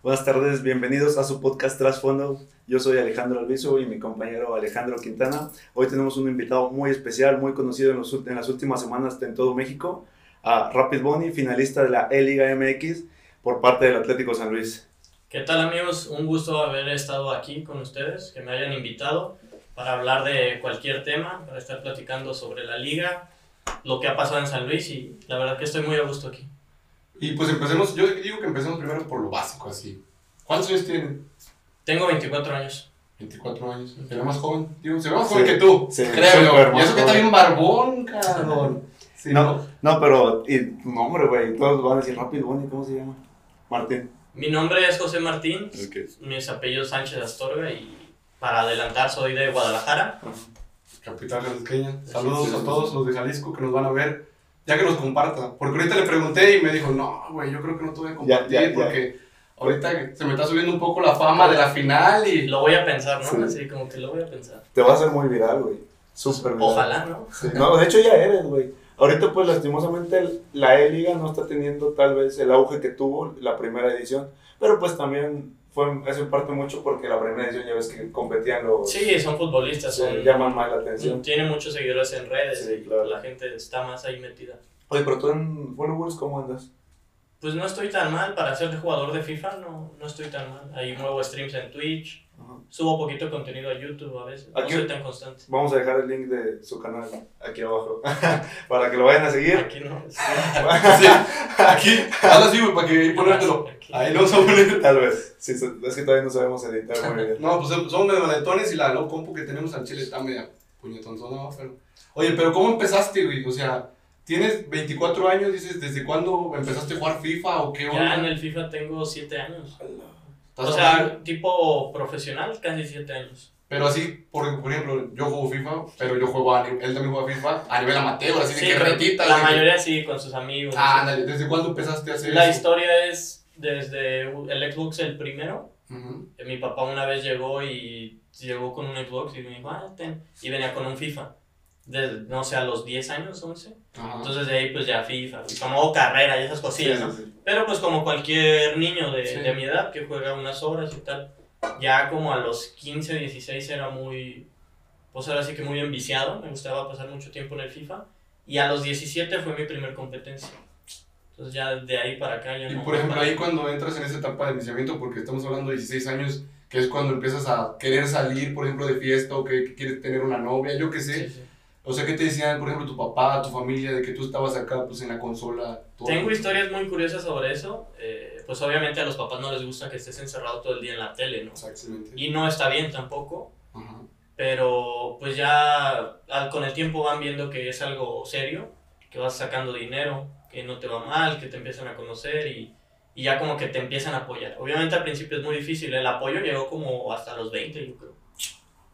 Buenas tardes, bienvenidos a su podcast Trasfondo. Yo soy Alejandro Alviso y mi compañero Alejandro Quintana. Hoy tenemos un invitado muy especial, muy conocido en, los, en las últimas semanas en todo México, a Rapid Boni, finalista de la E-Liga MX por parte del Atlético San Luis. ¿Qué tal amigos? Un gusto haber estado aquí con ustedes, que me hayan invitado para hablar de cualquier tema, para estar platicando sobre la liga, lo que ha pasado en San Luis y la verdad que estoy muy a gusto aquí. Y pues empecemos, yo digo que empecemos primero por lo básico, así. ¿Cuántos años tienen? Tengo 24 años. 24 años. Se ve más joven. Digo, se ve más Sí, joven que tú. sí, creo. Y eso que está bien barbón, cabrón. Sí, No, no, pero, y, no, hombre, güey, todos van a decir Rapid Boni, ¿cómo se llama? Martín. Mi nombre es José Martín, Ok. mis apellidos Sánchez Astorga y para adelantar soy de Guadalajara. Capital Jalisqueña. Saludos a todos los de Jalisco que nos van a ver. Ya que nos comparta. Porque ahorita le pregunté y me dijo, no, güey, yo creo que no te voy a compartir Ya, ya, ya. porque ahorita se me está subiendo un poco la fama de la final y... Lo voy a pensar, ¿no? Sí. Así como que lo voy a pensar. Te va a hacer muy viral, güey. Súper viral. Ojalá, ¿no? Sí, No, de hecho ya eres, güey. Ahorita, pues, lastimosamente, la E-Liga no está teniendo tal vez el auge que tuvo la primera edición. Pero, pues, también fue, eso en parte mucho porque la primera edición ya ves que competían los... Sí, son futbolistas, llaman más la atención. tienen muchos seguidores en redes Sí, y claro. la gente está más ahí metida. Oye, pero tú en Followers, ¿cómo andas? Pues no estoy tan mal, para ser jugador de FIFA no, no estoy tan mal. Ahí muevo streams en Twitch, Ajá. subo poquito contenido a YouTube a veces, no Aquí- soy tan constante. Vamos a dejar el link de su canal aquí abajo para que lo vayan a seguir. Aquí no. sí. Sí, aquí, hazlo así, güey, para que ahí ponértelo. Aquí. Ahí lo vamos a poner. Tal vez. Sí, es que todavía no sabemos editar muy bien. No, pues somos medio maletones y la no compu que tenemos al chile está media puñetonzona, ¿no? pero... Oye, pero ¿cómo empezaste, güey? O sea, tienes 24 años, dices, ¿desde cuándo empezaste a jugar FIFA o qué Ya onda? en el FIFA tengo 7 años. ¿Estás O sea, hablando? tipo profesional, casi 7 años. Pero así, por, por ejemplo, yo juego FIFA, pero yo juego a él también juega FIFA a nivel amateur, así de que retita. la de que- mayoría sí, con sus amigos. Ah, ándale, ¿desde cuándo empezaste a hacer La eso? historia es desde el Xbox el primero. Ujú. Mi papá una vez llegó y llegó con un Xbox y me dijo, ah, ten. Y venía con un FIFA. De, no sé, a los 10 años, 11. Ajá. Entonces de ahí pues ya FIFA, como carrera y esas cosillas, ¿no? Sí, sí, sí. Pero pues como cualquier niño de, Sí. de mi edad que juega unas horas y tal, ya como a los 15, 16 era muy, pues ahora sí que muy enviciado, me gustaba pasar mucho tiempo en el FIFA. Y a los 17 fue mi primer competencia. Entonces ya de ahí para acá ya Y no. por ejemplo, ahí cuando entras en esa etapa de iniciamiento, porque estamos hablando de 16 años, que es cuando empiezas a querer salir, por ejemplo, de fiesta o que, que quieres tener una novia, yo qué sé. O sea, ¿qué te decían, por ejemplo, tu papá, tu familia, de que tú estabas acá, pues, en la consola? todo? Tengo historias muy curiosas sobre eso. eh, pues obviamente a los papás no les gusta que estés encerrado todo el día en la tele, ¿no? Exactamente. Y no está bien tampoco. Ajá. pero pues ya al- con el tiempo van viendo que es algo serio, que vas sacando dinero, que no te va mal, que te empiezan a conocer y, y ya como que te empiezan a apoyar. Obviamente al principio es muy difícil, el apoyo llegó como hasta los 20, yo creo.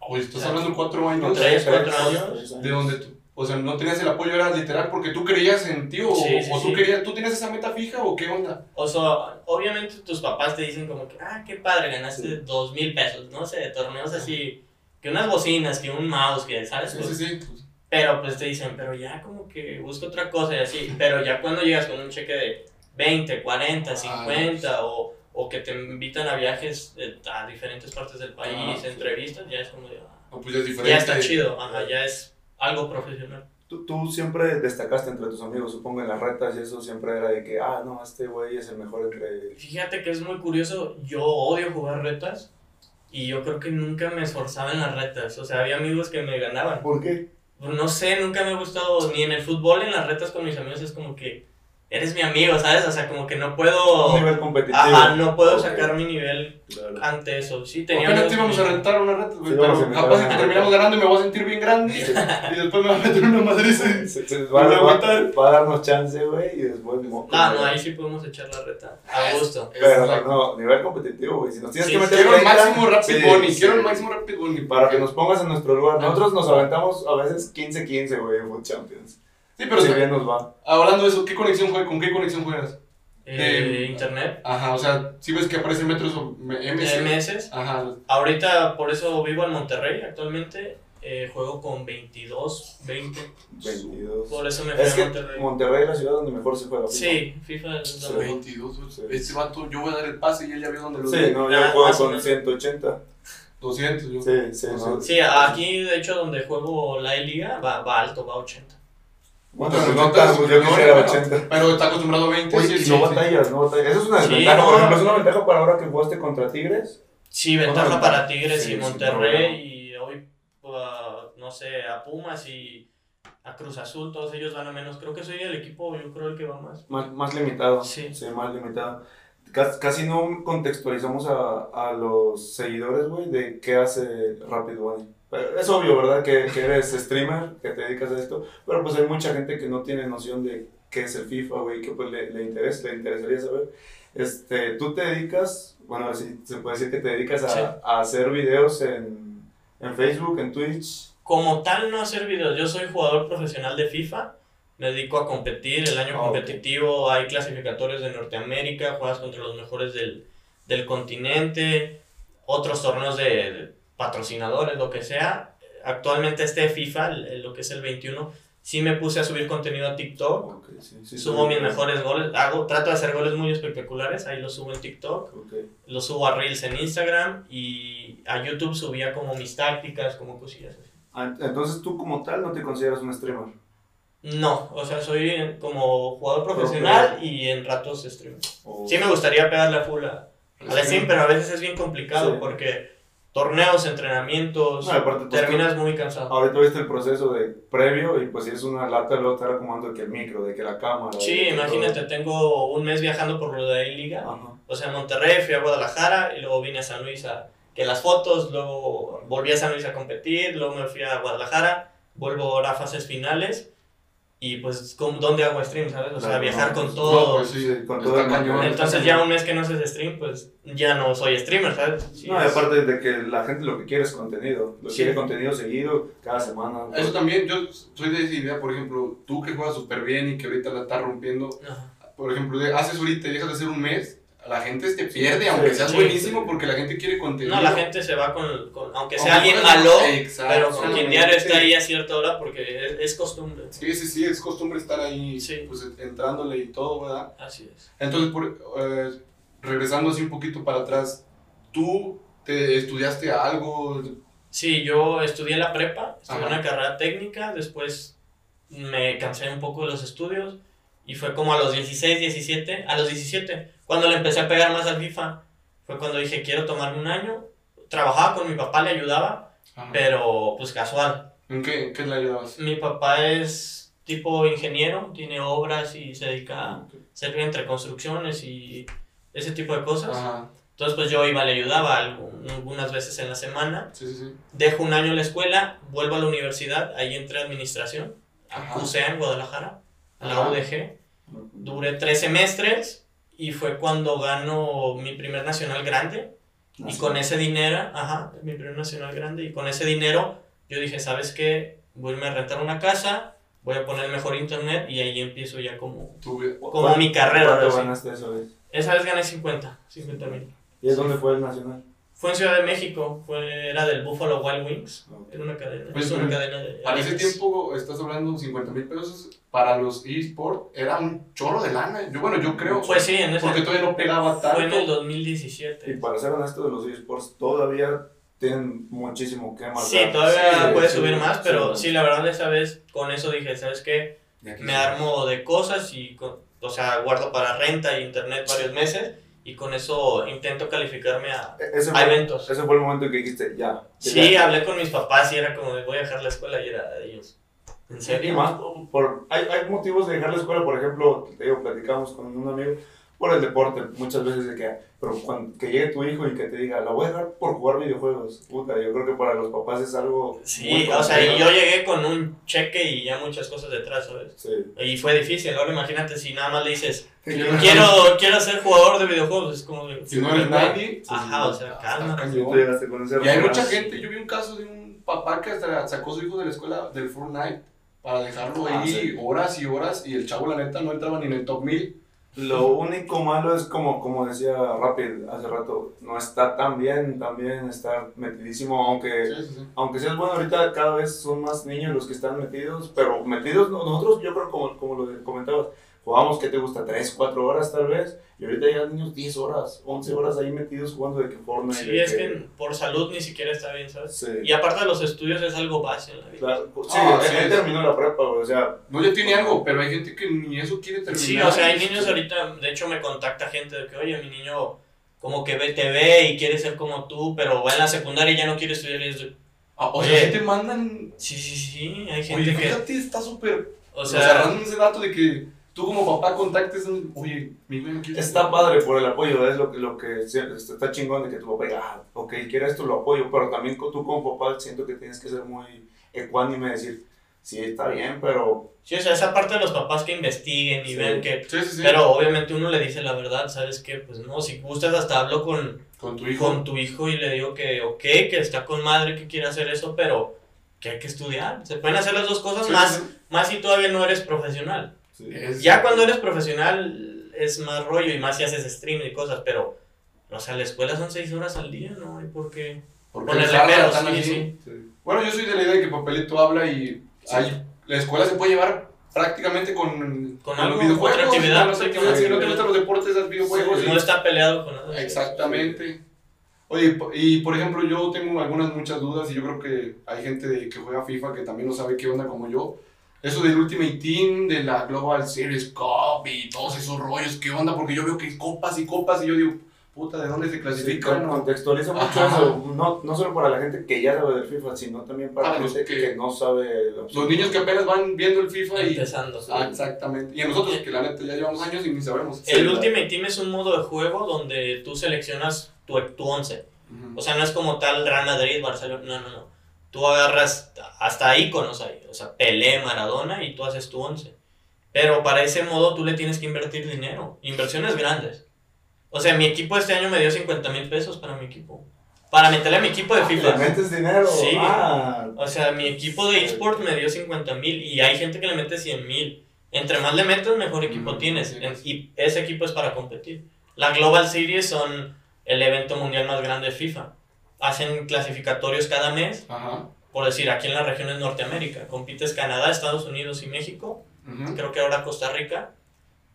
Oye, estás hablando de cuatro años. Tres, cuatro años. ¿De dónde tú? O sea, no tenías el apoyo, era literal porque tú creías en ti o, Sí, sí, o tú sí. querías, tú tienes esa meta fija o qué onda? O sea, obviamente tus papás te dicen como que, ah, qué padre, ganaste Sí. dos mil pesos, no sé, torneos así, que unas bocinas, que un mouse, que, ¿sabes? Sí, Pues, sí, sí. pues, Pero pues te dicen, pero ya como que busco otra cosa y así. Pero ya cuando llegas con un cheque de 20, 40, 50 o, o que te invitan a viajes eh, a diferentes partes del país, Ah, sí. entrevistas, ya es como ah, no, pues ya es diferente. ya está chido, ajá, ya es algo profesional. Tú, tú siempre destacaste entre tus amigos, supongo, en las retas y eso siempre era de que, ah, no, este güey es el mejor entre... Fíjate que es muy curioso, yo odio jugar retas y yo creo que nunca me esforzaba en las retas. O sea, había amigos que me ganaban. ¿Por qué? No sé, nunca me ha gustado ni en el fútbol, ni en las retas con mis amigos, es como que eres mi amigo, ¿sabes? O sea, como que no puedo... Un nivel competitivo. Ajá, no puedo Ok. sacar mi nivel Claro. ante eso. Sí, tenía Apenas te íbamos a rentar una reta, güey, Sí, pero capaz que terminamos ganando y me voy a sentir bien grande y después me va a meter una madriza. Se, se va, va- aguantar. va a darnos chance, güey, y después... mo- Ah, no, ahí sí podemos echar la reta. A gusto. Pero la- no, nivel competitivo, güey. Si nos tienes Sí, que meter Quiero el 30, máximo Rapid sí, Bunny, sí. quiero el máximo Rapid Bunny. Para que nos pongas en nuestro lugar. Nosotros nos aventamos a veces 15-15, güey, en Food Champions. Sí, pero si bien nos va. hablando de eso, ¿qué conexión juegas? ¿Con qué conexión juegas? Eh, De- internet, Ajá, o sea, si ves que aparecen metros o MS. MS. Ajá, Ahorita por eso vivo en Monterrey actualmente. eh, juego con 22, 20. 22. Por eso me fui Es a que Monterrey. Monterrey es la ciudad donde mejor se juega. FIFA. Sí, FIFA es Sí. la- 22, Sí. este vato, yo voy a dar el pase y él ya vio dónde lo Sí, no, yo Ah, juego con menos. 180. 200, yo. Sí, sí, no. Sí, aquí de hecho donde juego la liga va, va alto, va a 80. Bueno, Pero pues yo no, quisiera bueno, 80. Pero está acostumbrado a 20. Oye, sí, y sí, no sí. batallas, no batallas. Eso es una Sí, desventaja, no. por ejemplo, es una ventaja para ahora que jugaste contra Tigres. Sí, ventaja para Tigres sí, y sí, Monterrey y hoy, uh, no sé, a Pumas y a Cruz Azul, todos ellos van a menos. Creo que soy el equipo, yo creo el que va más. Más, más limitado. Sí. más limitado. Cas- Casi no contextualizamos a, a los seguidores, güey, de qué hace Rapid One. Es obvio, ¿verdad? Que, que eres streamer, que te dedicas a esto, pero pues hay mucha gente que no tiene noción de qué es el FIFA, güey, que pues le, le interesa, le interesaría saber. Este, tú te dedicas, bueno, sí, se puede decir que te dedicas a, Sí. a hacer videos en, en Facebook, en Twitch. Como tal, no hacer videos. Yo soy jugador profesional de FIFA. Me dedico a competir. El año ok. competitivo hay clasificatorios de Norteamérica. Juegas contra los mejores del, del continente. Otros torneos de, de patrocinadores, lo que sea. Actualmente este FIFA, lo que es el 21, sí me puse a subir contenido a TikTok. Ok, sí, sí, Subo mis mejores goles. Hago, trato de hacer goles muy espectaculares. Ahí los subo en TikTok. Ok. Lo subo a Reels en Instagram. Y a YouTube subía como mis tácticas, como cosillas así. Ah, Entonces tú como tal no te consideras un streamer. No, o sea, soy como jugador profesional y en ratos stream. O- Sí me gustaría pegarle a full a- al stream, pero a veces es bien complicado Sí. porque torneos, entrenamientos, No, aparte, pues, terminas muy cansado. Ahorita viste el proceso de previo y pues si es una lata, luego estar acomodando que el micro, de que la cámara. Sí, imagínate, tengo un mes viajando por lo de ahí liga. todo. Ajá. O sea, Monterrey fui a Guadalajara y luego vine a San Luis a que las fotos, luego volví a San Luis a competir, luego me fui a Guadalajara, vuelvo ahora a fases finales y pues ¿cómo- ¿dónde hago stream, sabes? O sea, Claro, viajar no, con pues, todo. no, pues, sí, con todo el cañón. Entonces ya un mes que no haces stream, pues ya no soy streamer, ¿sabes? Sí, No, y es- aparte de que la gente lo que quiere es contenido. Lo Sí. quiere contenido seguido, cada semana. Eso también, yo soy de esa idea, por ejemplo, tú que juegas súper bien y que ahorita la estás rompiendo, Ajá. por ejemplo, haces ahorita y dejas de hacer un mes, la gente te pierde, aunque Sí, seas sí, buenísimo, sí. porque la gente quiere contenido. No, la gente se va con, con- aunque sea alguien malo, Exacto. pero con quien diario está ahí a cierta hora porque es, es costumbre. Sí, sí, sí, es costumbre estar ahí, Sí. pues entrándole y todo, ¿verdad? Así es. Entonces, por, eh, regresando así un poquito para atrás, ¿tú te estudiaste algo? Sí, yo estudié la prepa, estudié Ajá. una carrera técnica, después me cansé un poco de los estudios y fue como a los 16, 17, a los 17, cuando le empecé a pegar más al FIFA, fue cuando dije quiero tomarme un año, trabajaba con mi papá, le ayudaba, Ajá. pero pues casual. ¿En qué, en qué le ayudabas? Mi papá es tipo ingeniero, tiene obras y se dedica a servir entre construcciones y ese tipo de cosas. Ajá, Entonces pues yo iba, le ayudaba algunas veces en la semana. sí, sí, sí. Dejo un año la escuela, vuelvo a la universidad, ahí entré a administración, a UCEA en Guadalajara, a la Ajá. UDG. Duré tres semestres y fue cuando gano mi primer nacional grande. Y con ese dinero, ajá, mi primer nacional grande, y con ese dinero yo dije, ¿sabes qué? Voy a irme a rentar una casa, voy a poner mejor internet y ahí empiezo ya como... Tuve- como mi carrera, ¿Cuánto ganaste esa vez? Esa vez gané 50, 50 mil. ¿Y es dónde fue el nacional? Fue en Ciudad de México, fue, era del Buffalo Wild Wings, Ok. era una cadena, Pues, es una pero cadena de... Para ese tiempo, estás hablando 50 mil pesos para los eSports, era un chorro de lana. Yo, bueno, yo creo. Pues sí, en ese Porque todavía no pegaba tanto. Fue en el Y 2017. para ser honesto de los eSports, todavía tienen muchísimo que marcar. Sí, todavía Sí, puede sí, subir más, pero sí. sí, la verdad esa vez con eso dije, ¿sabes qué? Me armo de cosas y, con- o sea, guardo para renta y internet varios meses y con eso intento calificarme a, E- Ese a fue, eventos. ese fue el momento en que dijiste, ya. Sí, ya. hablé con mis papás y era como voy a dejar la escuela y era de ellos. ¿En Y serio? más, por, hay, hay motivos de dejar la escuela, por ejemplo, te digo, platicamos con un amigo, por el deporte, muchas veces de que, pero cuando, que llegue tu hijo y que te diga, la voy a dejar por jugar videojuegos, puta, yo creo que para los papás es algo Sí, muy o sea, y yo llegué con un cheque y ya muchas cosas detrás, ¿sabes? Sí. Y fue difícil, ahora imagínate si nada más le dices, Quiero- quiero, ser jugador de videojuegos, es como. Si no eres nadie. Ajá, o sea, calma. Y hay mucha gente, yo vi un caso de un papá que hasta sacó a su hijo de la escuela del Fortnite para dejarlo Ah, ahí sí. horas y horas y el chavo la neta no entraba ni en el top 1000 Lo único malo es como, como decía Rapid hace rato, no está tan bien también estar metidísimo, aunque, Sí, sí, sí. aunque seas bueno ahorita cada vez son más niños los que están metidos, pero metidos no- nosotros yo creo como, como lo comentabas, jugamos que te gusta 3, 4 horas tal vez, y ahorita ya niños 10 horas, 11 horas ahí metidos jugando de que Fortnite. Sí, es que por salud ni siquiera está bien, ¿sabes? Sí, Y aparte de los estudios es algo base en la vida. claro, sí, Ah, sí, sí. terminó la prepa, o sea, No, ya tiene algo, pero hay gente que ni eso quiere terminar. Sí, o sea, hay niños ahorita, de hecho me contacta gente de que, oye, mi niño como que ve TV y quiere ser como tú, pero va en la secundaria y ya no quiere estudiar y es de, Ah, o Oye. sea, sí te mandan. sí, sí, sí, hay gente Oye, que, fíjate, está súper. o O sea, sea, agarrando ese dato de que tú como papá contactes. un- Oye, mi quiere Está estudiar". padre por el apoyo, es lo, que- lo que sí, está chingón de que tu papá diga, ah, ok, quiere esto, lo apoyo, pero también tú como papá siento que tienes que ser muy ecuánime, decir, sí, está bien, pero sí, o sea, esa parte de los papás que investiguen y Sí. vean que, Sí, sí, sí. pero obviamente uno le dice la verdad, ¿sabes qué? Pues no, si gustas hasta hablo con, Con tu hijo. con tu hijo y le digo que, ok, que está con madre, que quiere hacer eso, pero que hay que estudiar. Se pueden hacer las dos cosas Sí, más, sí, más si todavía no eres profesional. Sí. Es- Ya cuando eres profesional es más rollo y más si haces stream y cosas, pero, o sea, la escuela son seis horas al día, ¿no? hay por qué Porque ponerle tan sí, sí. Sí. Bueno, yo soy de la idea de que Papelito habla y Sí. hay- la escuela se puede llevar prácticamente con, Con los algo, videojuegos. otra actividad, otra sí, actividad, con si no te gustan los deportes, haz videojuegos. Sí, y- no está peleado con nada. Exactamente. Oye, y por ejemplo, yo tengo algunas muchas dudas y yo creo que hay gente que juega FIFA que también no sabe qué onda como yo. Eso del Ultimate Team, de la Global Series Cup y todos esos rollos, ¿qué onda? Porque yo veo que hay copas y copas y yo digo, puta, ¿de dónde se clasifican? con- contextualiza mucho Ajá. eso, no, no solo para la gente que ya sabe del FIFA, sino también para Para la los gente que- que, no sabe. Los niños que apenas van viendo el FIFA y... Empezando. Ah, exactamente. Y a nosotros que la neta ya llevamos años y ni sabemos. El Sí, Ultimate Team es un modo de juego donde tú seleccionas tu, tu 11. Ujú. O sea, no es como tal Real Madrid, Barcelona, no, no, no. Tú agarras hasta íconos ahí, o sea, Pelé, Maradona y tú haces tu 11. Pero para ese modo tú le tienes que invertir dinero, inversiones grandes. O sea, mi equipo este año me dio 50 mil pesos para mi equipo. Para meterle a mi equipo de Le FIFA. metes dinero. Sí. Ah, O sea, mi equipo de eSport me dio 50 mil y hay gente que le mete 100 mil. Entre más le metes, mejor equipo Mm, tienes. sí. Y ese equipo es para competir. La Global Series son el evento mundial más grande de FIFA. Hacen clasificatorios cada mes. Ajá. Por decir, aquí en la región de Norteamérica. Compites Canadá, Estados Unidos y México. Creo que ahora Costa Rica.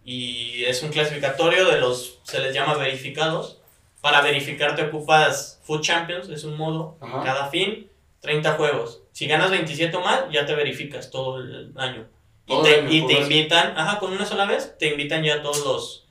Y es un clasificatorio de los, se les llama verificados. Para verificar te ocupas Food Champions, es un modo. Ajá. Cada fin, 30 juegos. Si ganas 27 o más, ya te verificas todo el año. Y te, y te invitan, ajá, con una sola vez, te invitan ya todos los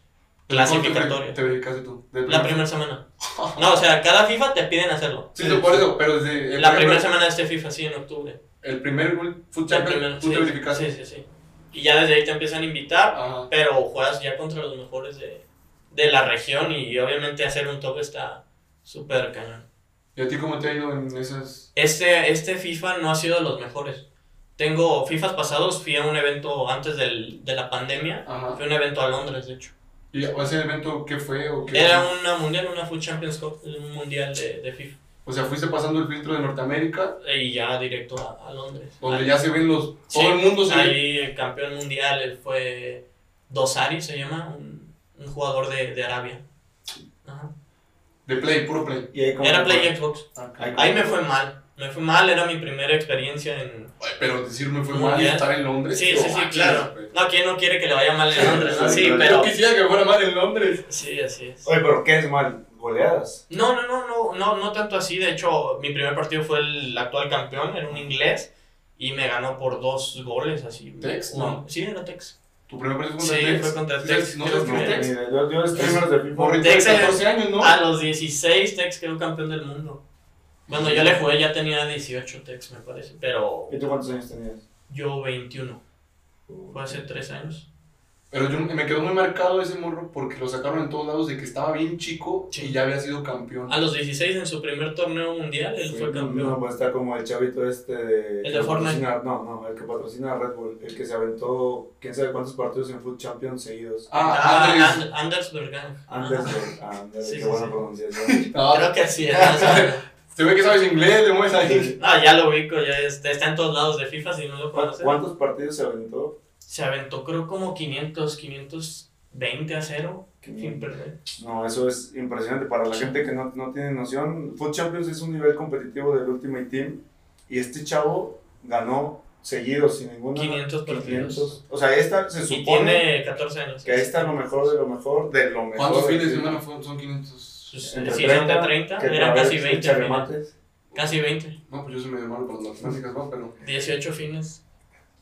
¿Pero cuánto clasificatorios. Te, te dedicaste tú. ¿De La primera semana. No, o sea, cada FIFA te piden hacerlo. Sí, por eso, pero desde. el La primer- primera semana de este FIFA, sí, en octubre. El primer Food Champions, tú te verificaste. sí, sí, sí. Y ya desde ahí te empiezan a invitar, Ajá. pero juegas ya contra los mejores de, de la región y obviamente hacer un top está súper cañón. ¿Y a ti cómo te ha ido en esas.? Este, este FIFA no ha sido de los mejores. Tengo FIFAs pasados, fui a un evento antes del, de la pandemia, Ajá. fui a un evento a Londres, de hecho. ¿Y ese evento qué fue? O, qué? Era una mundial, una Food Champions Cup, un mundial de, de FIFA. o sea, fuiste pasando el filtro de Norteamérica, Y ya directo a, a Londres. donde Ahí- ya se ven los. Sí, todo el mundo se ve. Ahí el campeón mundial él fue Dosari, se llama, un, un jugador de, de Arabia. Ajá. De play, puro play. y ahí Era Play fue- Xbox. Ahí Ahí me fue mal. Me fue mal, era mi primera experiencia en... Ay, Pero decirme fue Muy mal bien. estar en Londres. Sí, no sí, sí, manches, claro. güey. No, ¿quién no quiere que le vaya mal en Londres? no? Sí, Sí, claro. pero... Yo quisiera que fuera mal en Londres. Sí, así es. Oye, pero ¿qué es mal? ¿Goleadas? No, no, no, no, no, no tanto así. De hecho, mi primer partido fue el actual campeón, era un inglés, y me ganó por dos goles, así. ¿Tex? Uno- No. Sí, era Tex. Tu primer partido fue Sí, contra Tex. fue contra ¿Sí Tex. ¿No Creo sabes quién que- es Tex? Idea. Yo, yo streamers de FIFA. Tex es- 14 años, ¿no? A los 16, Tex quedó campeón del mundo. Cuando yo le jugué ya tenía 18 Tex, me parece, pero ¿Y tú cuántos años tenías? yo 21. Fue hace 3 años. Pero yo me quedó muy marcado ese morro porque lo sacaron en todos lados de que estaba bien chico Sí. y ya había sido campeón. A los 16 en su primer torneo mundial, él fue campeón. No, pues está como el chavito este de... El de que Fortnite. patrocina- No, no, el que patrocina a Red Bull. El que se aventó quién sabe cuántos partidos en Food Champions seguidos. Ah, Ah, Anders Bergang. Anders, Ajá. Anders, Sí, qué sí, buena sí. pronunciación. No, Creo que sí. era, o sea, se ve que sabes inglés, le mueves ahí. No, ya lo ubico, ya está, está en todos lados de FIFA, si no lo ¿Cu- conoces. ¿Cuántos partidos se aventó? Se aventó creo como 500, 20 a 0 Qué sin bien. perder. No, eso es impresionante. Para la gente que no, no tiene noción, Foot Champions es un nivel competitivo del Ultimate Team. Y este chavo ganó seguido, sin ninguna. 500 partidos. O sea, esta se Y supone tiene 14 años. que ahí está lo mejor de lo mejor, de lo mejor. ¿Cuántos fines de semana? Son 500. Pues, Entre si son de 30, que eran te casi echa 20 fines. remates. Casi 20. No, pues yo soy medio malo para las matemáticas, ¿no? Pero. 18 fines.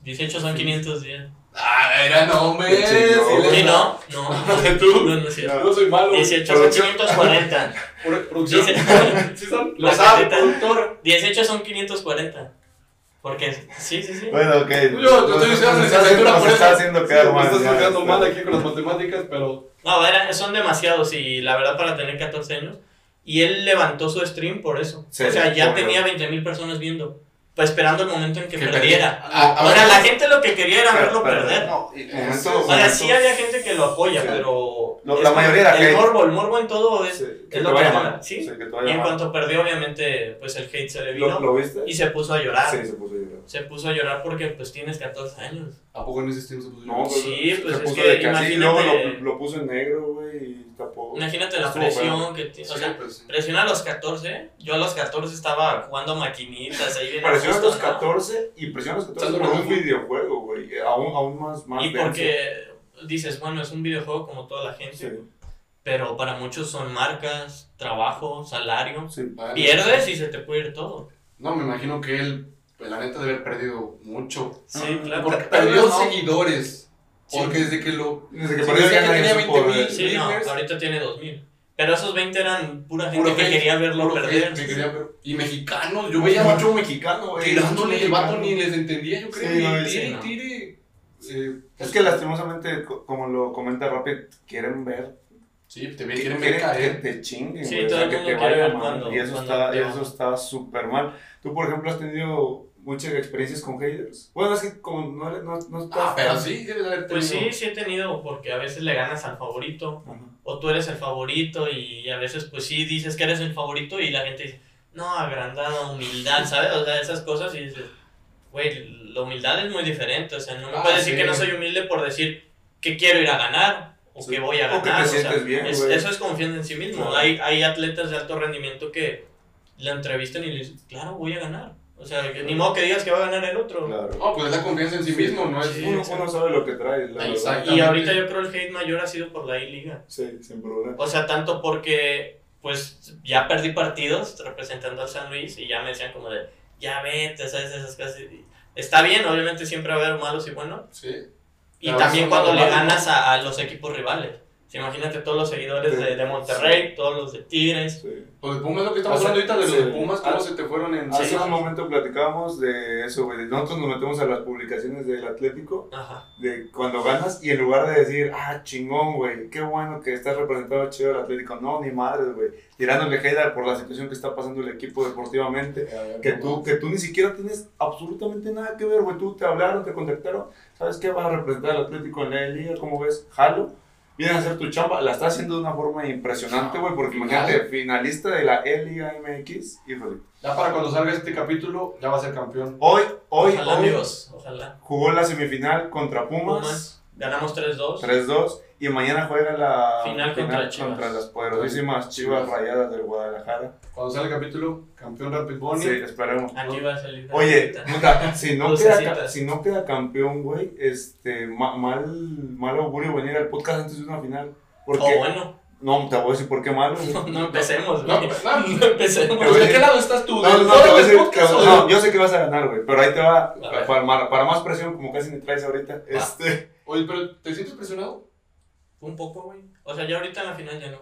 18 son 500 días. Ah, era nombre. Qué chingón. Sí, no, no. Tú. No, no cierto. Yo soy malo. 18 son Producción. 540. Pro- Producción. ¿Sí son? Lo sabe, productor. 18 son 540. Porque, sí, sí, sí. Bueno, ok. Yo te estoy diciendo está haciendo- licenciatura por está eso. haciendo Sí, quedar me mal. estás ya, tocando está. mal aquí con las matemáticas, pero. No, era- son demasiados y la verdad para tener 14 años. Y él levantó su stream por eso. Sí, o sea, ya tenía 20 mil personas viendo. Pues esperando el momento en que, Que perdiera. Ah, o sea, la gente lo que quería era Pero- verlo pero- perder. no, y Eso momento- es- O sea, momento- sí había gente que lo apoya, Sí. pero. Lo- es la mayoría era El hate. morbo, el morbo en todo es. Sí, que es lo que mola, ¿sí? Sí, que te Y en cuanto perdió, obviamente, pues el hate se le vino. ¿Lo, lo viste? Y se puso a llorar. Sí, se puso a llorar. Se puso a llorar porque pues tienes 14 años. ¿A poco en ese stream se puso No, yo? Sí, pues, se es puso que de que así, y luego imagínate- lo, lo puso en negro, güey, y tapó. Imagínate la presión bueno. que tiene. O Sí, sea, pues, sí. presión a los 14. Yo a los 14 estaba jugando maquinitas ahí bien. a Presiona a gusto, los ¿no? 14 y presiona a los 14 Estás por un videojuego, güey. Aún, aún más, más Y denso. porque dices, bueno, es un videojuego como toda la gente. Sí, Pero para muchos son marcas, trabajo, salario. Pierdes y se te puede ir todo. No, me imagino que él, pues, la neta, debe haber perdido mucho. Sí, claro. Porque perdió no. seguidores. Sí. Porque desde que lo. Desde que Sí, ya que nadie tenía supo 20 mil. de- Sí, no, ahorita tiene 2000. Pero esos 20 eran pura gente Puro que hate, quería verlo perder. que quería ver- Y mexicanos, yo Veía mucho mexicano, güey. tirándole, el vato ni les entendía, yo creo. Sí, tire, sí, no. tire. Eh, Es que lastimosamente, co- como lo comenta Rapid, quieren ver. Sí, te que- ven, quieren ver que caer. te chinguen, Sí, güey, o todo sea, el que te quiere vaya ver mal. cuando- Y eso cuando está, eso está súper mal. Tú, por ejemplo, has tenido muchas experiencias con haters. Bueno, es que como no, no, no Ah, pero sí, debes de haber Pues tenido. sí, sí he tenido, porque a veces le ganas al favorito. Ajá. o tú eres el favorito y a veces pues sí dices que eres el favorito y la gente dice, no, agrandado, humildad, ¿sabes? O sea, esas cosas y dices, güey, la humildad es muy diferente, o sea, no me Ah, puedes decir sí. que no soy humilde por decir que quiero ir a ganar o Sí. que voy a O que ganar. te o sea, sientes bien, es- eso es confianza en sí mismo. Claro. Hay, hay atletas de alto rendimiento que le entrevistan y le dicen, claro, voy a ganar. O sea, que ni modo que digas que va a ganar el otro. Claro. No, pues es la confianza en sí mismo, no es. Sí. Uno, uno sabe lo que trae, la. Y ahorita yo creo el hate mayor ha sido por la I-Liga. Sí, sin problema. O sea, tanto porque pues ya perdí partidos representando al San Luis y ya me decían como de, ya vete, ¿sabes? Esas cosas. Está bien, obviamente siempre va a haber malos y buenos. Sí. Y Claro, también cuando le ganas a, a los equipos rivales. Sea, imagínate todos los seguidores de, de Monterrey, todos los de Tigres. Sí. Pues de Pumas lo que estamos Hace- hablando ahorita de los sí. de Pumas, cómo Ah, se te fueron en. Hace Sí. un momento platicábamos de eso, güey. Nosotros nos metemos a las publicaciones del Atlético, Ajá. de cuando ganas, y en lugar de decir, ah, chingón, güey, qué bueno que estás representado chido el Atlético, no, ni madres, güey. Tirándole hate por la situación que está pasando el equipo deportivamente. Que tú, que tú ni siquiera tienes absolutamente nada que ver, güey. Tú te hablaron, te contactaron. ¿Sabes qué? Vas a representar al Atlético en la liga, ¿cómo ves? Jalo. Vienes a hacer tu chamba. La estás haciendo de una forma impresionante, güey. Porque imagínate, finalista de la E-Liga MX. Híjole. Ya para cuando salga este capítulo, ya va a ser campeón. Hoy, hoy, Ojalá, hoy amigos. Ojalá. jugó la semifinal contra Pumas. Pumas. Ganamos 3-2. 3-2. Y mañana juega la Final contra Chivas. contra las poderosísimas Chivas Chivas. Rayadas del Guadalajara. Cuando salga el capítulo, campeón Rapid Bunny. Sí, esperemos. Aquí va a salir. Oye, puta, si no, queda, si no queda campeón, güey, este, ma- mal, mal augurio venir al podcast antes de una final. Porque, Oh, bueno. no, te voy a decir por qué malo. No, no empecemos, No, güey. no, No empecemos. Pero ¿de qué lado estás tú? No, no, ¿Del no, lado te voy a del decir podcast que- o no, yo sé que vas a ganar, güey, pero ahí te va, para, más presión, como casi me traes ahorita, este... Oye, pero ¿te sientes presionado? Un poco, güey. O sea, ya ahorita en la final ya no.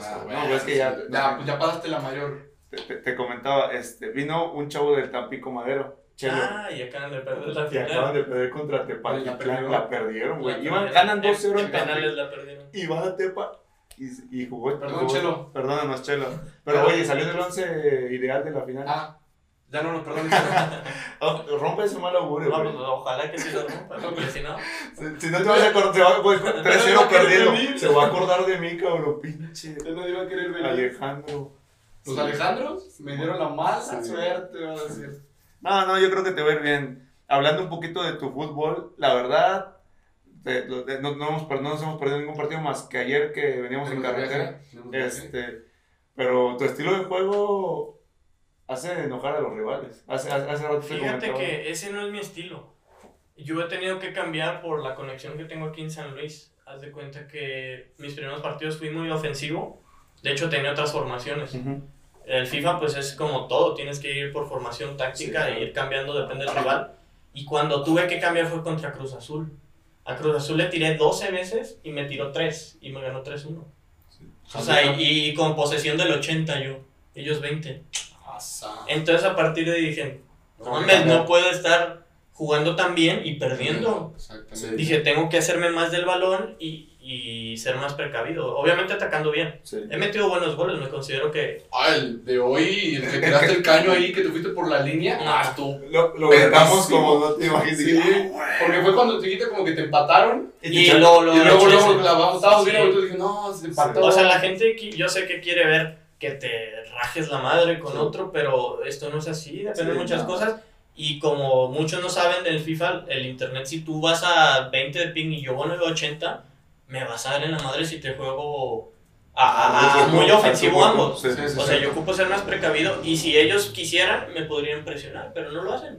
Ah, bueno, no, es que ya, Ya, pues ya pagaste la mayor. te, te- te comentaba, este, vino un chavo del Tampico Madero, Chelo, Ah, y acaban de perder la que acaban final. de perder contra Tepatitlán, La perdieron. la perdieron, güey, Iban- ganan 2-0 En penales la perdieron. y va a Tepa y, y jugó. Perdón, jugó- Chelo. Perdónanos, Chelo. Pero Pero- oye, salió del 11 ideal de la final. Ah, ya no nos perdones. Oh, rompe ese mal augurio, No, pues, ojalá que sí lo rompa, porque si no. Si, si no te vas a acordar, se va güey, con 3-0 va a perdiendo. Se va a acordar de mí, cabrón, pinche. Ya nadie va a querer venir. Alejandro. Los Sí. Alejandros me dieron la mala Sí. suerte, van a decir. No, no, yo creo que te va a ir bien. Hablando un poquito de tu fútbol, la verdad, de- lo- de- no, no, hemos, no nos hemos perdido ningún partido más que ayer que veníamos en carretera. Este, pero tu estilo de juego hace enojar a los rivales. Hace, hace, rato te Fíjate que ese no es mi estilo. Yo he tenido que cambiar por la conexión que tengo aquí en San Luis. Haz de cuenta que mis primeros partidos fui muy ofensivo. De hecho, tenía otras formaciones. Ujú. El FIFA pues es como todo, tienes que ir por formación táctica Sí, e ir cambiando, depende del rival. Y cuando tuve que cambiar fue contra Cruz Azul. A Cruz Azul le tiré 12 veces y me tiró 3 y me ganó 3-1. O sea, y, y con posesión del 80 yo, ellos 20. Asa. Entonces a partir de ahí dije, no mames, no. puedo estar jugando tan bien y perdiendo. Exactamente. Dije, tengo que hacerme más del balón y, y ser más precavido. Obviamente atacando bien. Sí. He metido buenos goles, me considero que... Ah, el de hoy, el que tiraste el caño ahí, que te fuiste por la línea. Ah, estuvo. Lo, lo Perrísimo. como no te imaginas. Sí, porque fue cuando te dijiste como que te empataron. Y te- lo, lo, y luego, lo- luego clavamos, estábamos Sí. bien, entonces dije, no, se empató. O sea, la gente, yo sé que quiere ver que te rajes la madre con Sí. otro, pero esto no es así, depende de Sí, muchas no. cosas. Y como muchos no saben del FIFA, el internet, si tú vas a 20 de ping y yo a 980, me vas a dar en la madre si te juego a, a- a- muy ofensivo ambos. Sí, Sí, sí, O sea, sí. yo ocupo ser más precavido y si ellos quisieran, me podrían presionar, pero no lo hacen.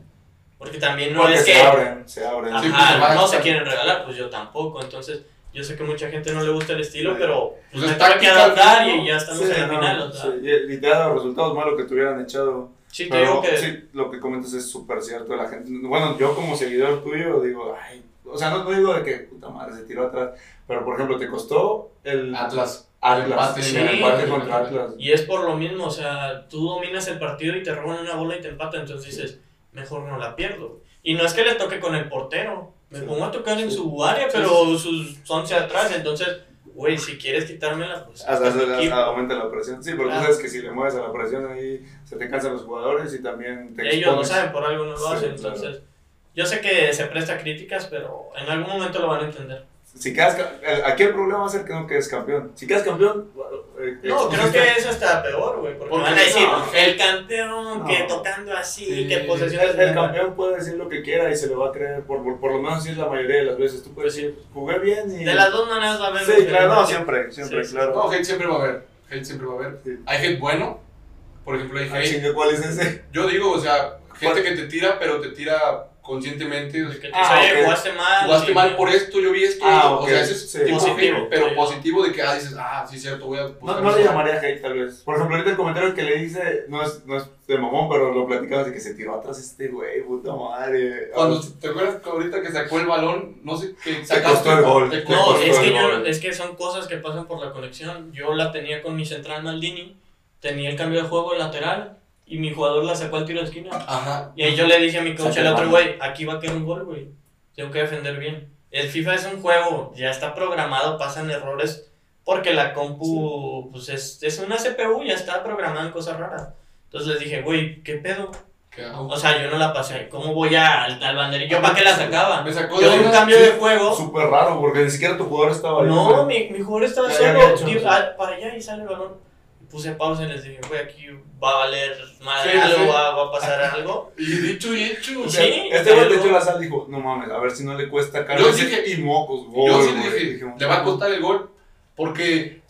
Porque también no Porque es se que abren, se abren. Sí, ajá, pues, no se quieren regalar, pues yo tampoco. Entonces, yo sé que mucha gente no le gusta el estilo, Sí. pero Pues me es tuve que adaptar y ya estamos Sí, en la no, final. O sea, sí, y, te ha dado resultados malos que te hubieran echado. sí, te digo que sí, lo que comentas es súper cierto. La gente, bueno, yo como seguidor tuyo digo, ay, o sea, no, no digo de que puta madre se tiró atrás, pero por ejemplo, te costó el Atlas. Atlas, sí, el empate sí, contra Atlas. Y es por lo mismo, o sea, tú dominas el partido y te roban una bola y te empatan, entonces dices, mejor no la pierdo. Y no es que le toque con el portero, me pongo a tocar en su área, pero sus 11 atrás, entonces, güey, si quieres quitármela, pues... Hasta, aumenta la presión. Sí, tú Claro. sabes que si le mueves a la presión ahí se te cansan los jugadores y también te Ellos lo expones. saben, por algo no lo Sí, hacen, claro. entonces... Yo sé que se presta críticas, pero en algún momento lo van a entender. Si quedas, aquí el problema va a ser que no quedes campeón. Si quedas campeón, eh, No, creo que eso está peor, güey, porque, Porque van a decir, no. el campeón, que tocando así, Sí. que posesiones... el campeón puede decir lo que quiera y se lo va a creer, por, por, por lo menos así es la mayoría de las veces. Tú puedes decir, jugué bien y... De las dos maneras va a haber... Sí, claro, no, siempre, siempre, Sí, claro. No, hate siempre va a haber. Hate siempre va a haber. Sí. Hay hate bueno. Por ejemplo, hay Ah, hate. chinga, ¿cuál es ese? Yo digo, o sea, gente que te tira, pero te tira conscientemente. o sea, Que te Ah, dice, oye, ok. jugaste mal. Jugaste sí, mal por esto, yo vi esto. Ah, O ok, sea, ese es sí. tipo Positivo. hate, pero Sí. positivo de que, ah, dices, ah, sí, cierto, voy a No, no le llamaría hate tal vez. Por ejemplo, ahorita el comentario que le hice no es, no es de mamón, pero lo platicamos de que se tiró atrás este güey, puta madre. Cuando, ¿Te acuerdas que ahorita que sacó el balón? No sé qué Te costó el gol. te No, es que, yo, gol. es que son cosas que pasan por la conexión. Yo la tenía con mi central Maldini, tenía el cambio de juego lateral y mi jugador la sacó al tiro de esquina. Ajá. Y ahí yo le dije a mi coach, el otro güey, aquí va a quedar un gol, güey. Tengo que defender bien. El FIFA es un juego, ya está programado, pasan errores porque la compu pues es, es una CPU, ya está programada en cosas raras. Entonces les dije, güey, ¿qué pedo? ¿Qué? O sea, yo no la pasé. ¿Cómo voy a, al, al banderín? ¿Yo para qué la sacaba? Me sacó Yo de un cambio sí, de juego. Súper raro, porque ni siquiera tu jugador estaba ahí. No, mi, mi jugador estaba Ya- solo. sí. ah, para allá y sale el balón. Puse pausa y les dije, güey, aquí va a valer madre Sí, algo, sí. Va, va a pasar algo. Y dicho y hecho. O o sea, Sí, este güey le echó la sal y dijo, no mames, a ver si no le cuesta caro. Yo dije- y mocos, gol, Yo sí le dije, le va a costar el gol. Porque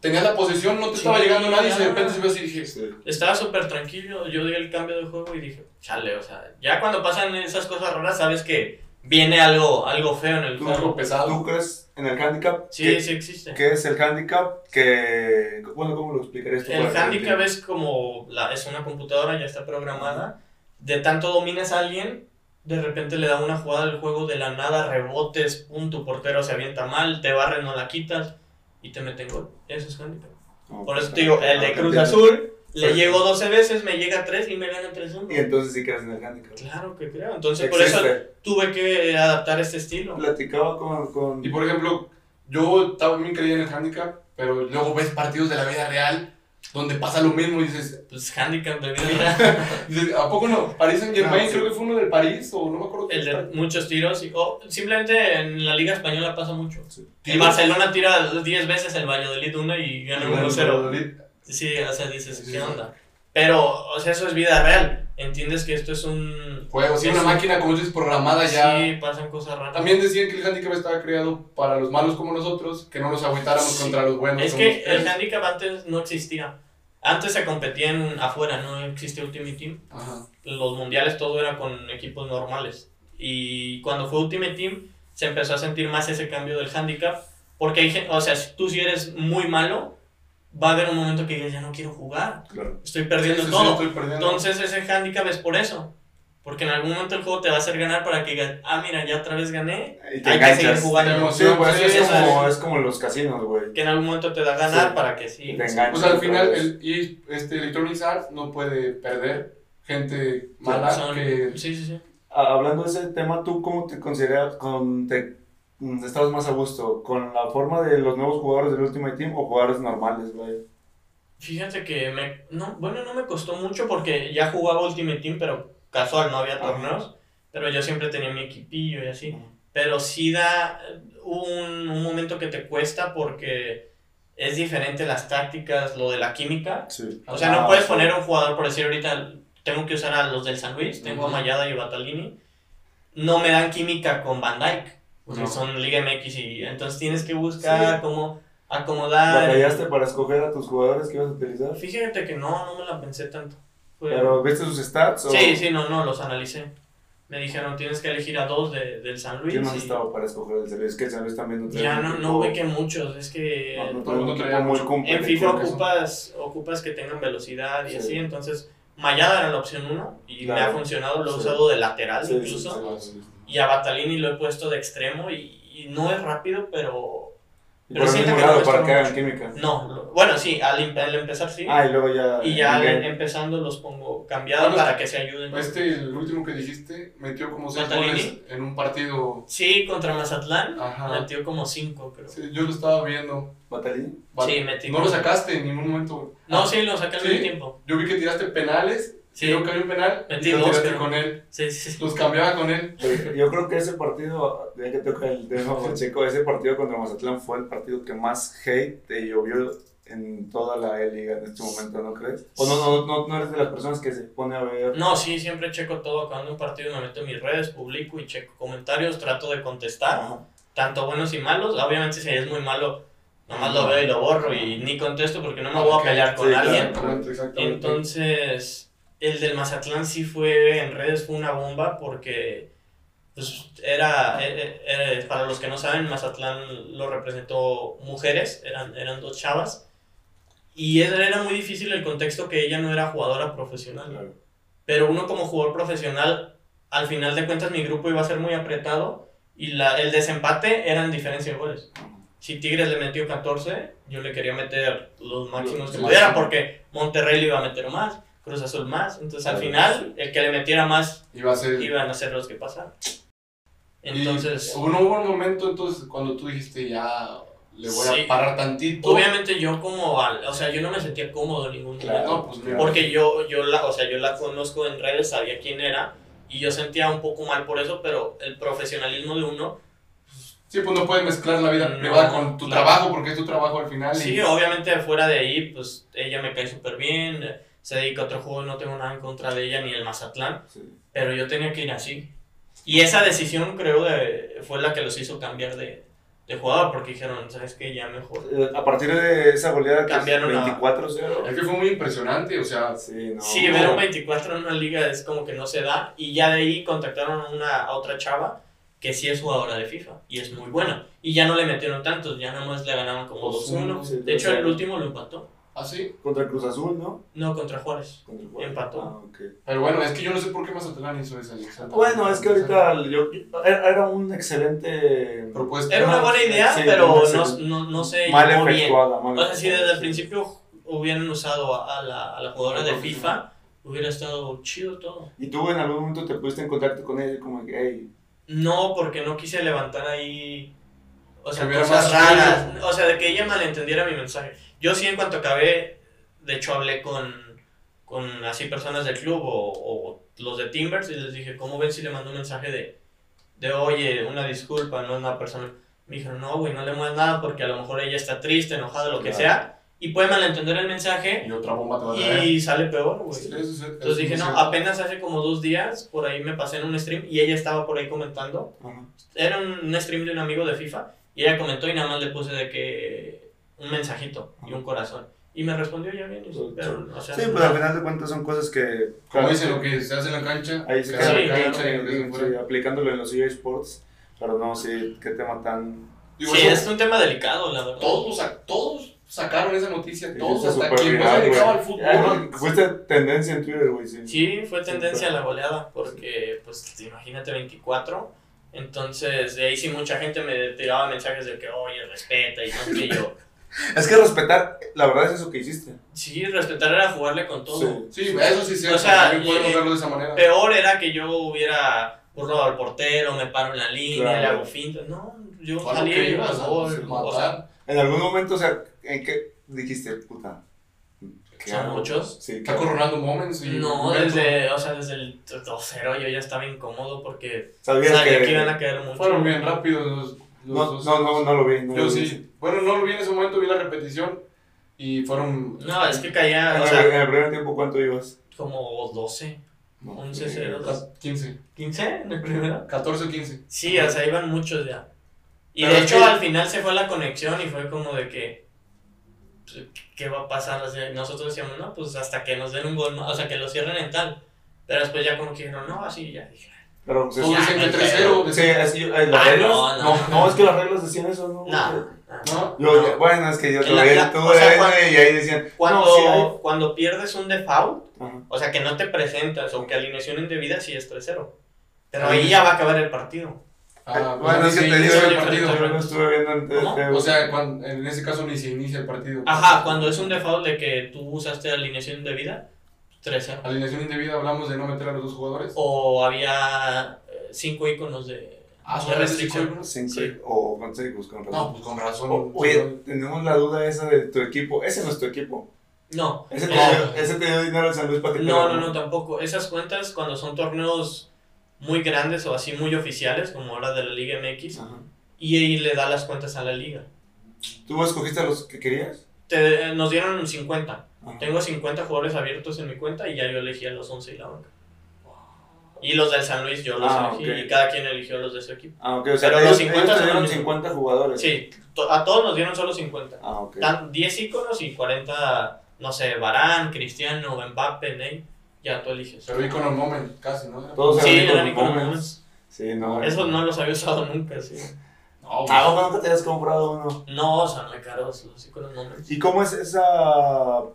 tenías la posesión, no te Sí, estaba llegando nadie y de repente se ve así y dije, Sí. Estaba súper tranquilo. Yo di el cambio de juego y dije, chale, o sea, ya cuando pasan esas cosas raras, sabes que viene algo, algo feo en el Tú, juego. algo pesado. ¿Tú crees en el handicap? Sí, ¿Qué, sí existe. qué es el handicap? Que, bueno, ¿cómo lo explicarías tú? El handicap es como, la, es una computadora, ya está programada. De tanto dominas a alguien, de repente le da una jugada del juego de la nada, rebotes, pum, tu portero se avienta mal, te barres, no la quitas y te meten gol. Eso es handicap. Por eso te digo, el de Cruz entiendo. Azul le Sí. llegó 12 veces, me llega 3 y me gana 3-1. Y entonces sí crees en el handicap. Claro que creo. Entonces, por eso Existe. tuve que adaptar este estilo. Platicaba con... con... Y por ejemplo, yo también creía en el handicap, pero luego ves partidos de la vida real donde pasa lo mismo y dices, Pues handicap de vida real. dices, ¿a poco no? París Saint Germain, No, sí. creo que fue uno del París o no me acuerdo El de está- muchos tiros. Y, o simplemente en la Liga Española pasa mucho. Sí. El Barcelona tira 10 veces el Valladolid 1 y gana 1-0. Sí, o sea, dices, ¿qué onda? Pero, o sea, eso es vida real. entiendes que esto es un Juego, sí, una un- máquina como dices programada ya. Sí, pasan cosas raras. También decían que el handicap estaba creado para los malos como nosotros, que no nos agüitáramos Sí. contra los buenos. Es como que ustedes. el handicap antes no existía. Antes se competía en afuera, no existía Ultimate Team. Ajá. Los mundiales todo era con equipos normales. Y cuando fue Ultimate Team se empezó a sentir más ese cambio del handicap. Porque hay gente, o sea, tú si eres muy malo, va a haber un momento que digas, ya no quiero jugar. Claro. Estoy perdiendo Sí, sí, sí, todo. estoy perdiendo. Entonces ese handicap es por eso. Porque en algún momento el juego te va a hacer ganar para que digas, ah, mira, ya otra vez gané. Y te Hay que seguir enganchas. jugando. Sí, pues sí, es, como, es. como los casinos, güey. Que en algún momento te da ganar Sí. para que sí. Te enganchas. Pues al final, el, y este Electronic Arts no puede perder gente mala Son- que... Sí, sí, sí. Hablando de ese tema, ¿tú cómo te consideras, con, te, estabas más a gusto? ¿Con la forma de los nuevos jugadores del Ultimate Team o jugadores normales, güey? Fíjate que me, no, bueno, no me costó mucho porque ya jugaba Ultimate Team, pero casual, no había Ajá. torneos. Pero yo siempre tenía mi equipillo y así. Ajá. Pero sí da eh, un, un momento que te cuesta porque es diferente las tácticas, lo de la química. Sí. O sea, Ah, no puedes sí. poner un jugador, por decir ahorita, tengo que usar a los del San Luis, tengo a Ujú. Mayada y Batalini. No me dan química con Van Dyke, porque No. son Liga MX y entonces tienes que buscar Sí. cómo acomodar. ¿Batallaste para escoger a tus jugadores que ibas a utilizar? Fíjate que no, no me la pensé tanto. Fue- ¿Pero viste sus stats? O Sí, sí, no, no, los analicé. Me dijeron, tienes que elegir a dos de, del San Luis. ¿Quién más y estaba para escoger el San Luis? Es que el San Luis también no ya no, no ubiqué muchos, es que No, no el traía muy completo. en FIFA que ocupas, ocupas que tengan velocidad y Sí. así, entonces Mayada era la opción uno y me Claro. ha funcionado, lo he Sí. usado de lateral Sí, sí, incluso. Y a Batalini lo he puesto de extremo y, y no es rápido, pero... Pero por el mismo que lado, para que hagan química. No, lo- bueno, sí, al, em- al empezar sí. Ah, y luego ya... y ya en al- empezando los pongo cambiados Bueno, para que se ayuden. Este, el último que dijiste, metió como seis ¿Batalini? goles en un partido. Sí, contra Mazatlán Ajá. metió como cinco, creo. Sí, yo lo estaba viendo. ¿Batalín? Va- Sí, metí No lo sacaste en ningún momento. No, Ah, sí, lo saqué al ¿Sí? mismo tiempo. Yo vi que tiraste penales. Sí. Que había un penal. Metí y lo dos, creo. con él. Sí, sí, sí. Los cambiaba con él. Pero Yo creo que ese partido, ya que toca el tema Pacheco, ese partido contra Mazatlán fue el partido que más hate te llovió en toda la E-Liga en este momento, ¿no crees? ¿O no, no, no, no eres de las personas que se pone a ver? No, sí, siempre checo todo. Cuando un partido me meto en mis redes, publico y checo comentarios, trato de contestar, Ajá. tanto buenos y malos. Obviamente, si es muy malo, nomás lo veo y lo borro y ni contesto porque no me voy a pelear con sí, alguien. Exactamente, exactamente. Entonces, el del Mazatlán sí fue en redes, fue una bomba porque pues, era, eh, eh, para los que no saben, Mazatlán lo representó mujeres, eran, eran dos chavas. Y era era muy difícil el contexto que ella no era jugadora profesional. Claro. Pero uno como jugador profesional, al final de cuentas mi grupo iba a ser muy apretado y la, el desempate eran diferencia de goles. Si Tigres le metió 14, yo le quería meter los máximos que pudiera porque Monterrey le iba a meter más, Cruz Azul más. Entonces al Claro. final, el que le metiera más Iba a ser. iban a ser los que pasaran. y Entonces, hubo no hubo un momento entonces cuando tú dijiste ya le voy Sí. a parar tantito. obviamente yo como, o sea, yo no me sentía cómodo en ningún Claro. momento. Pues mira. Porque yo, yo la, o sea, yo la conozco en redes, sabía quién era y yo sentía un poco mal por eso, pero el profesionalismo de uno, Sí, pues no puedes mezclar la vida No, privada con tu claro. trabajo porque es tu trabajo al final. y- sí, obviamente fuera de ahí, pues ella me cae súper bien, se dedica a otro juego no tengo nada en contra de ella ni el Mazatlán, Sí. pero yo tenía que ir así. Y esa decisión creo de, fue la que los hizo cambiar de, de jugador, porque dijeron, ¿sabes qué? Ya mejor. Eh, A partir de esa goleada Cambiaron a- 24-0. Es que fue muy impresionante, o sea, Sí, no. Sí, ver un 24 en una liga es como que no se da. Y ya de ahí contactaron a, una, a otra chava que sí es jugadora de FIFA y es muy buena. Y ya no le metieron tantos, ya nada más le ganaban como Pues, 2-1. sí, de hecho, sí. el último lo empató. Así. Contra Cruz Azul, ¿no? No, contra Juárez. Contra Juárez. Empató. Ah, ok. Pero bueno, es que yo no sé por qué Mazatlán hizo esa. Bueno, es que ahorita yo, era un excelente... Propuesta. Era una buena idea, Sí, pero no, no, no se mal efectuada. mal O sea, si desde el sí. principio hubieran usado a, la, a la jugadora de FIFA, hubiera estado chido todo. ¿Y tú en algún momento te pusiste en contacto con ella como que, hey, No, porque no quise levantar ahí. O sea, cosas raras. O sea, de que ella malentendiera mi mensaje. Yo sí, en cuanto acabé, de hecho, hablé con, con así personas del club o, o los de Timbers y les dije, ¿cómo ven si le mando un mensaje de, de oye, una disculpa, no es una persona? Me dijeron, no, güey, no le muevas nada porque a lo mejor ella está triste, enojada, lo que sea. y puede malentender el mensaje Y otra bomba te va a traer. y sale peor, güey. Sí, es- Entonces dije, no, apenas hace como dos días, por ahí me pasé en un stream y ella estaba por ahí comentando. Era un, un stream de un amigo de FIFA y ella comentó y nada más le puse de que un mensajito y un corazón. Y me respondió ya bien. y sí, pero, o sea, Sí, pues al final de cuentas son cosas que. Como dicen, lo que se hace en la cancha, Ahí se queda hace en Sí, la claro, cancha y lo que se sí, fuera. aplicándolo en los EA Sports. Pero no, sí, qué tema tan. Digo, sí, eso- es un tema delicado, la verdad. todos, todos sacaron esa noticia, todos, hasta quien no se viral, dedicaba al fútbol. Ah, no, Fuiste tendencia en Twitter, güey, sí. Sí, fue tendencia a Sí, la goleada, porque, pues, imagínate 24. Entonces, de ahí sí mucha gente me tiraba mensajes de que, oye, respeta y no sé qué yo. Es que respetar, la verdad es eso que hiciste. Sí, respetar era jugarle con todo. Sí. Sí, eso sí cierto, O sea, y- verlo de esa manera. Peor era que yo hubiera burlado al portero, me paro en la línea, Claro. le hago finta. No, yo salí que y ibas, a gol, matar. o sea, En algún momento, o sea, ¿en qué dijiste, puta? ¿qué ¿Son hago? muchos? Sí, Está claro. coronando moments y no, desde, o sea, desde el 2-0 yo ya estaba incómodo porque sabía que, que iban a caer mucho. fueron bien rápidos los No, no, no, no lo vi. No Yo lo vi. sí. Bueno, no lo vi en ese momento, vi la repetición y fueron. No, es que caía, En o el, sea, en el primer tiempo, ¿cuánto ibas? como 12, No, 11 sí. 0 Ca- 15, 15 en el primero. 14 15. Sí, o sea, iban muchos ya. Y Pero de hecho que- al final se fue la conexión y fue como de que, pues, ¿qué va a pasar? O sea, nosotros decíamos, no, pues hasta que nos den un gol o sea, que lo cierren en tal. Pero después ya como que dijeron, no, así ya dije. Pero, pues, Todos sí, dicen que no 3-0. sí, decían- es que yo- eh, las Ah, reglas. no, No, no. no, es que las reglas decían eso, ¿no? No, no. ¿No? Yo, No. bueno, es que yo En la- tuve, la- tuve o sea, cuando- y ahí decían. Cuando, No, sí hay. cuando pierdes un default, Ajá. o sea, que no te presentas o que alineación indebida, sí es 3-0. Pero Ah, ahí ya va a acabar el partido. Ah, Bueno, pues es que te digo, inicia el partido. yo- lo estuve viendo en ¿Cómo? O sea, cuando- en ese caso ni se inicia el partido. Ajá, cuando es un default de que tú usaste alineación indebida, 3-0. Alineación indebida hablamos de no meter a los dos jugadores. O había 5 iconos de, Ah, de ¿son de cinco restricción. iconos? Cinco, Sí. O con seis, con razón. No, pues con razón. O- Oye, tenemos la duda esa de tu equipo. Ese no es tu equipo. No, Ese te, no, dio, ese te dio dinero al San Luis te no, no, no, tampoco. Esas cuentas cuando son torneos muy grandes o así muy oficiales, como ahora de la Liga MX, Ajá. y le da las cuentas a la liga. ¿Tú escogiste a los que querías? Te- nos dieron 50. Ajá. Tengo 50 jugadores abiertos en mi cuenta y ya yo elegí a los 11 y la banca. Y los del San Luis yo los Ah, elegí ok. y cada quien eligió los de su equipo. Ah, ok, o sea, Pero ellos, los 50 ellos te son dieron los mismos. 50 jugadores. Sí, to- a todos nos dieron solo 50. Ah, ok. Dan 10 iconos y 40, no sé, Barán, Cristiano, Mbappé, Ney. Ya tú eliges. Pero icono moment, casi, ¿no? Todos Sí, eran iconos iconos moments. Sí, no. Eso no los había usado nunca, sí. No, pues, Ah, ¿o nunca te habías comprado uno? No, o sea, muy caros los moments. ¿Y cómo es esa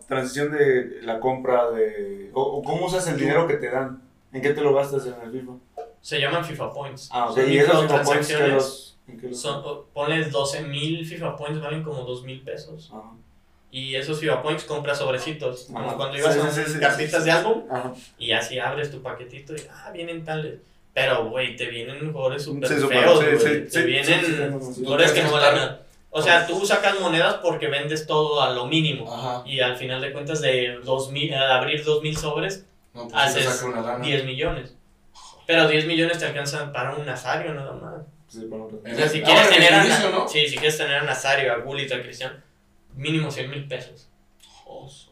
transición de la compra de... o, o cómo usas el dinero que te dan? ¿En qué te lo gastas en el FIFA? Se llaman FIFA Points. Ah, ok. Son ¿Y esos FIFA Points que los...? ¿en qué los- Son, o- ponles 12 mil FIFA Points, valen como 2 mil pesos. Ajá. Y esos FIFA Points compras sobrecitos. Ajá. Como cuando ibas Sí, a sí, cartitas sí, de álbum Ajá. y así abres tu paquetito y, ah, vienen tales. Pero, güey, te vienen jugadores súper Sí, feos, sí, sí, te sí, vienen sí, sí, sí, sí. jugadores que no valen nada. O sea, tú sacas monedas porque vendes todo a lo mínimo. Ajá. Y al final de cuentas, de 2000, al abrir 2.000 sobres, No, pues Haces saca una lana. 10 millones. Pero 10 millones te alcanzan para un Nazario nada más. Sí, para un- En O sea, si el- quieres tener a, inicio, ¿no? sí, si quieres tener a Nazario, a Gullit, a Cristiano, mínimo 100 mil pesos. Oso.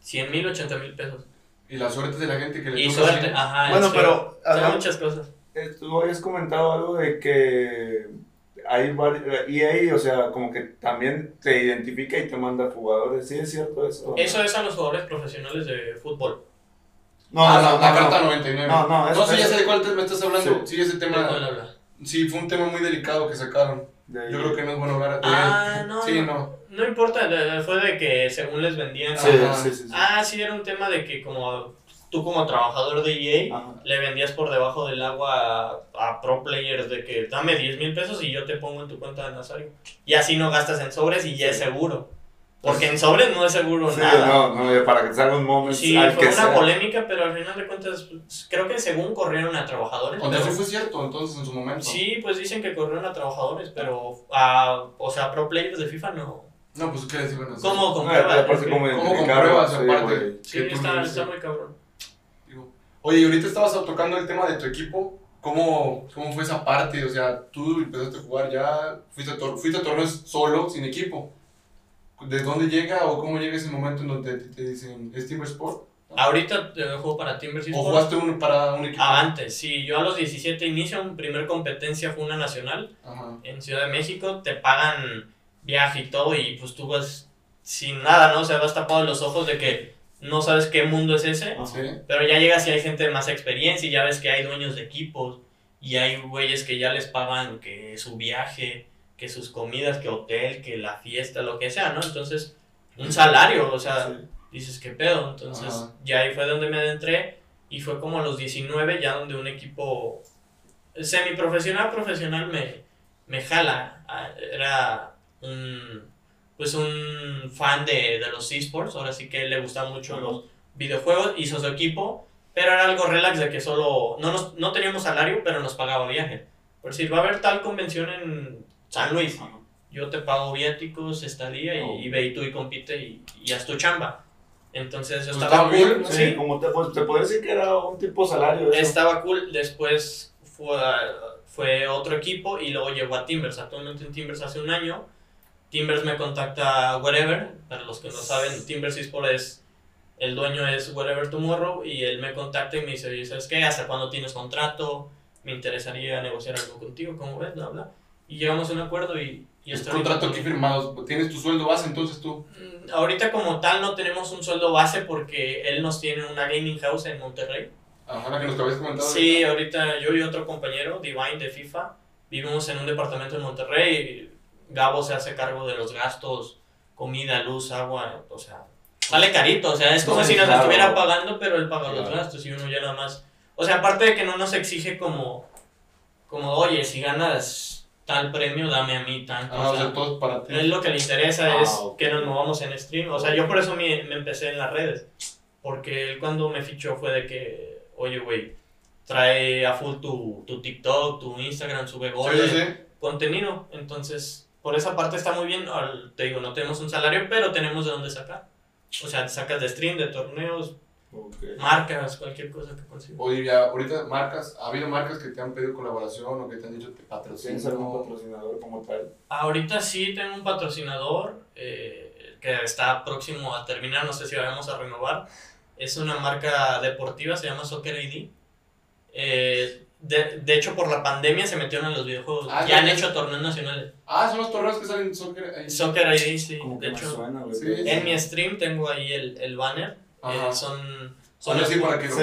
100 mil, 80 mil pesos. Y la suerte de la gente que le Y toca suerte, así. ajá. Bueno, pero... Son hablando- muchas cosas. Tú habías comentado algo de que hay varios, EA, o sea, como que también te identifica y te manda jugadores. ¿Sí es cierto eso? Eso es a los jugadores profesionales de fútbol. No, ah, no, la, no, la no. carta 99. No, no, No, sí, ya sé de cuál te- me estás hablando. Sí, ese ¿De cuál tema. Sí, fue un tema muy delicado que sacaron. De- Yo creo que no es bueno hablar de Ah, no. Sí, no. no. Importa, fue de que según les vendían. Sí, Ajá. sí, sí. sí. Ah, sí, era un tema de que como tú como trabajador de EA Ajá. le vendías por debajo del agua a, a pro players de que dame 10 mil pesos y yo te pongo en tu cuenta de Nazario. Y así no gastas en sobres y ya es seguro. Porque en sobres no es seguro Sí, nada. no, no, para que salga un momento. Sí, al fue que una sea. polémica, pero al final de cuentas pues, creo que según corrieron a trabajadores. Cuando pero- eso fue cierto, entonces en su momento. Sí, pues dicen que corrieron a trabajadores, pero a, o sea, pro players de FIFA no. No, pues qué les iban a hacer. ¿Cómo compruebas? ¿Cómo compruebas, sí, aparte? Sí, que tú está, está muy cabrón. Digo, Oye, y ahorita estabas tocando el tema de tu equipo. ¿Cómo, ¿Cómo fue esa parte? O sea, tú empezaste a jugar ya, fuiste a, tor- fuiste a torneos solo, sin equipo. ¿De dónde llega o cómo llega ese momento en donde te, te dicen, ¿es Timber Sport? Ahorita eh, juego para Timbers ¿O Esports. jugaste un, para un equipo? Ah, antes, sí. Yo a los 17 inicio, mi primer competencia fue una nacional Ajá. en Ciudad de México. Te pagan viaje y todo y pues tú vas sin nada, ¿no? O sea, vas tapado los ojos de que no sabes qué mundo es ese. Sí. Pero ya llegas y hay gente de más experiencia y ya ves que hay dueños de equipos y hay güeyes que ya les pagan que su viaje, que sus comidas, que hotel, que la fiesta, lo que sea, ¿no? Entonces, un salario, o sea, Sí. dices, ¿qué pedo? Entonces, Ajá. ya ahí fue donde me adentré y fue como a los 19 ya donde un equipo semiprofesional, profesional me, me jala. Ah, Era un, pues un fan de, de los esports, ahora sí que le gustan mucho Ajá. los videojuegos, hizo su equipo, pero era algo relax de que solo, no, nos, no teníamos salario, pero nos pagaba viaje. Por decir, va a haber tal convención en San Luis, Ajá. yo te pago viáticos, estadía y, Oh. y ve y tú y compite y, y haz tu chamba. Entonces Pues estaba bien, cool. Sí, sí, como te, pues, te podría decir que era un tipo salario. estaba cool. Después fue, fue otro equipo y luego llegó a Timbers. Actualmente en Timbers hace un año. Timbers me contacta Wherever. Para los que no saben, Timbers Esports es. El dueño es Wherever Tomorrow y él me contacta y me dice, ¿sabes qué? ¿Hasta cuándo tienes contrato? Me interesaría negociar algo contigo, ¿cómo ves? Bla, bla. Y llegamos a un acuerdo y, y El contrato aquí firmado. ¿Tienes tu sueldo base entonces tú? Mm, Ahorita como tal no tenemos un sueldo base porque él nos tiene una gaming house en Monterrey. Ajá, la que nos habías comentado. Sí, ahorita yo y otro compañero, Divine de FIFA, vivimos en un departamento en Monterrey. Gabo se hace cargo de los gastos, comida, luz, agua, o sea, sale carito, o sea, es como si nos claro. estuviera pagando, pero él paga los Claro. gastos y uno ya nada más. O sea, aparte de que no nos exige como, como oye, si ganas tal premio, dame a mí tanto. Ah, o sea, todo es para ti. él lo que le interesa Ah, es ok. que nos movamos en stream. O sea, yo por eso me, me empecé en las redes. Porque él cuando me fichó fue de que, oye, güey, trae a full tu, tu TikTok, tu Instagram, sube goles, sí, sí. contenido. Entonces, por esa parte está muy bien. Te digo, no tenemos un salario, pero tenemos de dónde sacar. O sea, te sacas de stream, de torneos, Marcas, cualquier cosa que consigas. Oye, ya, ahorita marcas, ¿ha habido marcas que te han pedido colaboración o que te han dicho te ¿Tienes algún patrocinador como tal? Ahorita sí tengo un patrocinador eh, que está próximo a terminar, no sé si vamos a renovar. Es una marca deportiva, se llama Soccer ID. Eh, de, de hecho, por la pandemia se metieron en los videojuegos. Ah, ya han hecho torneos nacionales. Ah, son los torneos que salen en soccer. ahí. Soccer ID, sí. Como que De hecho, suena, sí. en mi stream tengo ahí el, el banner. Ajá. Eh, son son los- para que lo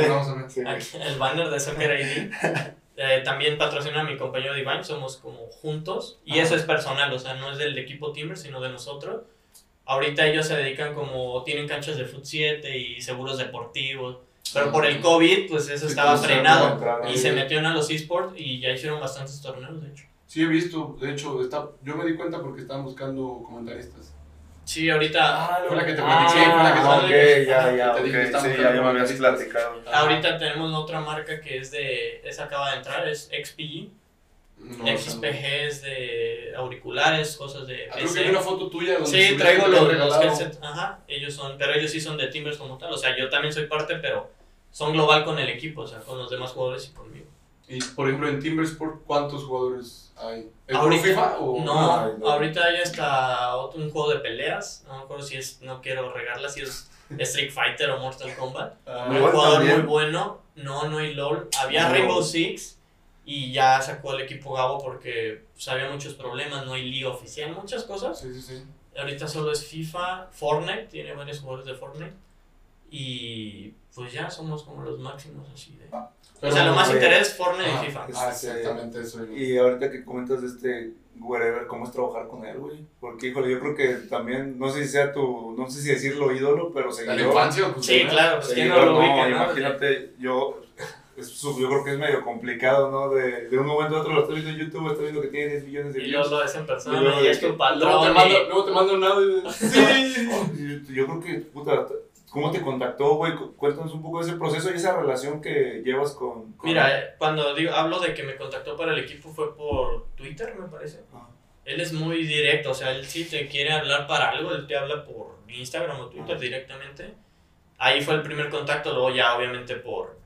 Sí. el banner de Soccer ID. Eh, también patrocina a mi compañero Divine, somos como juntos. Y Ajá. eso es personal, o sea, no es del equipo Timber, sino de nosotros. Ahorita ellos se dedican como, tienen canchas de Foot 7 y seguros deportivos. Pero por el COVID, pues eso Sí, estaba frenado. Y se metieron a los esports y ya hicieron bastantes torneos, de hecho. Sí, he visto, de hecho, está, yo me di cuenta porque estaban buscando comentaristas. Sí, ahorita. Ah, fue la que te Ah, platiqué, fue la que te Ah, platiqué. ok, ya, ya, Te dije que ok. estamos Sí, ya, ya me habías platicado. Ahorita tenemos otra marca que es de. Esa acaba de entrar, es XPG. No, XPG es de auriculares, cosas de. Ah, Creo que vi una foto tuya donde Sí, traigo los, los headsets. Ajá, ellos son, pero ellos sí son de Timbers como tal. O sea, yo también soy parte, pero son global con el equipo, o sea, con los demás jugadores y conmigo. Y por ejemplo, en Timber Sport, ¿cuántos jugadores hay? ¿Es puro Ahorita- FIFA o.? No, ahorita hay hasta otro, un juego de peleas. No me acuerdo si es, no quiero regarla, si es Street Fighter o Mortal Kombat. Ah, un jugador también. muy bueno. No, no hay LOL. Había No. Rainbow Six y ya sacó el equipo Gabo porque pues, había muchos problemas. No hay liga oficial, muchas cosas. Sí, sí, sí. Ahorita solo es FIFA, Fortnite, tiene varios jugadores de Fortnite. Y pues ya somos como los máximos así de. Pero, o sea, lo más oye, interés es Fortnite ah, y FIFA. Ah, exactamente eso. Y ahorita que comentas de este wherever, ¿cómo es trabajar con él, güey? Porque, híjole, yo creo que también, no sé si sea tu, no sé si decirlo ídolo, pero ¿La seguidor. infancia? Pues, Sí, ¿no? claro, pues quién no Seguidor, lo no, ubica, ¿no? imagínate, yo, es su- yo creo que es medio complicado, ¿no? De, de un momento a otro lo estoy viendo en YouTube, estoy viendo que tiene 10 millones de Y views. luego lo ves en Y persona y, de es tu Luego te, mando, y- luego te mando un audio de... Sí. Yo, yo creo que, puta, ¿cómo te contactó, güey? Cu- Cuéntanos un poco de ese proceso y esa relación que llevas con... con- Mira, eh, cuando digo, hablo de que me contactó para el equipo fue por Twitter, me parece. Ajá. Él es muy directo, o sea, él si te quiere hablar para algo, él te habla por Instagram o Twitter directamente. Ahí fue el primer contacto, luego ya obviamente por,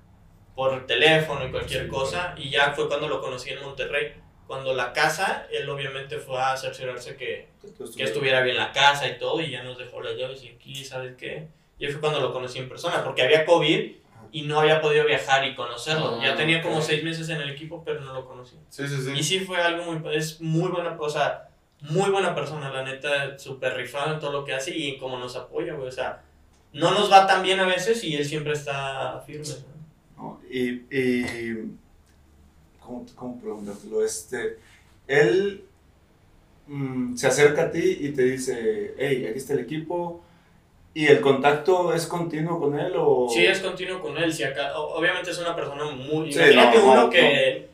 por teléfono y cualquier Sí, cosa. Y ya fue cuando lo conocí en Monterrey. cuando la casa, él obviamente fue a cerciorarse que, que estuviera bien la casa y todo, y ya nos dejó las llaves y aquí, ¿sabes qué? Y ahí fue cuando lo conocí en persona, porque había COVID y no había podido viajar y conocerlo. Ah, ya tenía como seis meses en el equipo, pero no lo conocía. Sí, sí, sí. Y sí fue algo muy, es muy buena, o sea, muy buena persona, la neta, súper rifado en todo lo que hace y como nos apoya, güey, o sea, no nos va tan bien a veces y él siempre está firme. ¿no? ¿no? Y, y ¿cómo, cómo preguntártelo? Este, él mm, se acerca a ti y te dice, hey, aquí está el equipo. ¿Y el contacto es continuo con él o...? Sí, es continuo con él, si acá, obviamente es una persona muy, Sí, imagínate no, uno no, que,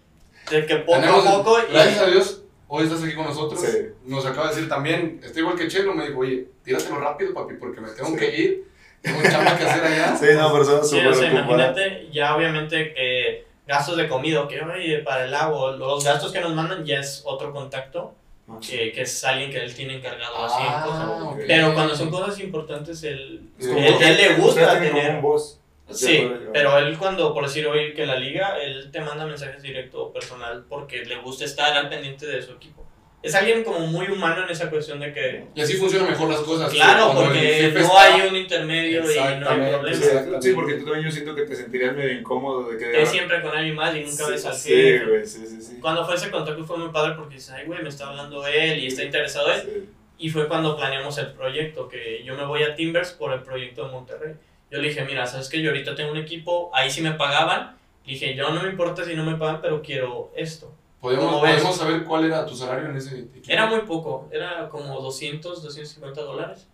de que poco Tenemos- a poco, y- Gracias a Dios, hoy estás aquí con nosotros. Sí. Nos acaba de decir también, está igual que Chelo, me dijo, oye, tíratelo rápido, papi, porque me tengo Sí. que ir. Tengo chamba que hacer allá. Sí, no, persona Sí, súper o sea, imagínate, ya obviamente que gastos de comida, que oye, para el agua, los gastos que nos mandan ya es otro contacto, que, que es alguien que él tiene encargado así en cosas. Ah, ok. Pero cuando son cosas importantes, él, Es como él, él le gusta tener... un boss. Sí, pero él cuando, por decir hoy que la liga, él te manda mensajes directo o personal porque le gusta estar al pendiente de su equipo. Es alguien como muy humano en esa cuestión de que... Y así funcionan mejor las cosas. Claro, porque no está- hay un intermedio y no hay problema. Sí, porque tú también yo siento que te sentirías medio incómodo de que... Estés siempre con alguien más y nunca Sí, ves al sí, güey, sí, sí, sí. Cuando fue ese contacto fue muy padre porque dices, ay, güey, me está hablando él y está interesado él. Sí. Y fue cuando planeamos el proyecto, que yo me voy a Timbers por el proyecto de Monterrey. Yo le dije, mira, sabes que yo ahorita tengo un equipo, ahí sí me pagaban. Le dije, yo no me importa si no me pagan, pero quiero esto. ¿Podemos, podemos saber cuál era tu salario en ese equipo? Era muy poco, era como 200, 250 dólares.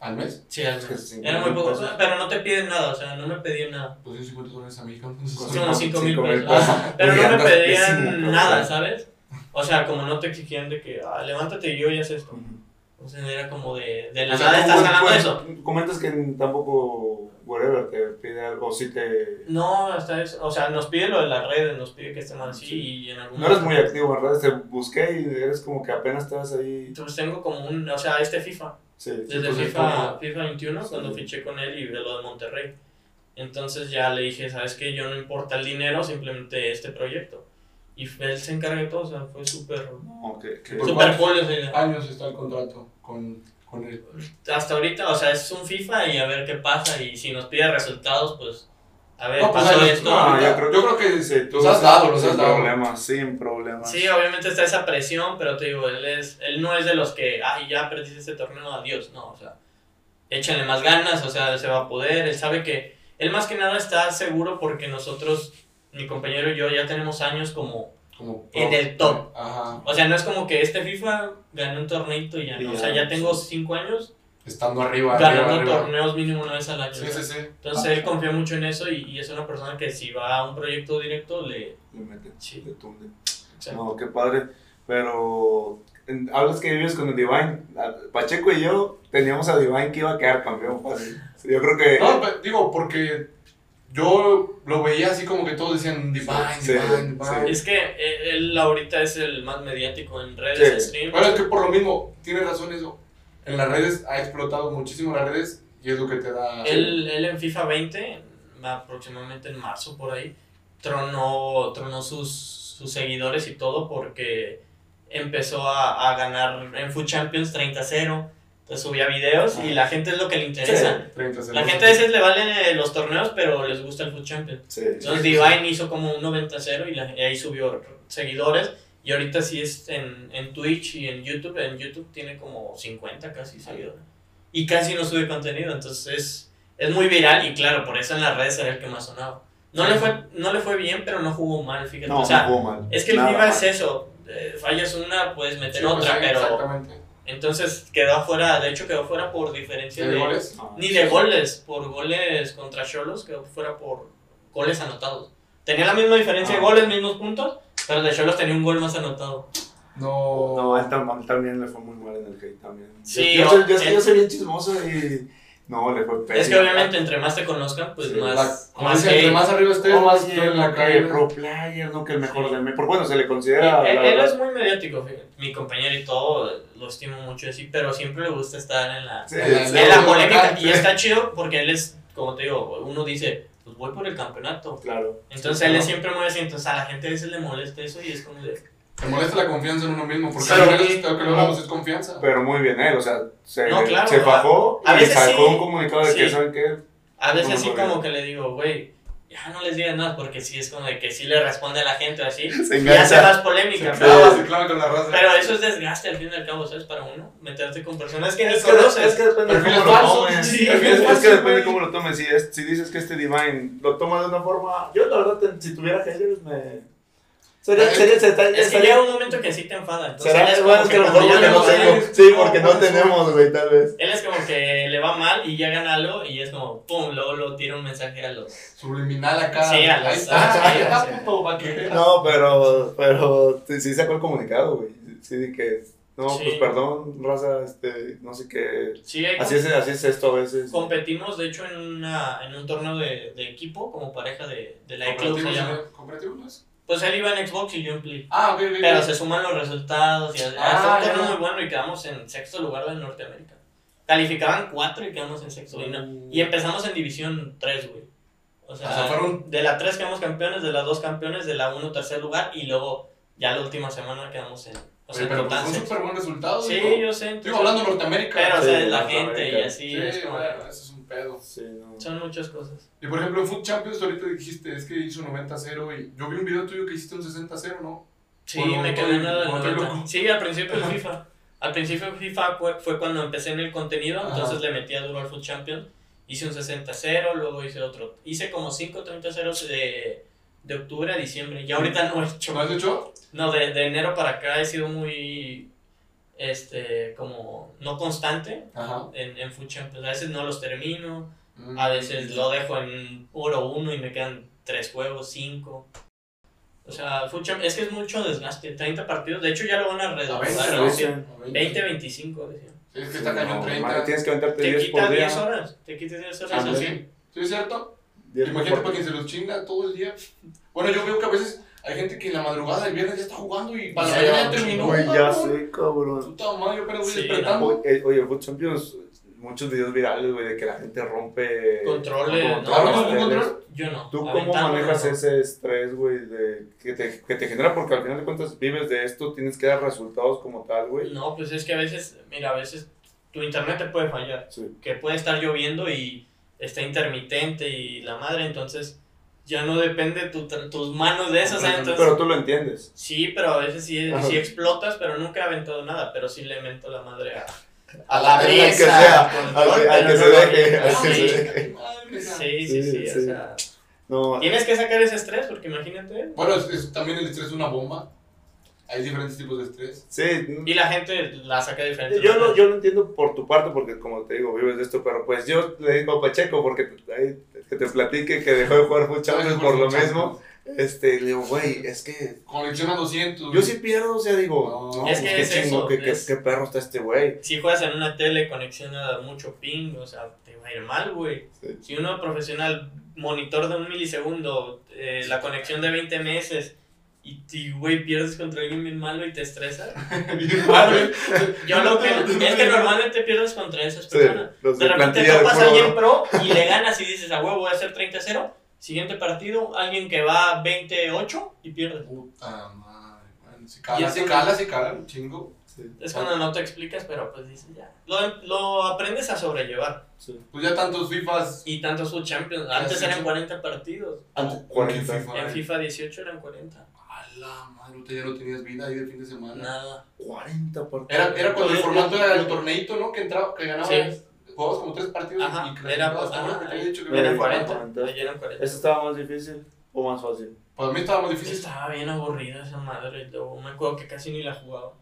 ¿Al mes? Sí, al mes. 50 Era muy poco, pesos. pero no te piden nada, o sea, no me pedían nada. 250 dólares a México. Como 5 mil cinco mil pesos. pesos. Ajá, Pero no me pedían pésimo, nada, ¿sabes? O sea, como no te exigían de que, ah, levántate y yo y haz esto. Ujú. Entonces era como de, de la O sea, nada estás pues, pues, eso. Comentas que tampoco whatever te pide algo, o sí te... No, hasta eso. O sea, nos pide lo de las redes, nos pide que estemos así Sí. y en algún No eres muy activo en redes, te busqué y eres como que apenas estabas ahí. Pues tengo como un, o sea, este FIFA. Sí, Desde pues, es FIFA, como- FIFA 21, Sí. cuando fiché con él y de lo de Monterrey. Entonces ya le dije, ¿sabes qué? Yo no importa el dinero, simplemente este proyecto. Y él se encarga de todo, o sea, fue súper... Por Súper cuántos cool. o sea, años está el contrato con, con él? hasta ahorita, o sea, es un FIFA y a ver qué pasa. Y si nos pide resultados, pues a ver, No, pues, pasó esto. no, yo creo- yo creo que Sí, tú los has dado, los has dado. problemas, sin problemas. Sí, obviamente está esa presión, pero te digo, él, es, él no es de los que, ay, ya perdiste este torneo, adiós. No, o sea, échenle más ganas, o sea, se va a poder. Él sabe que, él más que nada está seguro porque nosotros, mi compañero y yo, ya tenemos años como, como En el top. Ajá. o sea, no es como que este FIFA ganó un torneito y ya, no. O sea, ya tengo sí. cinco años Estando arriba, ganando arriba, arriba. torneos mínimo una vez al año. Sí, sí, sí. Entonces él confía mucho en eso y, y es una persona que si va a un proyecto directo le... Le mete, Sí. le tunde. No, qué padre. Pero en- hablas que vives con el Divine. A- Pacheco y yo teníamos a Divine que iba a quedar campeón. Yo creo que. No, digo, porque yo lo veía así como que todos decían Divine, Sí, Divine, sí, Divine. Es que él ahorita es el más mediático en redes, Sí. stream. Bueno, es que por lo mismo, tiene razón eso. En las redes ha explotado muchísimo las redes y es lo que te da. Él, él en FIFA 20, aproximadamente en marzo por ahí, tronó, tronó sus, sus seguidores y todo porque empezó a, a ganar en Food Champions 30-0. Entonces subía videos y la gente es lo que le interesa. 30 La gente a veces le valen los torneos, pero les gusta el Food Champions. Sí, Entonces Divine hizo como un 90-0 y, la- y ahí subió seguidores. Y ahorita sí es en, en Twitch y en YouTube. En YouTube tiene como 50 casi seguidores. Y casi no sube contenido. Entonces es, es muy viral y claro, por eso en las redes era el que más sonaba. No, le, fue, no le fue bien, pero no jugó mal, fíjate. No, o sea, no jugó mal. es que el Nada FIFA es eso. eh, fallas una, puedes meter pues otra, pero Exactamente. Entonces quedó afuera. De hecho, quedó fuera por diferencia ¿De de, goles? No, ni de goles, por goles contra Cholos, que fuera por goles anotados. Tenía la misma diferencia de Ah. goles, mismos puntos, pero el de Cholos tenía un gol más anotado. No. No, a él también le fue muy mal en el hate también. Sí, yo, yo, yo, él- yo soy bien chismoso y no, le fue pésimo. Es que obviamente entre más te conozcan, pues Sí, más, La- más entre más arriba estés, Oye, más en la calle. pro player, no que el mejor Sí. de mí. Por bueno, se le considera. él, la él verdad. es muy mediático, fíjate. mi compañero y todo, lo estimo mucho así, pero siempre le gusta estar en la, Sí, En la- en polémica. Y está chido porque él es, como te digo, uno dice, pues voy por el campeonato. Claro. Entonces Sí, él es claro. siempre muy así, entonces a la gente a veces le molesta eso y es como de, Te molesta la confianza en uno mismo, porque Pero- al final es- lo que hablamos es confianza. Pero muy bien él, o sea, se, No, claro, se bajó a- a y sacó sí, un comunicado de que, sí. ¿saben qué? A veces No, sí como que le digo, güey, ya no les digas nada porque sí es como de que sí le responde a la gente así. Se y hace más Se polémica. clava, pero, se clava con la raza. pero eso es desgaste al fin y al cabo, ¿sabes? Para uno, meterte con personas que ni Es que, conoces. es que depende de cómo lo tomes. sí, es, que depende de cómo lo tomes. Si, es- si dices que este Divine lo toma de una forma. Yo, la verdad, si tuviera haters, me. Sería, Es sería, sería, Es que sería- llega un momento que sí te enfada. Entonces será- es bueno, es que lo mejor le no tengo. Sí, porque no tenemos, güey, tal vez. Él es como que le va mal y ya gana algo y es como, pum, luego lo tira un mensaje a los... Subliminal acá. Sí, a que veas. No, pero, pero sí, sí sacó el comunicado, güey. Sí, de que, no, Sí. pues perdón, raza, este, no sé qué. Sí, Así es, así es esto a veces. Competimos, de hecho, en, una, en un torneo de, de equipo, como pareja de, de la E-Club Cooperativo, llama. ¿sí? ¿Cooperativo no es? Pues él iba en Xbox y yo en Play. Ah, ok, ok. Pero ok. se suman los resultados y así. Ah, torneo ya. muy bueno y quedamos en sexto lugar de Norteamérica. Calificaban cuatro y quedamos en sexto. Y, no- y empezamos en División 3, güey. O sea, O sea, fueron- de la 3 quedamos campeones, de la 2 campeones, de la 1 tercer lugar y luego ya la última semana quedamos en... O sea, Oye, pero pues fue un súper buen resultado. Sí, digo. yo sé. Estoy hablando de Norteamérica. Pero, o Sí, sea, la Norteamérica. gente y así. Sí, es como- bueno, eso es un pedo. Sí, no. Son muchas cosas. Y por ejemplo, en Food Champions ahorita dijiste, es que hizo 90-0 y yo vi un video tuyo que hiciste un 60-0, ¿no? Sí, Bueno, me quedé nada del no estoy 90. loco. Sí, al principio de FIFA. Al principio de FIFA fue, fue cuando empecé en el contenido, Ajá. entonces le metía duro al Food Champions. Hice un 60-0, luego hice otro. Hice como 5 30-0 de, de octubre a diciembre. Y ahorita no he hecho. ¿No has hecho? No, de, de enero para acá he sido muy. Este, como no constante Ajá. en, en Food Champions. A veces no los termino, Mm. a veces lo dejo en oro 1 y me quedan 3 juegos, 5. O sea, Food Champions, es que es mucho desgaste. 30 partidos, de hecho ya lo van a A 20, redoblar. ¿no? ¿no? sí. 20, 25, decían. Sí, es que está cañón No, 30. madre, Tienes que aventarte Te 10 quita por día. 10 horas. Te quita 10 horas. Ah, eso sí. sí. ¿Sí es cierto? 10 Imagínate por para quien se los chinga todo el día. Bueno, yo veo que a veces hay gente que en la madrugada del viernes ya está jugando y para la mañana ya terminó. Güey, ya cabrón. sé, cabrón. Puta madre, yo apenas voy Sí, despertando. Oye, eh, oye, Food Champions, muchos videos virales, güey, de que la gente rompe. Controles, controles, ¿no? ¿Ahora tienes un teles. control? Yo no. ¿Tú cómo manejas no. ese estrés, güey, de que te, que te genera? Porque al final de cuentas vives de esto, tienes que dar resultados como tal, güey. No, pues es que a veces, mira, a veces tu internet te puede fallar. Sí. Que puede estar lloviendo y está intermitente y la madre, entonces ya no depende tu, tus manos de eso. o sea, entonces, Pero tú lo entiendes. Sí, pero a veces sí, sí explotas, pero nunca he aventado nada, pero sí le meto la madre a, A la Al que brisa, sea, al que, al pero que no se deje, aviento. al que se Sí. deje. Madre mía. Sí, sí, sí, Sí, o sea, No, tienes que sacar ese estrés porque imagínate. Bueno, es, es- también el estrés es una bomba. Hay diferentes tipos de estrés. sí. Y la gente la saca diferente. Yo lo, yo lo entiendo por tu parte, porque como te digo, vives de esto, pero pues yo le digo a Pacheco, porque ahí, que te platique que dejó de jugar Food Champions por lo mismo. Este, le digo, güey, es que Conexión a 200. yo sí pierdo, o sea, digo, No, no, Es que qué es chingo, eso, qué, qué- es- qué perro está este güey. Si juegas en una tele, conexión a mucho ping, o sea, te va a ir mal, güey. Sí. Si uno profesional, monitor de un milisegundo, eh, la conexión de 20 meses, y, y, güey, pierdes contra alguien bien malo y te estresa. Bien mal, Yo lo que. Es que normalmente pierdes contra esas Sí, personas. los De repente topas a alguien pro y le ganas y dices, a huevo, voy a hacer 30-0. Siguiente partido, alguien que va 28 y pierdes. Puta madre. Bueno, si Y cala, si cala, si cala, un chingo. Sí, Es cuando no te explicas, pero pues dices ya. Lo, lo aprendes a sobrellevar. sí. Pues ya tantos FIFAs. Y tantos Food Champions. Antes sí, eran sí. 40 partidos. Antes, ¿Con qué 40. FIFA? En FIFA 18 eran 40. La madre, usted ya no tenías vida ahí de fin de semana. Nada. 40 por Era, era cuando el Yo- formato yo- era el torneito, ¿no? Que entraba, que ganaba. Sí. Jugabas como tres partidos Ajá, y era- clasificabas. ¿Te acuerdas ajá, que te había dicho que Era Eran era 40. comentaste. Ahí eran 40. ¿Eso estaba más difícil o más fácil? Para mí estaba más difícil. Estaba bien aburrida esa madre. y luego me acuerdo que casi ni la jugaba.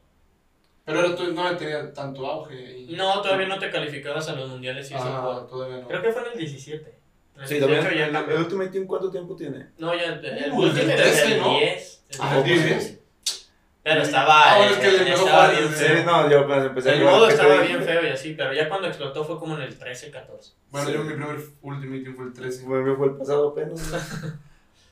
Pero era, tú- no tenía tanto auge. Y... No, todavía no te calificabas a los mundiales y eso. Todavía no. Creo que fue en el 17. En el Sí, 18 también. ya ¿El, el Ultimate Team cuánto tiempo tiene? No, ya el, el Uh, el es 13, el ¿no? 10. Ah, el ¿el 10. 10? Pero estaba. Ah, bueno, es que a estaba bien feo. Sí, no, yo apenas empecé a El modo ¿qué te estaba dije? bien feo y así, pero ya cuando explotó fue como en el 13-14. Bueno, Sí. yo mi primer Ultimate Team fue el 13. Bueno, fue el pasado apenas.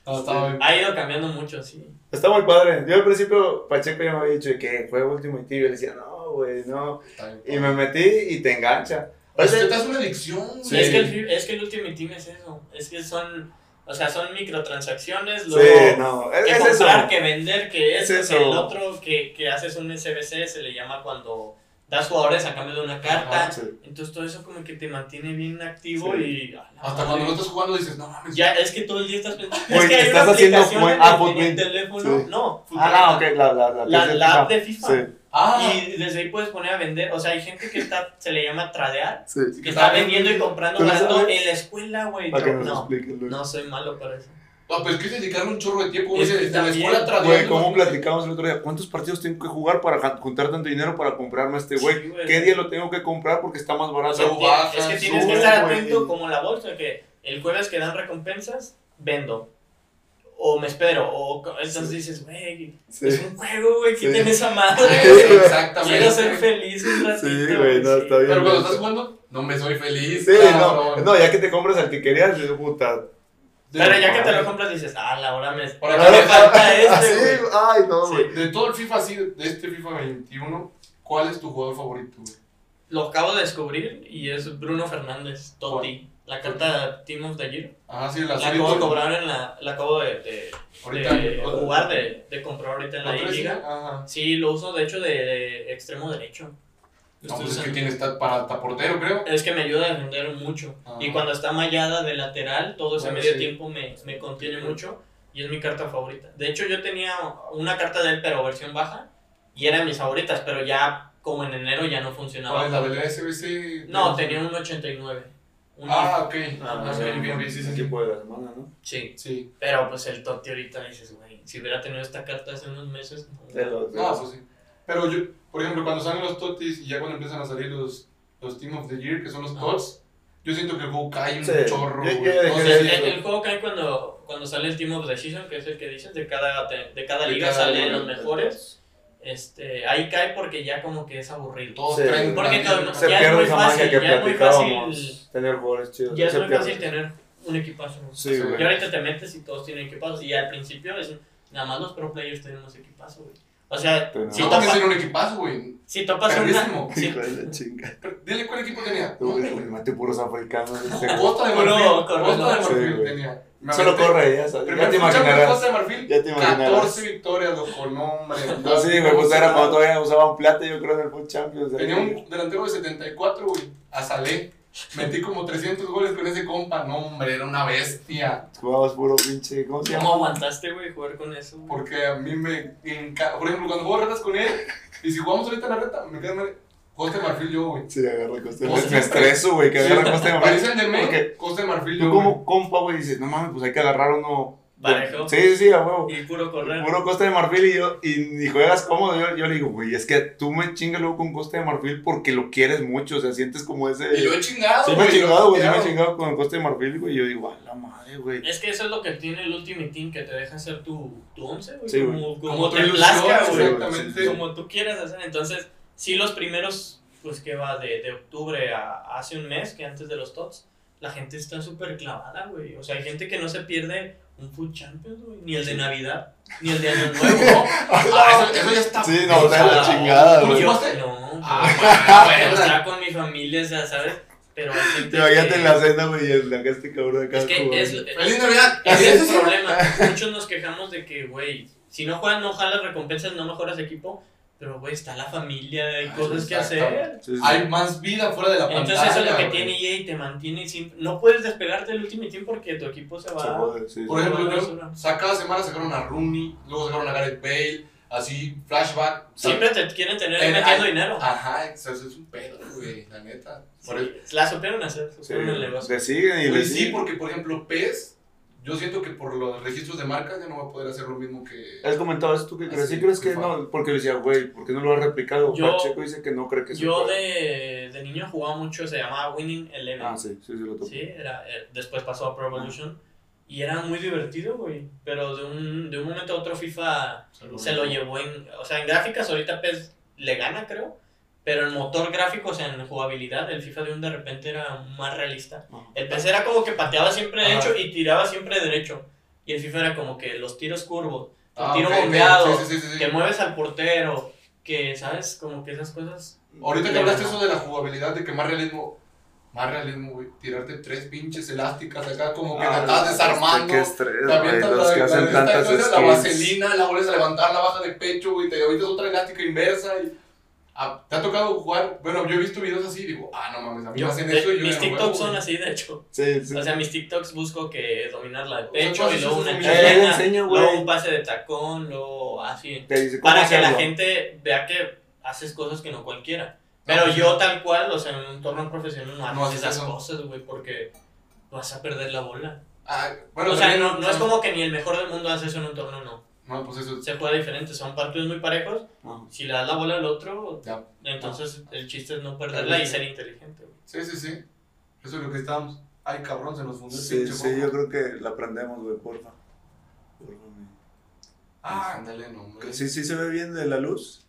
Ah, estaba bien. Ha ido cambiando mucho, sí. Está muy padre. Yo al principio, Pacheco ya me había dicho de que fue Ultimate Team. Y yo le decía, no, güey, no. Y me metí y te engancha. Es que te hace una adicción. Sí. Es, que el, es que el Ultimate Team es eso. Es que son. O sea, son microtransacciones, Sí, luego no, es, que es eso. comprar, que vender, que Es esto, eso. que el otro, que, que haces un SBC, se le llama cuando das jugadores a cambio de una carta. Ajá, sí. Entonces todo eso como que te mantiene bien activo Sí. y... Hasta madre. cuando no estás jugando dices, no mames. Ya, es que todo el día estás pensando. Es que hay estás una haciendo aplicación buen- en, ah, en el teléfono. Sí. No, Ah, no, ok, la, la, la, La- que es la app de FIFA. Sí, Ah, Y desde ahí puedes poner a vender. O sea, hay gente que está, se le llama tradear, sí. que está vendiendo y comprando ¿Tú lo barato sabes? en la escuela, güey. Para que nos No, Luis. no soy malo para eso. No, pero es que es dedicarle un chorro de tiempo. Que desde la escuela Güey, tradeando. ¿cómo imagínate. platicamos el otro día? ¿Cuántos partidos tengo que jugar para juntar tanto dinero para comprarme a este güey? Sí. ¿Qué día lo tengo que comprar porque está más O barato? sea, tie- bajan, es que tienes que suben, estar güey. atento como la bolsa, que el jueves que dan recompensas, vendo. O me espero. O entonces Sí. dices, güey, Sí. es un juego, güey, Sí. quiten esa madre. Sí, Exactamente. Quiero ser feliz un ratito. Sí, güey, no, está bien. Pero cuando estás jugando, no me soy feliz. Sí, no, cabrón. no, ya que te compras al que querías, puta. Pero ya que te lo compras dices, ah, la hora me, Ahora ahora me falta este, Así, güey. ay, no, Sí. güey. De todo el FIFA así, de este FIFA 21, ¿cuál es tu jugador favorito, güey? Lo acabo de descubrir y es Bruno Fernández, Totti. La carta Team of the Year. Ah, sí, la La acabo de cobrar en la. La acabo de, de, Ahorita. de jugar, de, de comprar ahorita en la, liga. Ajá. Sí, lo uso de hecho de, de extremo derecho. No, pues es que tiene estar para hasta portero, creo. Es que me ayuda a defender mucho. Ah. Y cuando está mallada de lateral, todo ese Bueno, medio sí. tiempo me, me contiene mucho. Y es mi carta favorita. De hecho, yo tenía una carta de él, pero versión baja. Y era de mis favoritas, pero ya como en enero ya no funcionaba. ¿Cuál es la del SBC? No, tenía un 89. Un Ah, ok. Ah, Ah, sí, bien, bien, bien, sí, sí, sí. equipo de la semana, ¿no? Sí. Sí. Pero pues el Totti ahorita dices, güey, si hubiera tenido esta carta hace unos meses. no. De los, de No, los- pues sí. Pero yo, por ejemplo, cuando salen los Totis y ya cuando empiezan a salir los, los Team of the Year, que son los. Tots, yo siento que el juego cae un Sí. chorro, Yo- güey. ya sé de el, juego cae cuando, cuando sale el Team of the Season, que es el que dices, de cada, te- de cada De liga cada salen liga, los mejores. Este, ahí cae porque ya como que es aburrido. Todos Sí. traen Porque la todo- Se Ya es pierde muy esa fácil, magia que ya es muy platicábamos. fácil. Tener jugadores chidos. Ya es se muy pierde. fácil tener un equipazo. Sí, Sí. güey. Y ahorita te metes y todos tienen equipazos. Y al principio es nada más los pro players tenemos equipazo, güey. O sea, Pero si No, topas, un equipazo, güey. si topas Perrísimo. una... si- chinga. Dile cuál equipo tenía. No, Uy, güey. güey, mate puros africanos. este. Costa de Marfil. Costa de Marfil tenía. Me Solo corre, ya sabes. Ya te imaginarás. Costa de Marfil. Ya te imaginarás. 14 victorias, loco, no, hombre. No, sí, güey, pues era cuando todavía usaban plata, yo creo, en el Food Champions. Tenía un delantero de 74, güey. A Salé. Metí como 300 goles con ese compa. No, hombre, era una bestia. Jugabas puro pinche. ¿Cómo se ¿Cómo llama? aguantaste, güey, jugar con eso? Porque a mí me encanta. Por ejemplo, cuando juego retas con él, y si jugamos ahorita la reta, me queda mal. Costa de Marfil yo, güey. Sí, agarra Costa de Pues Marfil. Me estreso, güey, que agarra Costa de Marfil. Parecen de Porque May, Costa de Marfil Tú yo, como güey. compa, güey, dices, no mames, pues hay que agarrar uno. Parejo. Sí, sí, sí, a huevo. Y puro correr. Puro Costa de Marfil y yo, y, y juegas cómodo. Yo, yo le digo, güey, es que tú me chingas luego con Costa de Marfil porque lo quieres mucho, o sea, sientes como ese. Y lo he chingado, Sí, me he güey, chingado, güey, sí me he chingado con Costa de Marfil, güey. Y yo digo, a la madre, güey. Es que eso es lo que tiene el Ultimate Team, que te deja hacer tu, tu once, güey. Sí, como, como, Como tu te plazca, güey. exactamente. Como tú quieras hacer. Entonces, sí, los primeros, pues que va de, de octubre a hace un mes, que antes de los TOTS, la gente está súper clavada, güey. O sea, hay gente que no se pierde un Food Champions, güey. Ni el de Navidad, ni el de Año Nuevo. Ah, eso, eso ya está. Sí, no, de la chingada, ¿Tú güey. No, Ah, pero bueno, con mi familia, o sea, ¿sabes? Pero Te imagínate en la cena, güey, y el acá este cabrón acá. Es que es, ¡Feliz Navidad! ese es el problema. Muchos nos quejamos de que, güey, si no juegas, no jalas recompensas, no mejoras equipo. Pero, güey, está la familia, hay Ah, cosas que hacer. Sí, sí. Hay más vida fuera de la pantalla. Entonces, eso es lo que güey. tiene EA y te mantiene siempre. No puedes despegarte del último team porque tu equipo se Se va. sí, Por sí. ejemplo, Bueno, yo, basura. o sea, cada semana sacaron a Rooney, luego sacaron a Gareth Bale, así, flashback. Siempre te quieren tener Eh, metiendo ay, dinero. Ajá, eso es un pedo, güey, la neta. Por Sí, el- la supieron hacer, Sí, supieron el negocio. le siguen y le sí, siguen. porque por ejemplo, PES, yo siento que por los registros de marcas ya no va a poder hacer lo mismo que. ¿Has comentado eso tú que crees? Así, ¿Sí crees que no? Porque decía, güey, ¿por qué no lo has replicado? Yo- Pacheco dice que no cree que Yo de, de niño jugaba mucho, se llamaba Winning Eleven. Ah, sí, sí, sí, lo topo. Sí, era, eh, después pasó a Pro Evolution. Y era muy divertido, güey. Pero de un, de un momento a otro FIFA se lo llevó en... O sea, en gráficas ahorita PES le gana, creo. Pero en motor gráfico, o sea, en jugabilidad, el FIFA de un de repente era más realista. Ajá. El PES era como que pateaba siempre Ajá. derecho y tiraba siempre derecho. Y el FIFA era como que los tiros curvos, Ah, tiro ok, ok, bombeado, sí, sí, sí, sí. que mueves al portero, que, ¿sabes? Como que esas cosas... Ahorita que hablaste eso de la jugabilidad, de que más realismo. más realismo, güey. Tirarte tres pinches elásticas acá, como que Ah, te estás desarmando. Qué estrés, Te güey. Los la, que la- hacen esta- tantas la vaselina, la vuelves a levantar, la baja de pecho, güey. Te avientas otra elástica inversa y. Ah, ¿Te ha tocado jugar? Bueno, yo he visto videos así y digo, ah, no mames, a mí Yo- me hacen eso y yo mis no TikToks juego, son así, de hecho. Sí, sí. O sea, mis TikToks busco que dominar la de sea, pecho tú y haces luego una enseño, güey. luego un pase de tacón, luego así. Te dice, ¿cómo Para que la gente vea que haces cosas que no cualquiera. Pero pues, yo tal cual, o sea, en un entorno profesional no haces No haces esas eso. cosas, güey, porque vas a perder la bola. Ah, bueno, o sea, no, no es como que ni el mejor del mundo hace eso en un torneo, no. No, pues eso. Se juega diferente, son partidos muy parejos. Ajá. Si le das la bola al otro, Ya. entonces el chiste es no perderla y ser inteligente, güey. Sí, sí, sí. Eso es lo que estábamos. Ay, cabrón, se nos fundió el Sí, pinche sí, yo creo que la aprendemos, güey, porfa. Porfa. Ah, ándale, no, hombre. Sí, sí se ve bien de la luz.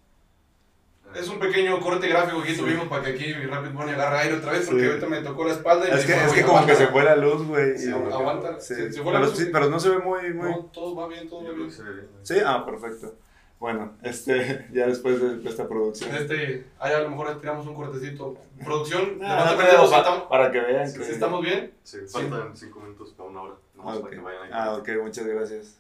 Es un pequeño corte gráfico que Sí. tuvimos para que aquí Rapid Bunny agarre aire otra vez, porque Sí. ahorita me tocó la espalda y Es que, dijo, es "Güey, que como que aguanta". se fue la luz, güey. Sí, aguanta. Sí, Se- se fue la pero, luz. sí, pero no se ve muy, muy... No, todo va bien, todo va bien. que se ve bien. Sí, ah, perfecto. Bueno, este, ya después de, de esta producción. Este, ahí a lo mejor tiramos un cortecito. Producción, Ah, no, pedidos, pa- ¿estamos, para que vean que... ¿estamos bien? Sí, faltan 5 minutos para una hora. Ah, Nomás ok. para que vayan ahí. Ah, ok, muchas gracias.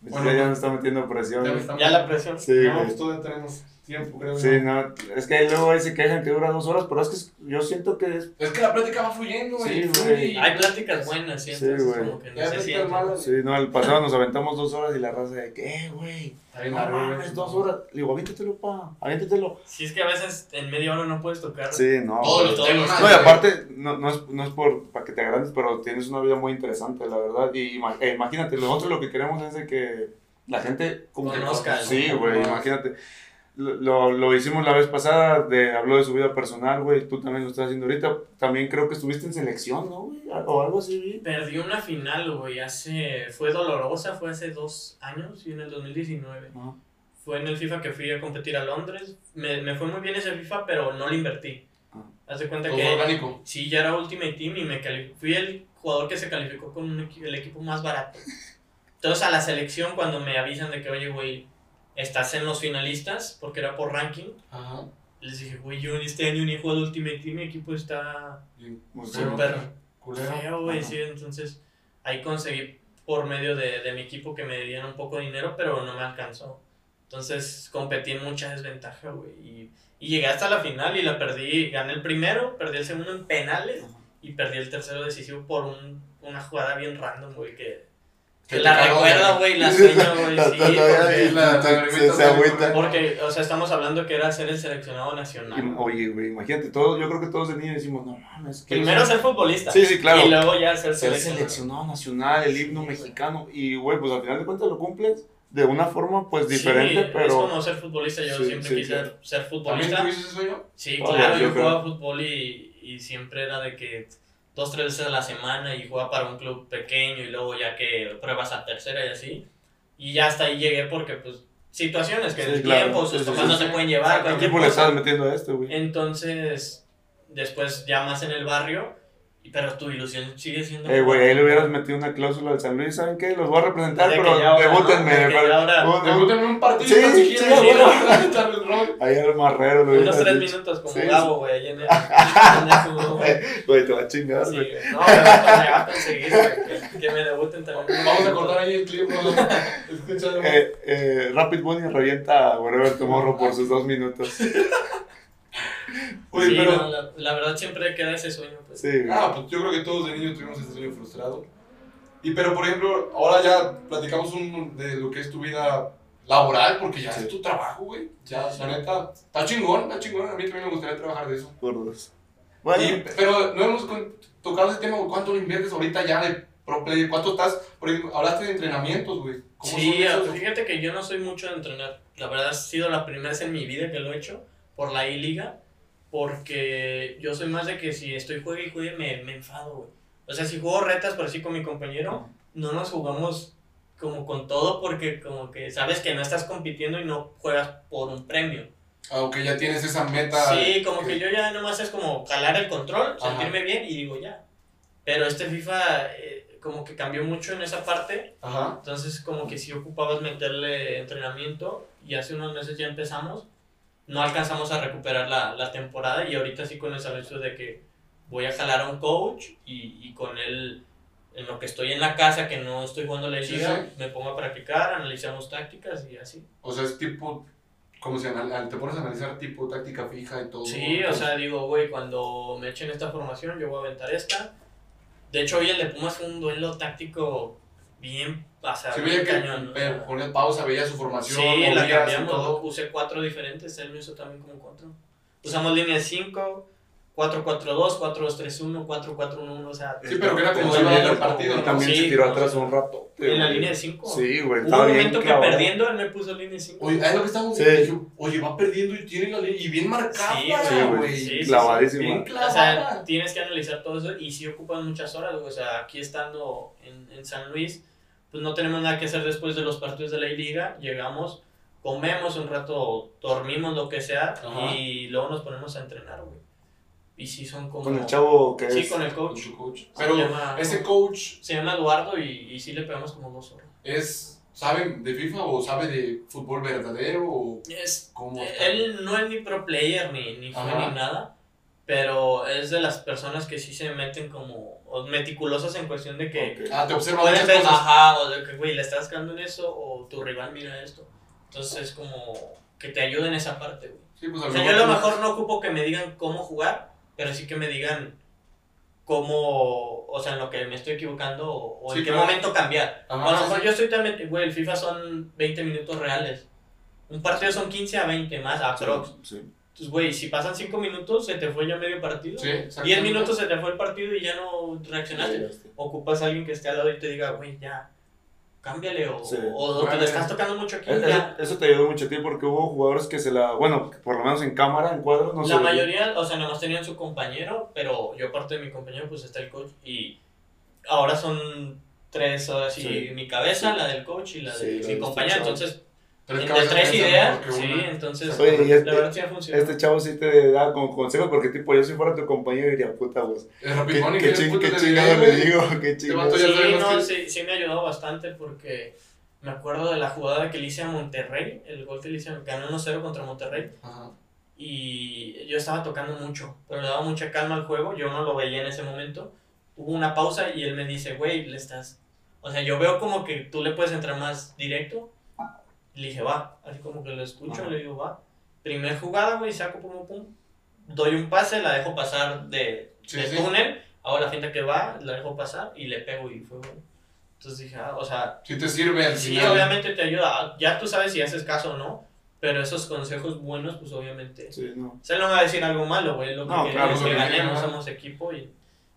Bueno, ya nos está metiendo presión. Ya me la presión. Sí, No, pues todavía tenemos tiempo, creo. Sí, no, es que luego ahí se quejan que dura dos horas, pero es que es- yo siento que es... Es que la plática va fluyendo, güey. Sí, güey. Hay pláticas buenas, ¿sí? Sí, güey. como que no Ya se pláticas siente. malas. Sí, no, el pasado nos aventamos dos horas y la raza de, ¿qué, güey? Está bien No güey. mames, dos horas. Le digo, aviéntatelo, pa, aviéntatelo. Si es que a veces en media hora no puedes tocar. Sí, no. Todos güey. todos los- No, y güey. aparte, no, no, es, no es por para que te agrandes, pero tienes una vida muy interesante, la verdad. Y eh, imagínate, nosotros lo que queremos es de que la gente como que- Conozca, Sí, güey, imagínate. Lo, lo, hicimos la vez pasada, de, habló de su vida personal, güey. Tú también lo estás haciendo ahorita. También creo que estuviste en selección, ¿no, güey? O algo así, vi. Perdí una final, güey, hace... Fue dolorosa, fue hace dos años, y en el 2019. Ajá. Fue en el FIFA que fui a competir a Londres. Me, me fue muy bien ese FIFA, pero no le invertí. Ah. Haz de cuenta que... orgánico. Sí, ya era Ultimate Team y me fui el jugador que se calificó con un equi- el equipo más barato. Entonces a la selección cuando me avisan de que, oye, güey, estás en los finalistas, porque era por ranking, Ajá. les dije, güey, yo en este año ni he jugado Ultimate Team, mi equipo está súper feo, güey, sí, entonces ahí conseguí por medio de, de mi equipo que me dieran un poco de dinero, pero no me alcanzó. Entonces competí en mucha desventaja, güey, y, y llegué hasta la final y la perdí, gané el primero, perdí el segundo en penales Ajá. y perdí el tercero decisivo por un, una jugada bien random, güey, que, Que que te la recuerdo, güey, la sueño, güey, sí, porque, la- Se- se se- agüita. porque, o sea, estamos hablando que era ser el seleccionado Y- nacional. Oye, güey, imagínate, todos, yo creo que todos de niños decimos, no mames. quiero Primero ser- ser futbolista. Sí, sí, claro. Y luego ya ser ser seleccionado. seleccionado nacional, el himno Sí, mexicano. Y, güey, pues al final de cuentas lo cumples de una forma, pues diferente, sí, pero. es como ser futbolista, yo Sí, siempre sí, quise ser ¿También futbolista. tuviste ese sueño? Sí, Oh, claro, yo jugaba fútbol y, y siempre era de que dos, tres veces a la semana y jugaba para un club pequeño y luego ya que pruebas a tercera y así. Y ya hasta ahí llegué porque pues situaciones que Sí, el claro. tiempo, sus sí, papás sí, no sí. te pueden llevar. ¿Qué equipo le estás metiendo a esto, güey? Entonces, después ya más en el barrio, pero tu ilusión sigue siendo... Eh, güey, ahí le hubieras metido una cláusula al San Luis, ¿saben qué? Los voy a representar, De pero debútenme. Debútenme un partido Sí, sí, güey. rol. Ahí el marrero lo Unos tres dicho. minutos como Sí, sí. Gabo, güey, ahí en el... Güey, te va a chingar, Sí, güey. no, me va me va a conseguir güey, que, me debuten también. Vamos a cortar ahí el clip. Escucha. Eh, eh, Rapid Bunny revienta a Wherever Tomorrow por sus dos minutos. Oye, Sí, pero. no, la, la verdad siempre queda ese sueño. Pues. Sí. Ah, pues yo creo que todos de niños tuvimos ese sueño frustrado. Y pero, por ejemplo, ahora ya platicamos un, de lo que es tu vida laboral, porque ya es tu trabajo, güey. Ya, la neta, está chingón, está chingón. A mí también me gustaría trabajar de eso. por dos. Bueno, Y- pero no hemos tocado ese tema. ¿Cuánto le inviertes ahorita ya de pro player? ¿Cuánto estás? Por ejemplo, hablaste de entrenamientos, güey. ¿Cómo Sí, son esos? fíjate que yo no soy mucho de entrenar. La verdad ha sido la primera vez en mi vida que lo he hecho por la I-Liga. Porque yo soy más de que si estoy juegue y juegue me, me enfado, güey. O sea, si juego retas por así con mi compañero, no nos jugamos como con todo porque como que sabes que no estás compitiendo y no juegas por un premio. Aunque ya tienes esa meta. Sí, como que yo ya nomás es como calar el control, Ajá. sentirme bien y digo ya. Pero este FIFA eh, como que cambió mucho en esa parte, Ajá. entonces como que si ocupabas meterle entrenamiento y hace unos meses ya empezamos, no alcanzamos a recuperar la, la temporada y ahorita sí con el anuncio de que voy a jalar a un coach y, y con él, en lo que estoy en la casa, que no estoy jugando la Sí, liga, sí. me pongo a practicar, analizamos tácticas y así. O sea, es tipo, como si anal- te pones a analizar tipo táctica fija y todo. Sí, o sea, digo, güey, cuando me echen esta formación, yo voy a aventar esta. De hecho, hoy el de Pumas fue un duelo táctico bien, o sea, Sí, bien veía cañón. o sea. ponía pausa, veía su formación, Sí, la cambiamos, todo. usé cuatro diferentes, él me usó también como cuatro. Usamos línea 5, 4-4-2, 4-2-3-1, 4-4-1-1, o sea, Sí, pero que era como se iba el partido, y ¿no? También Sí, se tiró atrás un rato. en la línea de 5. Sí, güey. Hubo estaba un bien momento que clavado. perdiendo, él me puso línea 5. Oye, es lo que estábamos Sí. dije, oye, va perdiendo y tiene la línea, y bien marcada, Sí, güey, Sí. Sí, sí, Clavadísima. Bien O clavada. sea, tienes que analizar todo eso y sí ocupan muchas horas, güey. O sea, aquí estando en, en San Luis, pues no tenemos nada que hacer después de los partidos de la liga. Llegamos, comemos un rato, dormimos lo que sea Ajá. y luego nos ponemos a entrenar, güey. Y sí son como... Con el chavo que Sí, es. con el con coach. su coach. Se Pero llama- ese coach Se llama Eduardo y, y sí le pegamos como dos horas. es, ¿sabe de FIFA o sabe de fútbol verdadero o Es, cómo? él no es ni pro player ni, ni fue ni nada, pero es de las personas que sí se meten como o meticulosas en cuestión de que... Ok. Ah, te observa Pueden ver, cosas. ajá, o de que, güey, le estás cagando en eso, o tu rival mira esto. Entonces es como que te ayuda en esa parte, güey. Sí, pues a O sea, yo a lo mejor no ocupo que me digan cómo jugar, pero sí que me digan cómo, o sea, en lo que me estoy equivocando, o, o Sí, en qué claro. momento cambiar. Ajá, a lo mejor sí. yo estoy también, güey, el FIFA son 20 minutos reales. Un partido son 15 a 20 más, aprox. Sí. Entonces, güey, si pasan 5 minutos, se te fue ya medio partido. Sí, 10 exactamente. minutos se te fue el partido y ya no reaccionaste ocupas a alguien que esté al lado y te diga, güey, ya, cámbiale, o, Sí. o, o te le estás tocando mucho aquí, Es- Eso, ya. eso te ayudó mucho a ti porque hubo jugadores que se la. Bueno, por lo menos en cámara, en cuadro, no sé. La mayoría, o sea, nada más tenían su compañero, pero yo aparte de mi compañero, pues está el coach, y ahora son tres, ahora sí, Sí. mi cabeza, Sí. la del coach y la Sí, de mi compañero, entonces, Tres cabezas tres ideas, sí, una. entonces, Oye, y este- la verdad sí ha funcionado. Este chavo sí te da como consejos porque, tipo, yo si fuera tu compañero diría, puta, pues. Es ¿Qué, qué, que ching- puta qué chingado le digo? ¿Qué vato chingado? Sí, no, sí, sí me ha ayudado bastante porque me acuerdo de la jugada que le hice a Monterrey, el gol que le hice, ganó 1-0 contra Monterrey, Ajá. y yo estaba tocando mucho, pero le daba mucha calma al juego, yo no lo veía en ese momento. Hubo una pausa y él me dice, güey, le estás... O sea, yo veo como que tú le puedes entrar más directo. Y le dije, va, así como que lo escucho, Ajá. le digo, va. Primer jugada, güey, saco pum, pum, doy un pase, la dejo pasar de, Sí, de sí. túnel, hago la finta que va, la dejo pasar y le pego y fue gol. Entonces dije, ah, o sea, Sí te sirve al Sí, final. obviamente te ayuda. Ya tú sabes si haces caso o no, pero esos consejos buenos, pues obviamente. Sí, no. Él no va a decir algo malo, güey. Lo que No, quiere claro, es que ganemos, somos equipo y,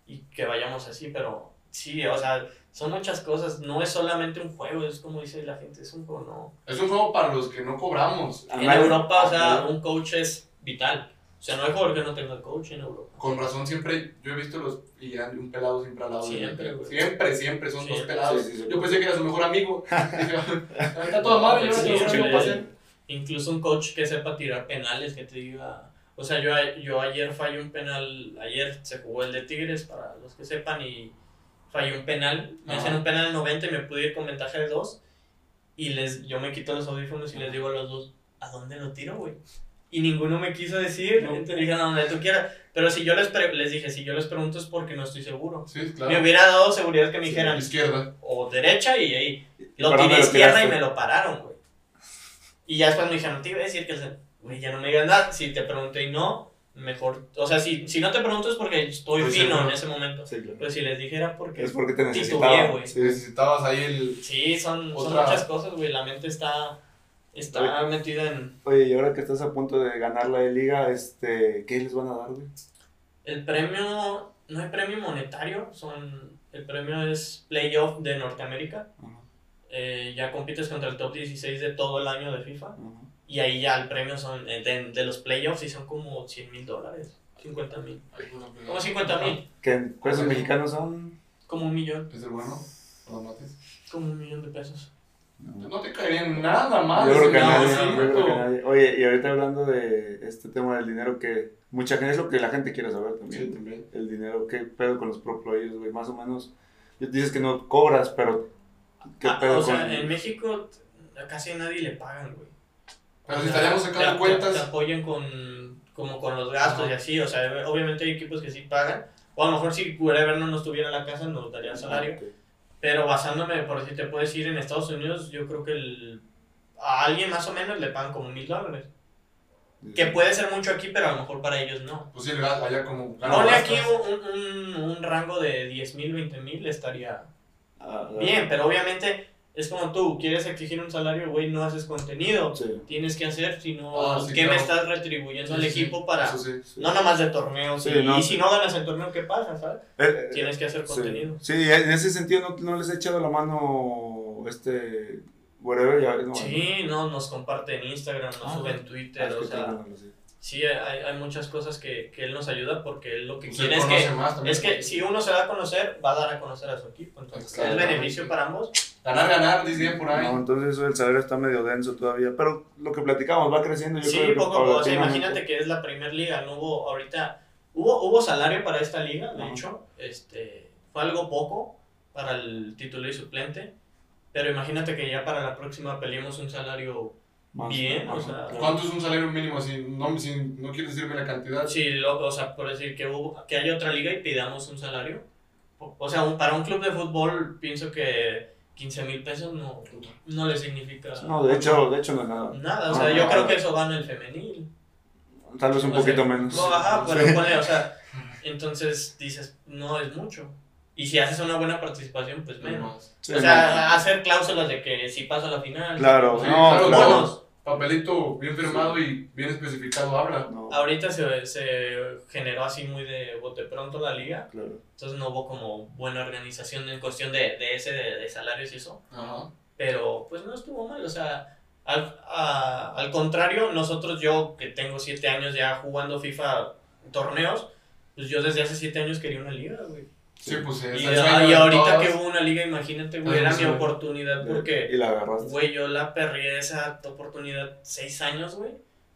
y que vayamos así, pero sí, o sea, son muchas cosas. No es solamente un juego, es como dice la gente, es un juego, no. Es un juego para los que no cobramos. En Nadie- Europa, o sea, un coach es vital. O sea, no hay jugador que no tenga coach en Europa. Con razón siempre, yo he visto los y un pelado siempre al lado. de- Siempre, güey. Siempre, siempre, son dos pelados. Sí, sí, sí. Yo pensé que era su mejor amigo. Dije, está toda madre, yo no tengo. Incluso un coach que sepa tirar penales, que te diga. O sea, yo, a- yo ayer fallé un penal. Ayer se jugó el de Tigres, para los que sepan, y fallé un penal. Me hacen un penal en 90 y me pude ir con ventaja de 2. Y les, yo me quito los audífonos y les digo a los dos: ¿A dónde lo tiro, güey? Y ninguno me quiso decir. No. Entonces dije: "A donde tú quieras. Pero si yo les, pre- les dije: Si yo les pregunto es porque no estoy seguro. Sí, Me claro. hubiera dado seguridad que me dijeran Izquierda. o derecha y ahí ¿Y lo tiré dónde izquierda y tiraste? me lo pararon, güey. Y ya después me dijeron, te iba a decir que, güey, ya no me digas nada. Si te pregunté y no, mejor, o sea, si, si no te pregunto es porque estoy Pues sí, fino en ese momento. Sí, claro. Pero si les dijera porque... Es porque te necesitaba. güey. Sí. Necesitabas ahí el. Sí, son, son muchas cosas, güey. La mente está, está metida en... Oye, y ahora que estás a punto de ganar la de liga, este, ¿qué les van a dar, güey? El premio, no hay premio monetario, son... El premio es Playoff de Norteamérica. Eh, ya compites contra el top 16 de todo el año de FIFA. Y ahí ya el premio son de, de los playoffs y son como 100 mil dólares, 50 mil. Como 50 mil, Que en pesos mexicanos son. como un millón, Es el bueno. Mates. como un millón de pesos. No. No te caería nada más. Yo creo que no, nadie, sí, yo creo que no. nadie. Oye, y ahorita hablando de este tema del dinero que mucha gente es lo que la gente quiere saber también. Sí, también. El dinero, ¿qué pedo con los pro players, güey? Más o menos. Dices que no cobras, pero ¿qué Ah, pedo o sea, en México a casi nadie le pagan, güey. Pero si estaríamos te- sacando te- cuentas. Te apoyan con, como con los gastos Ajá. y así, o sea, obviamente hay equipos que sí pagan, O a lo mejor si Wherever no nos tuviera en la casa nos daría salario. Ok. Pero basándome, por si te puedes ir en Estados Unidos, yo creo que el, a alguien más o menos le pagan como mil dólares. Que puede ser mucho aquí, pero a lo mejor para ellos no. Pues sí, allá como... Ponle aquí un, un, un rango de 10 mil, 20 mil estaría Ah, bien, pero obviamente es como tú, quieres exigir un salario, güey, no haces contenido. Sí. Tienes que hacer, si no, Ah, sí, ¿qué me estás retribuyendo Sí, al sí, equipo para... Eso sí. sí. No nomás de torneos. Sí, y, no. y si no ganas el torneo, ¿qué pasa, sabes? Eh, eh, Tienes que hacer contenido. Sí, en ese sentido no, no les he echado la mano este whatever ya no, Sí, no, nos comparte en Instagram, nos Ah, sube en Ah, Twitter, es o sea, sí. hay, hay muchas cosas que, que él nos ayuda porque él lo que quiere es que, más es que si uno se da a conocer, va a dar a conocer a su equipo. Entonces, es beneficio para ambos. Ganar, ganar, dicen por ahí. No, entonces eso del salario está medio denso todavía, pero lo que platicamos va creciendo. Yo Sí, creo poco a poco. O sea, paulatinamente- imagínate que es la primera liga, no hubo ahorita, hubo, hubo salario para esta liga, de Ajá. hecho, este, fue algo poco para el titular y suplente, pero imagínate que ya para la próxima peleemos un salario Más, bien, o sea. ¿Cuánto es un salario mínimo así? No, si no quieres decirme la cantidad. Sí, lo- o sea, por decir que, hubo, que haya otra liga y pidamos un salario. O, o sea, un- para un club de fútbol pienso que 15 mil pesos no, no le significa No, de hecho, de hecho no es nada. nada. O No, sea, no, yo no. creo que eso gana el femenil. Tal vez un O poquito sea, menos. No, ajá, pero Sí. ponle, o sea, entonces dices, no es mucho. Y si haces una buena participación, pues menos. Sí, o sea, hacer cláusulas de que si paso a la final. Claro, Sí, no, claro, claro. bonos. Papelito bien firmado y bien especificado habla. no, Ahorita se, se generó así muy de bote pronto la liga. claro. Entonces no hubo como buena organización en cuestión de, de ese, de, de salarios y eso. Ajá. Pero pues no estuvo mal, o sea, al, a- al contrario, nosotros, yo que tengo siete años ya jugando FIFA torneos, pues yo desde hace siete años quería una liga, güey. Sí, pues es Y, y ahorita todos. que hubo una liga, imagínate, güey, Ah, era sí, mi güey. oportunidad porque, Y la agarraste. güey, yo la perré esa oportunidad seis años, güey,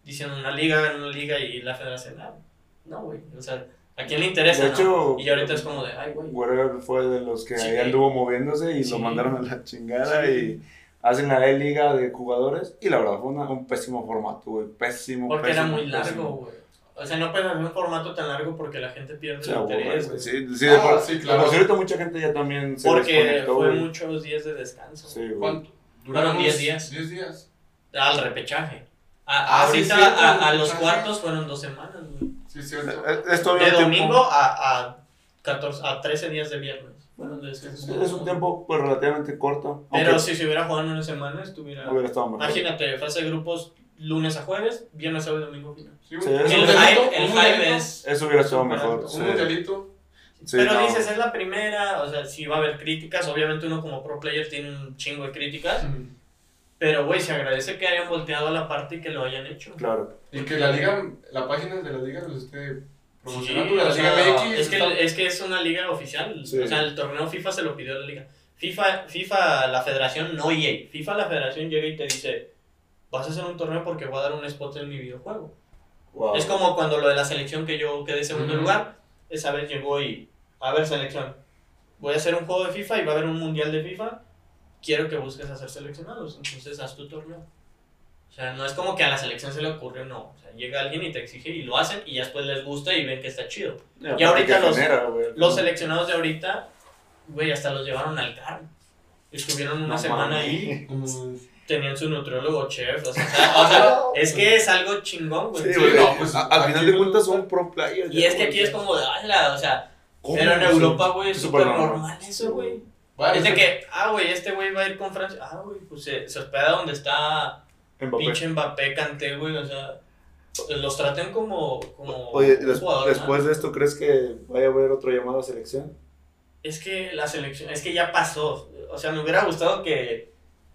diciendo una liga, una liga y la federación, ah, no, güey, o sea, ¿a quién le interesa? De no? hecho, y ahorita es como de, ay, güey. Whatever fue de los que Sí. ahí anduvo moviéndose y Sí. lo mandaron a la chingada y hacen la E-Liga de jugadores y la verdad fue una- un pésimo formato, güey, pésimo, Porque era pésimo, muy largo, pésimo. güey. O sea, no puedes hacer un formato tan largo porque la gente pierde Se el interés. Sí, sí, de Ah, por- sí, de claro. por ahorita mucha gente ya también se Porque desconectó, fue güey. muchos días de descanso. Sí, güey. ¿Cuánto? Fueron unos 10 días. 10 días. Al repechaje. A- Ah, sí, ahorita cierto, a, a los cuartos fueron dos semanas, güey. Sí, cierto. Eh, Es todavía De domingo a, a, 14, a 13 días de viernes. De descanso. Es un tiempo pues relativamente corto. Pero aunque si se hubiera jugado en una semana, estuviera. hubiera estado mejor. Imagínate, fase de grupos lunes a jueves, viernes, sábado y domingo final. Sí, Sí, El hype, el hype es. Eso hubiera súper mejor. sí. Un mundialito. Sí, pero no. dices, es la primera, o sea, sí va a haber críticas. Obviamente, uno como pro player tiene un chingo de críticas. Pero, güey, se agradece que hayan volteado a la parte y que lo hayan hecho. Claro. Y que la liga, la página de la liga los esté Sí, promocionando de la Liga sea, MX. es, que, está- es que es una liga oficial. Sí. O sea, el torneo FIFA se lo pidió la liga. FIFA, FIFA, la federación, no EA. FIFA, la federación llega y te dice, vas a hacer un torneo porque voy a dar un spot en mi videojuego. Wow. Es como cuando lo de la selección que yo quedé segundo Ujú. lugar, esa vez llegó y, a ver, selección, voy a hacer un juego de FIFA y va a haber un mundial de FIFA, quiero que busques hacer seleccionados, entonces haz tu torneo. O sea, no es como que a la selección se le ocurrió, no. O sea, llega alguien y te exige y lo hacen y ya después les gusta y ven que está chido. aparte ahorita los- genera, güey. Los seleccionados de ahorita, güey, hasta los llevaron al CAR. Estuvieron una No semana mames. ahí, tenían su nutriólogo chef, o sea, o sea, es que es algo chingón, güey. Sí, Sí, güey. no, pues, A- al final de no- cuentas son pro players. Y es que aquí es como de, ala, o sea, ¿Cómo? pero en. Europa, güey, es súper normal. normal eso, güey. Bueno, Es de que, ah, güey, este güey va a ir con Francia. Ah, güey, pues se, se hospeda donde está Mbappé. pinche Mbappé, Kanté, güey, o sea, los traten como, como Oye, des- jugador después más. de esto, ¿crees que vaya a haber otro llamado a selección? Es que la selección, es que ya pasó. O sea, me hubiera gustado que,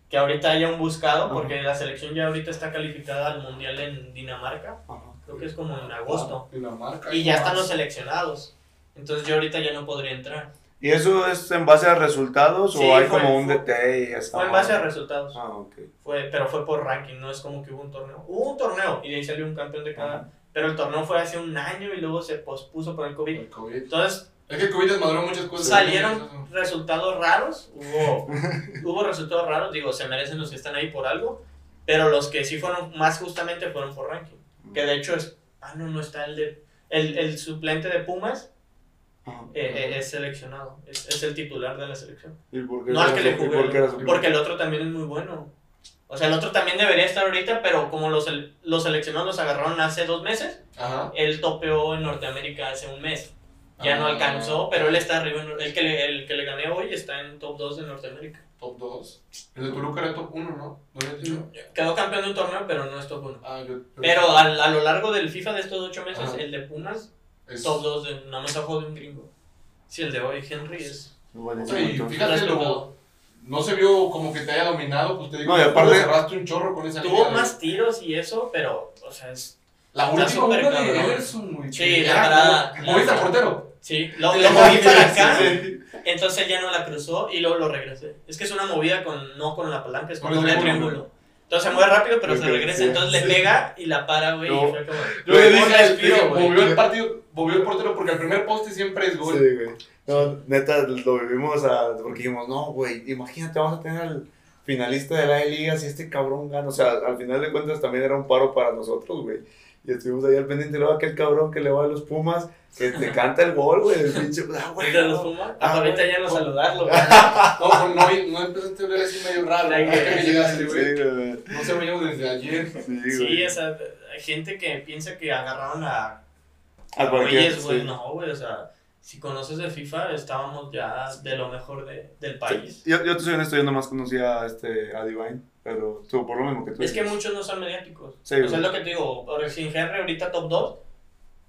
que ahorita haya un buscado, Ajá. porque la selección ya ahorita está calificada al mundial en Dinamarca. Creo que es como en agosto. Dinamarca. Y ya están los seleccionados. Entonces yo ahorita ya no podría entrar. ¿Y eso es en base a resultados Sí, o hay fue- como un fue- DT y ya está? Fue en base a resultados. Ah, ok. Fue, pero fue por ranking, no es como que hubo un torneo. Hubo un torneo y de ahí salió un campeón de cada. Ajá. Pero el torneo fue hace un año y luego se pospuso por el COVID. El COVID. Entonces Es que el COVID desmadró muchas cosas. salieron resultados raros. Hubo, hubo resultados raros. Digo, se merecen los que están ahí por algo. Pero los que sí fueron más justamente fueron por ranking. Que de hecho es. Ah, no, no está el de. El, el suplente de Pumas. Eh, eh, es seleccionado, es, es el titular de la selección. ¿Y por qué No al era que le jugué, por porque el otro también es muy bueno. O sea, el otro también debería estar ahorita, pero como los, los seleccionados los agarraron hace dos meses, Ajá. él topeó en Norteamérica hace un mes. Ya no Ah. alcanzó, pero él está arriba. en- el, que le, el que le gané hoy está en top 2 de Norteamérica. Top 2. El de Toluca era top 1, ¿no? ¿No? Quedó campeón de un torneo, pero no es top 1. Ah, yo, yo- Pero a, a lo largo del FIFA de estos 8 meses, Ajá. el de Pumas, es- top 2 de nada más abajo de un gringo. Sí, el de hoy, Henry, es y entonces. fíjate, lo, no se vio como que te haya dominado, pues te digo, No, y aparte- cerraste un chorro con esa Tuvo de- más tiros y eso, pero, o sea, es. La última de. Everson, güey. Sí, la parada- ¿Moviste al portero? Sí, lo, lo moví para acá, Sí. entonces él ya no la cruzó y luego lo regresé. Es que es una movida con, no con la palanca, es con doble triángulo. Entonces se mueve rápido, pero Ok, se regresa. sí, entonces le sí. pega y la para, güey. No. Yo le dije, le respiro, dije, movió el partido, movió el portero porque el primer poste siempre es gol. Sí, güey. No, neta, lo vivimos a, porque dijimos, no, güey, imagínate, vamos a tener al finalista de la liga si este cabrón gana. O sea, al final de cuentas también era un paro para nosotros, güey. Y estuvimos ahí al pendiente, luego aquel cabrón que le va a los Pumas, que te canta el gol, güey, el pinche, ah, güey. ¿El de los. Pumas? Ah, ahorita ya no saludarlo, güey. No, pues no, no empezaste a hablar así medio raro. ¿no? que me llegaste, Sí, güey. güey. No se veíamos desde ayer. Sí, Sí, güey. o sea, hay gente que piensa que agarraron a A cualquier, güey. sí. No, güey, o sea, si conoces de FIFA, estábamos ya de lo mejor de, del país. Yo, yo te soy honesto, yo nomás conocía a, este, a Divine, pero tú, por lo mismo que tú. Es que dices. muchos no son mediáticos. Sí, o sea, es lo que te digo. Por sin Henry ahorita top 2,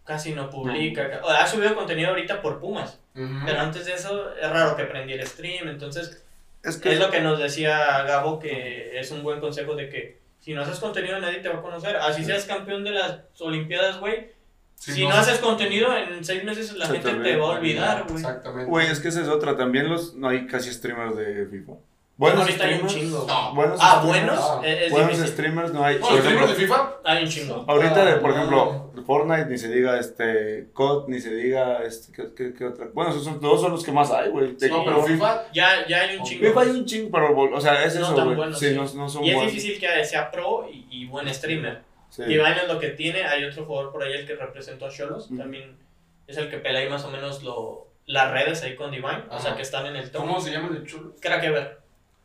casi no publica. O Ha subido contenido ahorita por Pumas. Ujú. Pero antes de eso, es raro que prendiera el stream. Entonces, Es que, es lo que nos decía Gabo, que es un buen consejo de que si no haces contenido, nadie te va a conocer. Así seas campeón de las Olimpiadas, güey. Sí, si no, haces contenido, en seis meses la Se te gente te va a olvida. olvidar, güey. Exactamente. güey, es que esa es otra. También los, no hay casi streamers de FIFA. Bueno, ahorita hay un streamers, chingo. No. Buenos Ah, streamers, buenos, es, es buenos difícil. streamers no hay. Por ejemplo, libros de FIFA. Hay un chingo. Ahorita, de, por Ah, ejemplo, Fortnite, ni se diga este COD, ni se diga este, ¿qué, qué, qué otra? Bueno, esos son, dos son los que más hay, güey. No, pero FIFA. Ya, ya hay un chingo. FIFA hay un chingo, pero, o sea, es No eso, tan güey. buenos, sí, sí. no, no son Y es buenos. difícil que sea pro y, y buen streamer. Sí. Divine es lo que tiene. Hay otro jugador por ahí, el que representó a Cholos. Ujú. También es el que pelea ahí más o menos lo, las redes ahí con Divine. O sea, Ajá. que están en el top. ¿Cómo se llama el de chulo?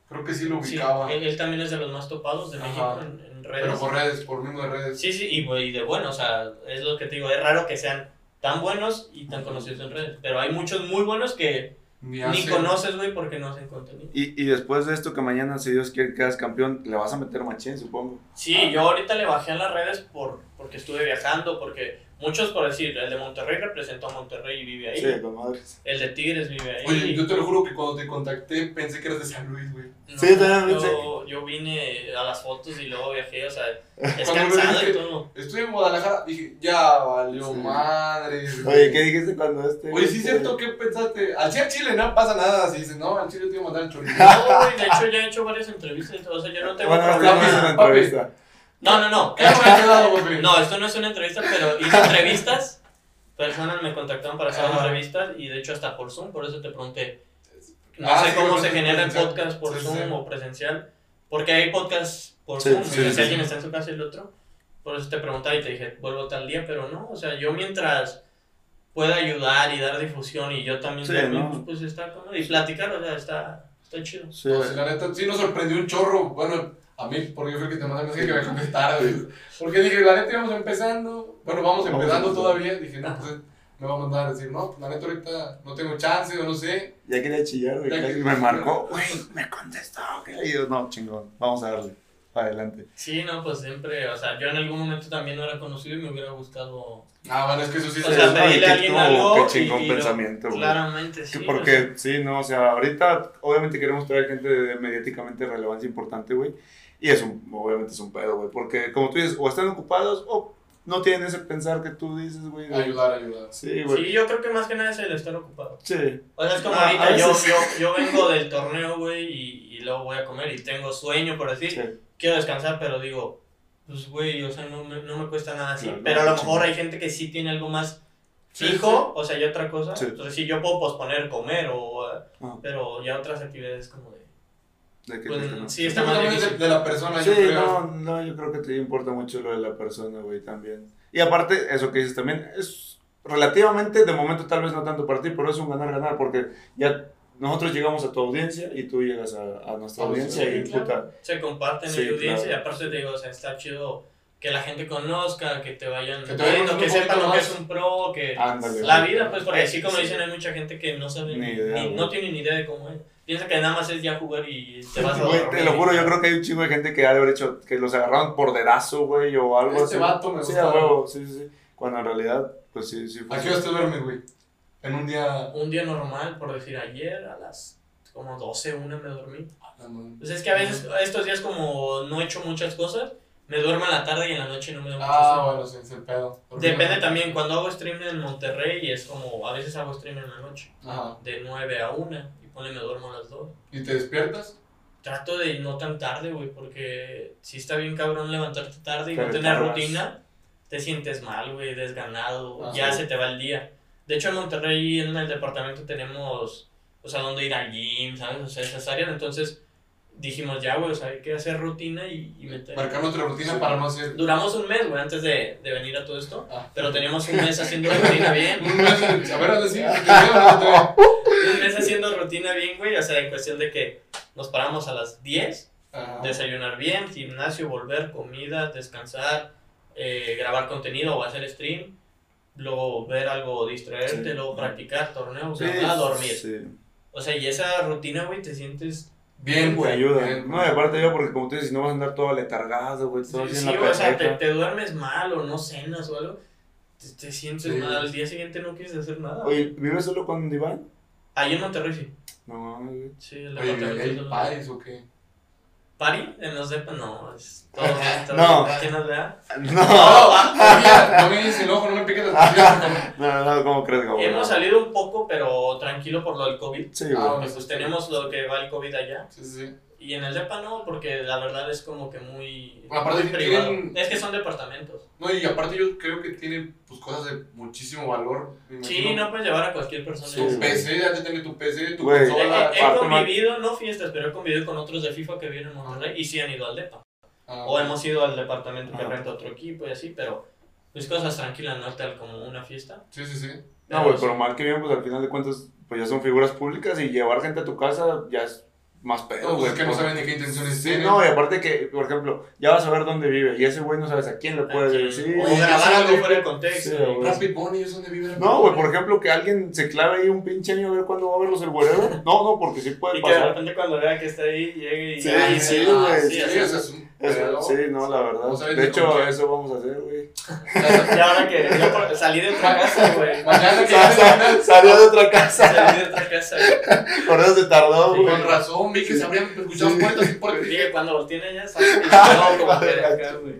Creo que sí lo Sí, ubicaba. él, él también es de los más topados de Ajá. México en, en redes. pero por redes, por mismo de redes. Sí, sí, y, y de bueno, o sea, es lo que te digo, es raro que sean tan buenos y tan conocidos en redes. Pero hay muchos muy buenos que Ni, conoces, güey, porque no hacen contenido. Y, y después de esto, que mañana, si Dios quiere que quedas campeón, le vas a meter machín, supongo. Sí, yo ahorita le bajé a las redes por, porque estuve viajando, porque muchos, por decir, el de Monterrey representó a Monterrey y vive ahí. Sí, con madres. El de Tigres vive ahí. Oye, yo te lo juro que cuando te contacté pensé que eras de San Luis, güey. No, Sí, también yo, yo vine a las fotos y luego viajé, o sea, es Cuando cansado y dijiste- todo. Estoy en Guadalajara, dije, ya valió Sí. madre. Oye, ¿qué dijiste cuando este? Oye, sí es cierto, ¿qué pensaste? Al ser Chile no pasa nada, si dices, no, al Chile te iba a mandar el chorizo. No, güey, de hecho ya he hecho varias entrevistas, o sea, yo no tengo Bueno, problema. Papi. No, no, no. No, esto no es una entrevista, pero hice entrevistas. Personas me contactaron para hacer Ajá. entrevistas y de hecho hasta por Zoom, por eso te pregunté. No Ah, sé sí, cómo se genera el podcast por Sí, Zoom sí. o presencial. Porque hay podcasts por Sí, Zoom, si alguien sí. está en su casa y el otro. Por eso te preguntaba y te dije, vuelvo tal día, pero no. O sea, yo mientras pueda ayudar y dar difusión y yo también mi, ¿no? pues, pues está cómodo. Y platicar, o sea, está, está chido. Sí. No, sí, la neta, sí nos sorprendió un chorro. Bueno, a mí, porque yo fui el que te mandé mensaje que me contestara. Porque dije, la neta íbamos empezando. Bueno, vamos Vamos empezando todavía. Dije, no, pues me va a mandar a decir, no, la neta ahorita no tengo chance o no sé. Ya quería chillar, güey. Que- Me marcó, güey, me contestó. ¿qué? Y yo, no, chingón, vamos a darle. Para adelante. Sí, no, pues siempre, o sea, yo en algún momento también no era conocido y me hubiera gustado Ah, bueno, es que eso sí O se- sea, pedirle que a alguien tú, algo. qué chingón y- pensamiento, güey. Claramente, sí. O porque, sea, sí, no, o sea, ahorita obviamente queremos traer gente de mediáticamente relevancia importante, güey. Y es un, obviamente es un pedo, güey. Porque, como tú dices, o están ocupados o no tienen ese pensar que tú dices, güey. Ayudar, ayudar. Sí, güey. sí, yo creo que más que nada es el estar ocupado. Sí. O sea, es como Ah, ahorita, a yo, yo, yo vengo del torneo, güey, y, y luego voy a comer y tengo sueño, por decir. Sí. Quiero descansar, pero digo, pues, güey, o sea, no me, no me cuesta nada así. Claro, pero a lo mejor sí. hay gente que sí tiene algo más Sí, fijo, o sea, ya otra cosa. Sí. Entonces, sí, yo puedo posponer comer, o, Ah. pero ya otras actividades como de... Que- Pues, no. sí, está más difícil. de la persona, Sí, yo creo. no, no, yo creo que te importa mucho lo de la persona, güey, también. Y aparte, eso que dices también, es relativamente, de momento tal vez no tanto para ti, pero es un ganar-ganar, porque ya nosotros llegamos a tu audiencia y tú llegas a, a nuestra audiencia nuestra y audiencia. puta. Se comparten Sí, en la audiencia claro. y aparte te digo, o sea, está chido que la gente conozca, que te vayan Que te viendo, que sepan lo que es un pro, que Ándale. la vida, pues porque así como Sí. dicen, hay mucha gente que no sabe, Ni ni, idea, güey. no tiene ni idea de cómo es. Piensa que nada más es ya jugar y te vas a dormir. te lo juro, yo creo que hay un chingo de gente que ha de haber hecho, que los agarraron por dedazo, güey, o algo Este así. vato me Sí, gusta. a huevo, sí, sí, sí. Cuando en realidad, pues sí, sí fue. ¿A qué hora te duermes, güey? En un día. Un día normal, por decir, ayer a las como 12, una me dormí. Ah. Pues es que a veces, estos días como no he hecho muchas cosas, me duermo en la tarde y en la noche no me da mucho Ah, bueno, sí, es el pedo. Depende también, cuando hago stream en Monterrey es como, a veces hago stream en la noche, Ajá. de 9 a 1 y ponle me duermo a las 2. ¿Y te despiertas? Trato de no tan tarde, güey, porque si está bien cabrón levantarte tarde y Te no tener rutina, te sientes mal, güey, desganado, Ah, ya sí. se te va el día. De hecho, en Monterrey, en el departamento, tenemos, o sea, donde ir al gym, ¿sabes? O sea, esas áreas, entonces dijimos, ya, güey, o sea, hay que hacer rutina y, y meter. Marcar nuestra rutina Sí. para no hacer. Duramos un mes, güey, antes de, de venir a todo esto, Ah. pero teníamos un mes haciendo rutina bien. Un mes, a ver, ahora sí. ¿Te te mes haciendo rutina bien, güey, o sea, en cuestión de que nos paramos a las 10 Ajá. desayunar bien, gimnasio, volver, comida, descansar, eh, grabar contenido o hacer stream, luego ver algo, distraerte, Sí. luego practicar, torneos, Sí, grabar, dormir. Sí. O sea, y esa rutina, güey, te sientes... Bien, Te güey. ayuda. bien, No, y aparte yo, porque como tú dices, si no vas a andar todo letargado, güey, todo Sí, en la o sea, te, te duermes mal o no cenas o algo, te, te sientes Sí. mal, al día siguiente no quieres hacer nada. Oye, ¿vives solo con Iván? Ahí en Monterrey sí. No mames. Sí, el Oye, departamento ¿hay o qué? ¿Pari? En los depas no, es todo. todo- No. ¿Quién nos vea? No, Mira, no me dices el ojo, no me piques las costillas. no, no, ¿cómo crees, cabrón? Hemos salido un poco, pero tranquilo por lo del COVID. Sí, Ah, güey. Porque pues tenemos lo que va el COVID allá. Sí, sí, sí. Y en el depa no, porque la verdad es como que muy, aparte muy privado. tienen- Es que son departamentos. No, y aparte yo creo que tiene pues, cosas de muchísimo valor. Sí, no puedes llevar a cualquier persona. Sí, Tu. PC, ya te tener tu PC, tu. He, consola. he- convivido, no fiestas, pero he convivido con otros de FIFA que vienen en Monterrey y sí han ido al depa. Ah, O hemos ido al departamento que Ajá. renta otro equipo y así, pero pues cosas tranquilas, no tal como una fiesta. Sí, sí, sí. No, güey, pero mal que bien, pues al final de cuentas, pues ya son figuras públicas y llevar gente a tu casa ya es más pedo, No, pues güey. es que no saben ni qué intenciones Sí, tienen. no, y aparte que, por ejemplo, ya vas a ver dónde vive y ese güey no sabes a quién le puedes decir. O grabar ¿sabes algo fuera de contexto. Sí. Rapid Bunny, ¿es donde vive No, güey, por ejemplo, que alguien se clave ahí un pinche año a ver cuándo va a verlos el güerero. No, no, porque sí puede Y que de pasar. repente cuando vea que está ahí, llegue y... Sí, sí, ah, güey, sí, Sí, es un Eso, sí, no, la verdad. No de hecho, qué. eso vamos a hacer, güey. Y ahora que yo salí de otra casa, güey. Mañana que Sa- sa- Salió de otra casa. Salí de otra casa, güey. Por eso se tardó, Sí, güey. Con razón, vi que se abrían, escuchamos puertas y puertas. Dije, cuando los tiene ya, y no, como acá, güey.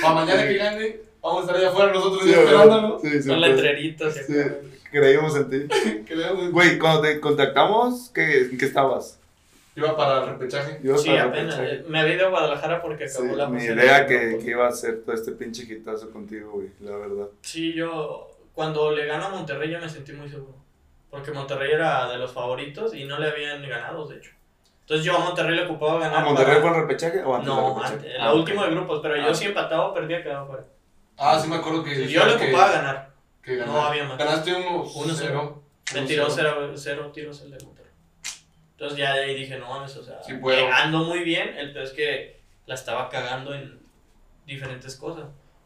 Para mañana que gane, vamos a estar allá afuera nosotros Sí, ya esperándolo. Sí, sí, Con pues. letreritos y acá, Sí. güey. Creímos en ti. Que le damos- Güey, cuando te contactamos, ¿qué, ¿en qué estabas? Iba para el repechaje. Sí, para apenas. repechaje. eh, Me había ido a Guadalajara porque Sí, acabó la mi idea de que, que iba a ser todo este pinche hitazo contigo, güey, la verdad. Sí, yo cuando le gano a Monterrey yo me sentí muy seguro. Porque Monterrey era de los favoritos y no le habían ganado, de hecho. Entonces yo a Monterrey le ocupaba ganar. ¿A Monterrey para- fue en repechaje o antes No, repechaje? antes, Ah, lo ok. último de grupos, pero yo Ah. si empataba o perdía quedaba fuera. Ah, sí me acuerdo que. Sí, yo le que- ocupaba ganar. que No ganar. había más. Ganaste uno, Uno cero. Me Uno tiró cero. cero, cero tiros el de. Entonces ya de ahí dije, no mames, o sea, Sí llegando muy bien, el peor es que la estaba cagando en diferentes cosas.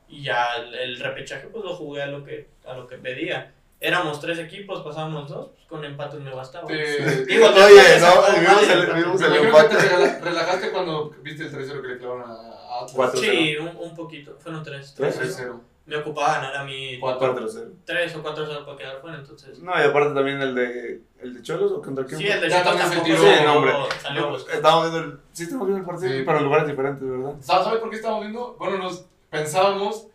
Y ya el, el repechaje pues lo jugué a lo que, a lo que pedía. Éramos tres equipos, pasábamos dos, pues con empates me bastaba. Te- Digo, Oye, no, vimos el- empate. vimos el te empate. regala- relajaste cuando viste el 3-0 que le clavaron a a Atlas. Sí, un, un poquito, fueron tres. ¿Tres? 3-0. Me ocupaba ganar a mí Cuatro. 4-0. tres o cuatro cero para quedar fuera, entonces... No, y aparte también el de, el de Cholos o contra quién Sí, el de Ya Chivas también se tiró. Sí, no, hombre. salió No, pues. Estábamos viendo el, sí, estamos viendo el partido, Sí. pero en lugares diferentes, ¿verdad? ¿Sabes sabes por qué estábamos viendo? Bueno, nos pensábamos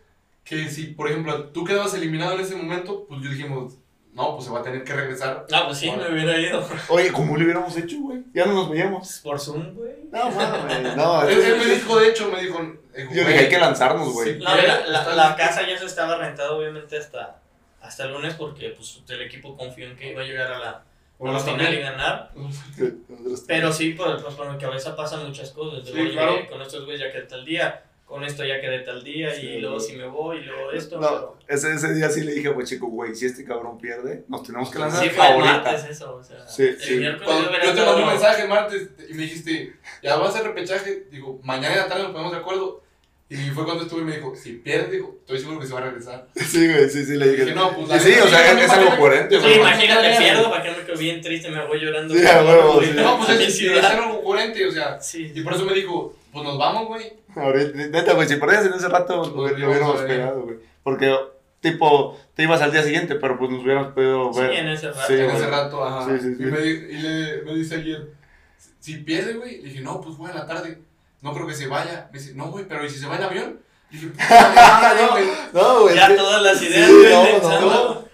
que si, por ejemplo, tú quedabas eliminado en ese momento, pues yo dijimos, no, pues se va a tener que regresar. Ah, pues sí, me hubiera ido. Oye, ¿cómo le hubiéramos hecho, güey? Ya no nos veíamos. Por Zoom, güey. No, mames, no. Él, él me dijo, de hecho, me dijo, eh, Yo güey, dije, hay que lanzarnos, güey. Sí. No, la, la, casa ya se estaba rentada, obviamente, hasta, hasta el lunes, porque pues, el equipo confió en que iba a llegar a la, a Bueno, la final y también. ganar. Pero sí, pues, pues por mi cabeza pasan muchas cosas. Sí, claro. con estos güeyes ya que tal día. Con esto ya quedé tal día Sí, y luego si me voy y luego esto. No, ese, ese día sí le dije, güey, chico, güey, si este cabrón pierde, nos tenemos que pero- lanzar Sí, fue el ahorita. martes eso, o sea. Sí, el sí. Cuando yo te mandé un mensaje el martes y me dijiste, ya vas a hacer repechaje. Digo, mañana en la tarde nos ponemos de acuerdo. Y fue cuando estuve y me dijo, si pierde, digo, estoy seguro que se va a regresar. Sí, güey, sí, sí, le dije. Dije, no, pues, sí, neta, o sea, sí, es, algo coherente, Sí, imagínate, Sí. pierdo, para que me quedo bien triste, me voy llorando. Sí, a huevo, güey, sí. No, pues es, algo coherente, o sea. Sí, Y por eso me dijo, pues nos vamos, güey. Ahorita, neta, güey, si perdías en ese rato, Pues, íbamos hubiéramos a pegado, güey. Porque, tipo, te ibas al día siguiente, pero pues nos hubiéramos podido Sí, ver. en ese rato. Sí, en ese rato, ajá. Sí, sí, sí. Y, me, y le, me dice ayer, si pierde, güey, le dije, no, pues fue en la tarde, no creo que se vaya. Me dice, no, güey, pero ¿y si se va en avión? Le dije, puta, No, güey. No, güey. Ya todas las ideas, Sí, güey, no, no.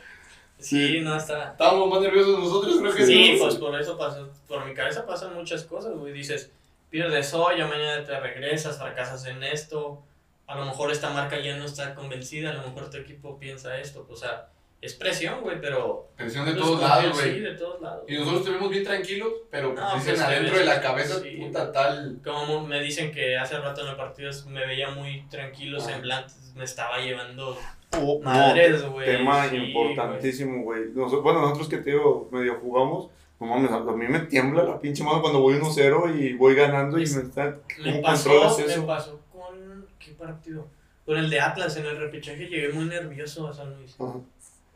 Sí, no está. Estábamos más nerviosos nosotros, creo que Sí, no. pues por eso pasó, por mi cabeza pasan muchas cosas, güey. Dices, pierdes hoy, mañana te regresas, fracasas en esto. A lo mejor esta marca ya no está convencida, a lo mejor tu equipo piensa esto. O sea, es presión, güey, pero. Presión de pues, todos lados, Sí, güey. de todos lados. Y nosotros estuvimos bien tranquilos, pero No, dicen pues, adentro de la cabeza, sí. puta tal. Como me dicen que hace rato en el partido me veía muy tranquilo, Ah. semblante, me estaba llevando Oh, no, madres, güey. tema sí, importantísimo, güey. Bueno, nosotros que te digo, medio jugamos, no mames, a mí me tiembla la pinche mano cuando voy 1-0 y voy ganando y me está... Me ¿Cómo pasó, me pasó con. ¿Qué partido? Con el de Atlas en el repechaje llegué muy nervioso a San Luis. Ajá.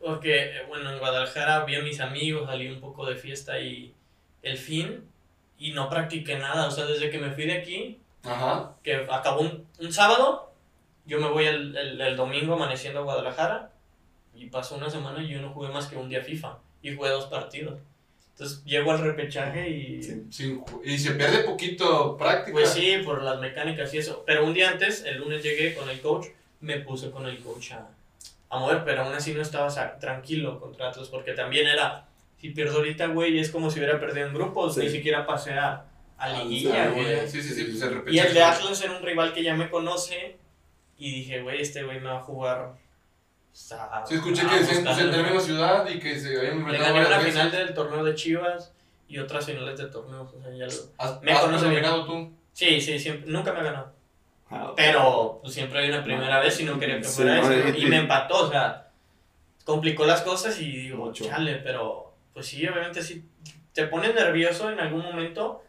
Porque, eh, bueno, en Guadalajara vi a mis amigos, salí un poco de fiesta y el fin, y no practiqué nada. O sea, desde que me fui de aquí, Ajá. que acabó un, un sábado, yo me voy el, el, el domingo amaneciendo a Guadalajara, y pasó una semana y yo no jugué más que un día FIFA, y jugué dos partidos. Entonces llego al repechaje y. Sí. Y se pierde poquito práctica. Pues sí, por las mecánicas y eso. Pero un día antes, el lunes llegué con el coach, me puse con el coach a, a mover, pero aún así no estaba tranquilo contra Atlas, porque también era, si pierdo ahorita, güey, es como si hubiera perdido en grupos, Sí. ni siquiera pasé a, a liguilla, güey. Sí, sí, sí, pues el Y el repechaje. de Atlas era un rival que ya me conoce, y dije, güey, este güey me va a jugar. Sí, escuché que decían buscar que en la ciudad y que se habían enfrentado gané una varias final veces. del torneo de Chivas y otras finales de torneos, o sea, ya lo... ¿Has, Me has predominado tú? Sí, sí, siempre, nunca me ha ganado. Ah. Pero pues, siempre hay una primera vez y no quería que Sí, fuera no, eso. ¿no? y- Y me empató, o sea, complicó las cosas y digo, Mucho. chale, pero pues sí, obviamente sí, te pones nervioso en algún momento,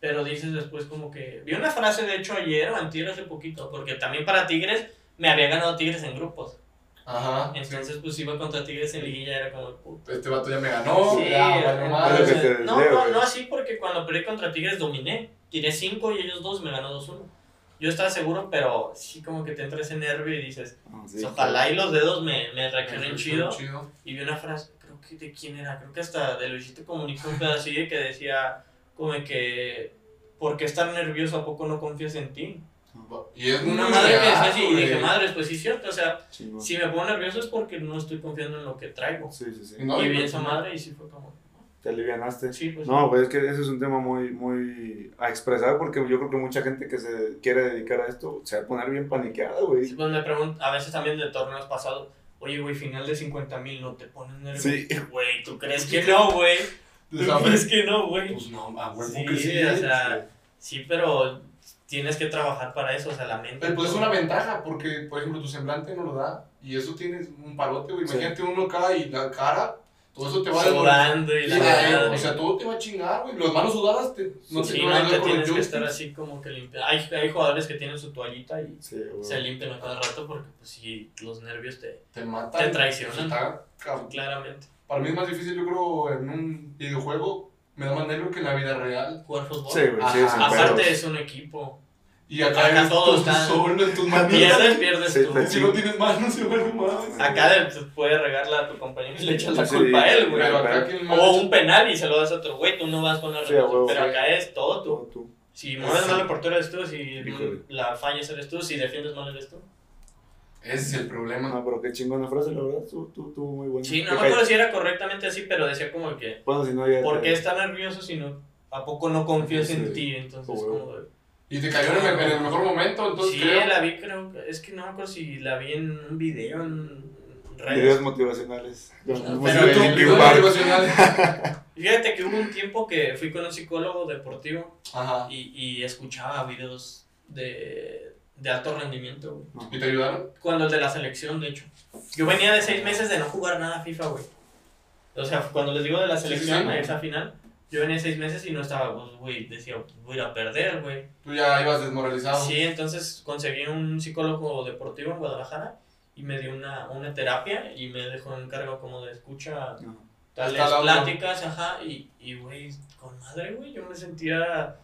pero dices después como que... Vi una frase, de hecho, ayer o antier hace poquito, porque también para Tigres me había ganado Tigres en grupos. Ajá. Entonces, pues iba contra Tigres en liguilla, era como, puta. Este vato ya me ganó. Sí, ya, valió entonces-. Es no, deseo, no, no así porque cuando perdí contra Tigres dominé. Tiré 5 y ellos 2 me ganó 2-1. Yo estaba seguro, pero sí como que te entra ese nervio y dices, Ah, sí, ojalá y los dedos me, me reaccionen chido. chido. Y vi una frase, creo que de quién era, creo que hasta de Luisito Comunica un pedacillo que decía como que, ¿por qué estar nervioso? ¿A poco no confías en ti? Y es Una madre que decía real, así y dije, madre, pues sí es cierto, o sea, si me pongo nervioso es porque no estoy confiando en lo que traigo. Sí, sí, sí. No, y vi esa madre y sí fue como, Te alivianaste. sí, pues No, pues es que ese es un tema muy, muy a expresar porque yo creo que mucha gente que se quiere dedicar a esto se va a poner bien paniqueada, güey. Sí, pues me pregunto, a veces también de torneos pasados, oye, güey, final de 50 mil, ¿no te pones nervioso? Sí. Güey, ¿tú crees que no, güey? ¿Tú crees que no, güey? Pues no, a huevo Sí, que sí. o sea, sí, pero tienes que trabajar para eso, o sea, la mente. Pero, pues es una ventaja, porque, por ejemplo, tu semblante no lo da. Y eso tienes un palote, güey. Sí. Imagínate uno acá y la cara, todo eso te va a Sudando y la Sí, madre. O sea, todo te va a chingar, güey. Las manos sudadas te, no sí, te no, van a te tienes que estar así como que limpiar. Hay, hay jugadores que tienen su toallita y Sí, se limpian a cada rato porque, pues sí, los nervios te. Te matan. Te traicionan. Está cabrón. Claramente. Para mí es más difícil, yo creo, en un videojuego, me da más nervio que en la vida real. Jugar fútbol. Sí, güey, sí, Ajá. sin Aparte, es un equipo. Y acá, Acá eres todos tú están- solo en tus manos. Pierdes, pierdes Sí, tú. pues, Si no tienes manos, se vuelve más. Acá de- pues, puede regarla a tu compañero y le echas la Sí, culpa a él, güey. Pero acá quien más. O un penal y se lo das a otro güey, tú no vas con la Sí, a huevo. Pero Sí. acá es todo tú. Si mueves Sí. mal la portera eres tú, si Híjole. la fallas eres tú, si defiendes mal eres tú. Ese es el problema. No, pero qué chingona frase, la verdad. Tú, tú, tú muy buena. Sí, no me acuerdo si era correctamente así, pero decía como que, Bueno, si no, ya. ¿por qué está nervioso si no, a poco no confías en Sí. ti? Entonces, Oh, como de- Y te cayó en el, mejor momento, entonces Sí, creo. la vi, creo, que- es que no me acuerdo si la vi en un video, en redes. Videos motivacionales. Pero de YouTube, videos motivacionales. Fíjate que hubo un tiempo que fui con un psicólogo deportivo Ajá. y, y escuchaba videos de, de alto rendimiento, güey. ¿Y te ayudaron? Cuando el de la selección, de hecho. Yo venía de seis meses de no jugar nada FIFA, güey. O sea, cuando les digo de la Sí, sí, selección, sí. a esa final, yo venía seis meses y no estaba, pues, güey, decía, voy a ir a perder, güey. Tú ya ibas desmoralizado. Sí, entonces conseguí un psicólogo deportivo en Guadalajara y me dio una, una terapia y me dejó en cargo como de escucha No. tales pláticas, ajá, y, y, güey, con madre, güey, yo me sentía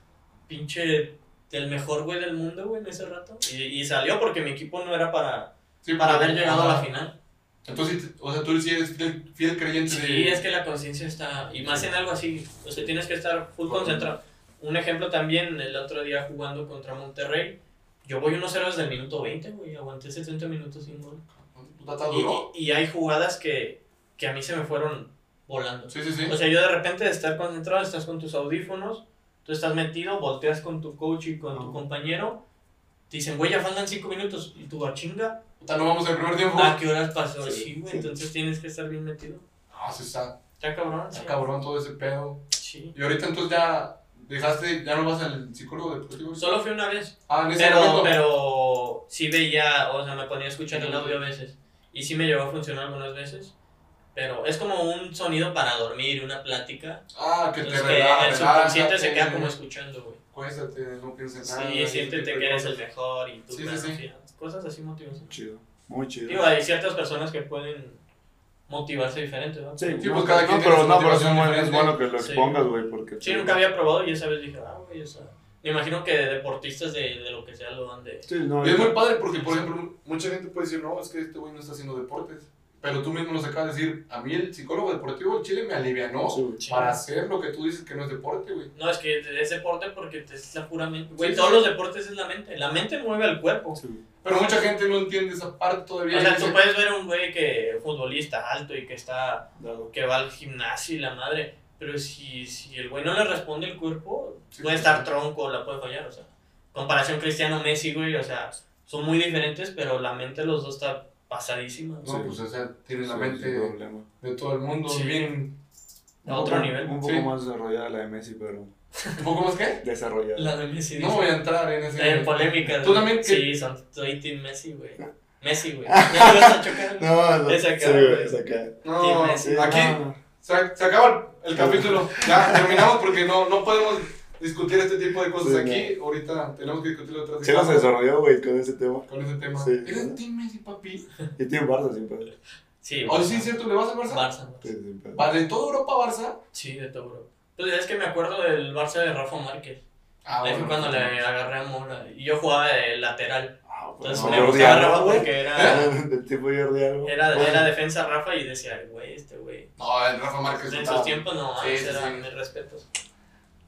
pinche el mejor güey del mundo, güey, en ese rato. Y, y salió porque mi equipo no era para, Sí, para haber llegado a la final. Entonces, o sea, tú sí eres fiel, fiel creyente de... Sí, es que la conciencia está, y más en algo así, o sea, tienes que estar full concentrado. Un ejemplo también, el otro día jugando contra Monterrey, yo voy 1-0 desde el minuto 20, güey, aguanté 70 minutos sin gol. ¿Puta, está Y, y- y hay jugadas que, que a mí se me fueron volando. Sí, sí, sí. O sea, yo de repente de estar concentrado, estás con tus audífonos, tú estás metido, volteas con tu coach y con tu compañero, te dicen, güey, ya faltan 5 minutos, y tú, a chinga, Puta, no vamos al primer tiempo. ¿a qué horas pasó? Sí, Sí, güey, sí. entonces tienes que estar bien metido. Ah, sí está, Está cabrón, está sí. cabrón todo ese pedo. Sí. Y ahorita entonces ya dejaste, ya no vas al psicólogo deportivo. Solo fui una vez, Ah, en ese pero, momento. pero sí veía, o sea, me ponía a escuchar el audio a veces, y sí me llegó a funcionar algunas veces, pero es como un sonido para dormir, una plática, Ah, que te entonces que relaja, el subconsciente se queda como escuchando, güey. Cuéstate, no pienses nada. Sí, siéntete que eres el mejor y tú Sí, sí, sí. sí, cosas así motivas. Chido. Muy chido. Digo, hay ciertas personas que pueden motivarse diferente, ¿no? Sí, Sí, pues cada no, quien pero, tiene no, pero sí es bueno- es diferente. bueno que lo Sí. expongas, güey, porque... Sí, nunca había probado y esa vez dije, ah, güey, o sea, me imagino que deportistas de, de lo que sea lo van de... Sí, no, Y es muy padre porque, por ejemplo, mucha gente puede decir, no, es que este güey no está haciendo deportes. Pero tú mismo nos acabas de decir, a mí el psicólogo deportivo del Chile me alivianó Sí, para hacer lo que tú dices que no es deporte, güey. No, es que es deporte porque es la pura mente. Güey, Sí, todos sí. los deportes es la mente. La mente mueve al cuerpo. Pero mucha gente no entiende esa parte todavía. O sea, tú puedes ver a un güey que futbolista alto y que está Dado. que va al gimnasio y la madre, pero si, si el güey no le responde el cuerpo, Sí, puede sí, estar sí. tronco, la puede fallar, o sea, comparación Cristiano-Messi, güey, o sea, son muy diferentes, pero la mente de los dos está pasadísima, No, pues o sea, tiene la Sí, mente sin problema. de todo el mundo Sí. bien... a otro Un- nivel. Un poco Sí. más desarrollada la de Messi, pero ¿Un poco más qué? desarrollada. La de Messi, No dice. voy a entrar en ese... En polémicas. ¿Tú güey. también qué? Sí, son, soy Team Messi, güey. Messi, güey. ¿Ya te vas a chocar? No, no. Esa sí, cara, güey, güey. esa cara. No, Team Messi. Sí, aquí no. se, se acaba el, el capítulo. Ya terminamos porque no, no podemos discutir este tipo de cosas Sí, aquí. Ahorita tenemos que discutirlo otra vez. Sí, no se desarrolló, güey, con ese tema. Con ese tema. Sí. ¿Eres Team Messi, papi? Y tiene Barça siempre. Sí, Barça. sí, es cierto, ¿le vas al Barça? Barça. Sí, siempre. Vale, ¿de toda Europa Barça? Sí, de todo, bro. Pues es que me acuerdo del Barça de Rafa Márquez. Ah, Ahí fue cuando le agarré a- Y yo jugaba de lateral. Ah, Entonces no, me gustaba Rafa güey. porque era, Del tipo Jordi Alba. era, Bueno, era defensa Rafa y decía, güey, este güey. No, el Rafa Márquez. En sus tiempos no, Sí, sí, eran sí. mis respetos.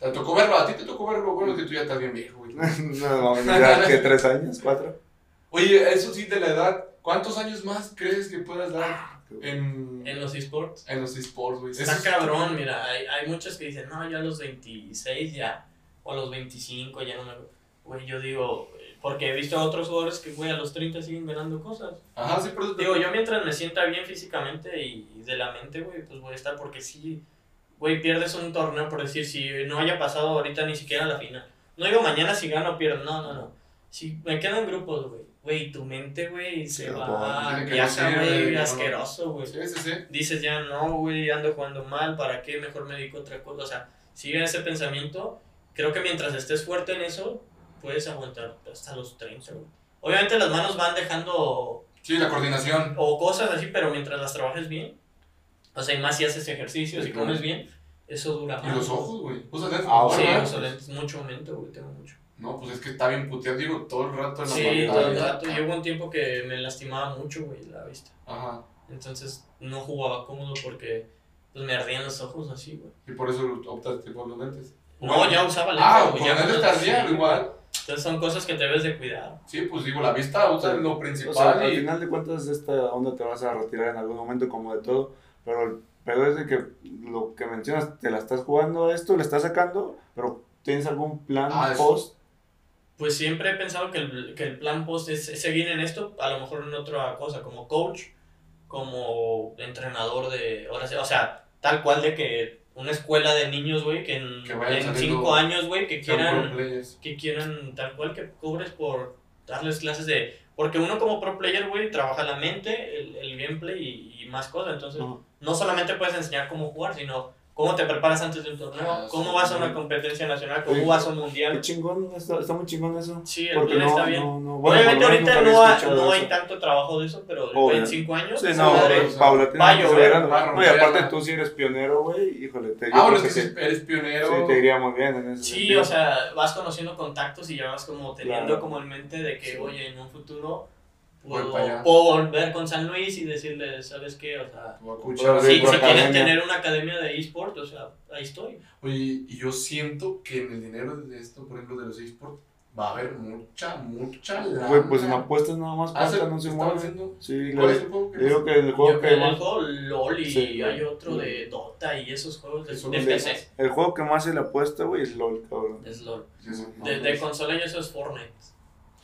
¿Te tocó verlo? ¿A ti te tocó verlo? Bueno, que tú ya estás bien viejo, güey. No, mames, ya que tres años, cuatro. Oye, eso sí, de la edad, ¿cuántos años más crees que puedas dar en, En los esports. en los esports, güey? Está cabrón, mira, hay, hay muchos que dicen, no, yo a los 26 ya, o a los 25 ya no me... Güey, yo digo, porque he visto a otros jugadores que, güey, a los 30 siguen ganando cosas. Ajá, sí, te- Digo, yo mientras me sienta bien físicamente y, y de la mente, güey, pues voy a estar porque sí, güey, pierdes un torneo, por decir, si no haya pasado ahorita ni siquiera la final. No digo mañana si gano o pierdo, no, no, no. Si me quedan grupos, güey, güey, tu mente, güey, se Sí, va, viaja, güey, no. asqueroso, güey. Sí, sí, sí. Dices ya, no, güey, ando jugando mal, ¿para qué? Mejor me dedico a otra cosa. O sea, sigue ese pensamiento. Creo que mientras estés fuerte en eso, puedes aguantar hasta los 30, güey. Obviamente las manos van dejando Sí, la coordinación. o cosas así, pero mientras las trabajes bien, o sea, y más si haces ejercicio, si comes bien, eso dura Y más. los ojos, güey. ¿Usas lentes? Ah, Sí, uso lentes, mucho aumento, güey, tengo mucho. No, pues es que está bien puteado, digo, todo el rato en la Sí, pantalla. todo el rato. Y hubo un tiempo que me lastimaba mucho, güey, la vista. Ajá. Entonces no jugaba cómodo porque pues, me ardían los ojos así, güey. Y por eso optaste por los lentes. No, ya usaba lentes. Ah, güey, con ya lentes sí, igual. Entonces son cosas que debes de cuidar. Sí, pues digo, la vista usa Sí. lo O principal sea, al y... final de cuentas, esta onda te vas a retirar en algún momento, como de todo. Pero el pedo es de que lo que mencionas, te la estás jugando a esto, le estás sacando, pero ¿tienes algún plan Ah, es- post? Pues siempre he pensado que el, que el plan post es seguir en esto, a lo mejor en otra cosa, como coach, como entrenador de... Ahora o sea, tal cual de que una escuela de niños, güey, que en, Que en cinco años, güey, que quieran, que quieran tal cual que cobres por darles clases de... Porque uno como pro player, güey, trabaja la mente, el, el gameplay y, y más cosas. Entonces. No solamente puedes enseñar cómo jugar, sino cómo te preparas antes de un torneo, Ah, cómo sí. vas a una competencia nacional, cómo Oye, vas a un Qué mundial. chingón, está, está muy chingón eso. Sí, el Porque plan no, está bien. no, no. Bueno, Obviamente ahorita no, escuchado no hay eso. tanto trabajo de eso, pero Obvio. en 5 años... Sí, no, madre- pero paulatinamente va a se llover, No, y aparte tú sí eres pionero, güey, híjole, te, yo Ah, bueno, es que que si eres pionero. sí, te iría muy bien en ese Sí, sentido. o sea, vas conociendo contactos y ya vas como teniendo Claro. como en mente de que, Sí. oye, en un futuro Voy puedo volver con San Luis y decirles, ¿sabes qué? O sea, si, si quieren tener una academia de eSport, o sea, ahí estoy. Oye, y yo siento que en el dinero de esto, por ejemplo, de los esports, va a haber mucha, mucha lana. Güey, pues en apuestas nada más Ah, ¿se- cuenta, no se mueve. haciendo? Sí, ¿Cuál es el juego que digo que el juego Yo que el más, juego LOL y Sí, hay otro de Dota y esos juegos de, Eso de no PC. el juego que más se le apuesta, güey, es LOL, cabrón. Es LOL. Sí, De, de consola y eso es Fortnite.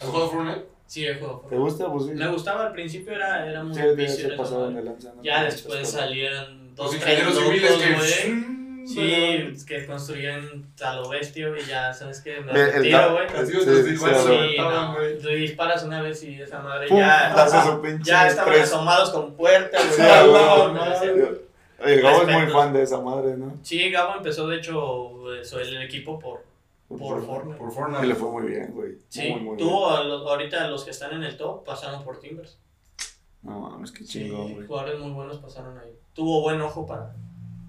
¿Has jugado Fortnite? Sí, el juego ¿Te gusta? Pues sí. Me gustaba al principio, era, era muy Sí, ya en. ¿no? Ya después salieron dos, Los tres ingenieros locos, civiles que... güey. Sí, que construían a lo bestia, güey, ya sabes que me retiro, güey. Así Sí, sí, sí, no, güey. tú disparas una vez y esa madre Pum, ya, pinche ya estaban asomados con puertas, güey. No, no, no. El Gabo es muy fan de esa madre, ¿no? Sí, Gabo empezó, de hecho, eso, el equipo por, por Fortnite. Por Y Fortnite. le fue muy bien, güey. Sí, muy, muy tuvo a los- ahorita los que están en el top pasaron por Timbers. No mames, qué Sí, chingón, güey. jugadores muy buenos pasaron ahí. Tuvo buen ojo para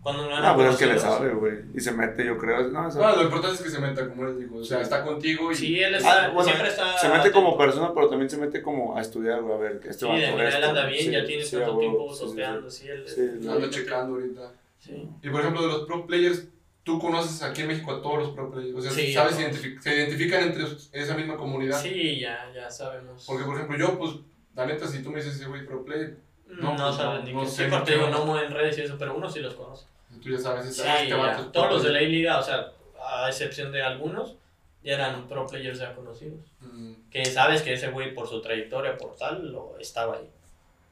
cuando no Ah, pues es que le sabe, güey. Y se mete, yo creo. No, se, Bueno, lo importante es que se meta, como él dijo. O sea, está contigo y... Sí, él está, Ah, bueno, siempre está. se mete como persona, pero también se mete como a estudiar, güey. A ver, este Sí, de vato mira, él anda bien, Sí, ya tiene sí, a tanto tiempo sí, sí, sosteando, sí, él- Sí, Anda checando ahorita. Sí. Y por ejemplo, de los pro players, tú conoces aquí en México a todos los pro players. O sea, Sí, sabes, a todos. identifi- se identifican entre esa misma comunidad. Sí, ya, ya sabemos. Porque, por ejemplo, yo, pues, la neta, si tú me dices ese güey pro player, no, no, pues, sabes no, ni no qué. Sí, porque digo, no mueven redes y eso, pero uno sí los conoce. tú ya sabes, Sí, este ya. Todos los de la liga, o sea, a excepción de algunos, ya eran pro players ya conocidos. Mm, Que sabes que ese güey por su trayectoria, por tal, lo estaba ahí.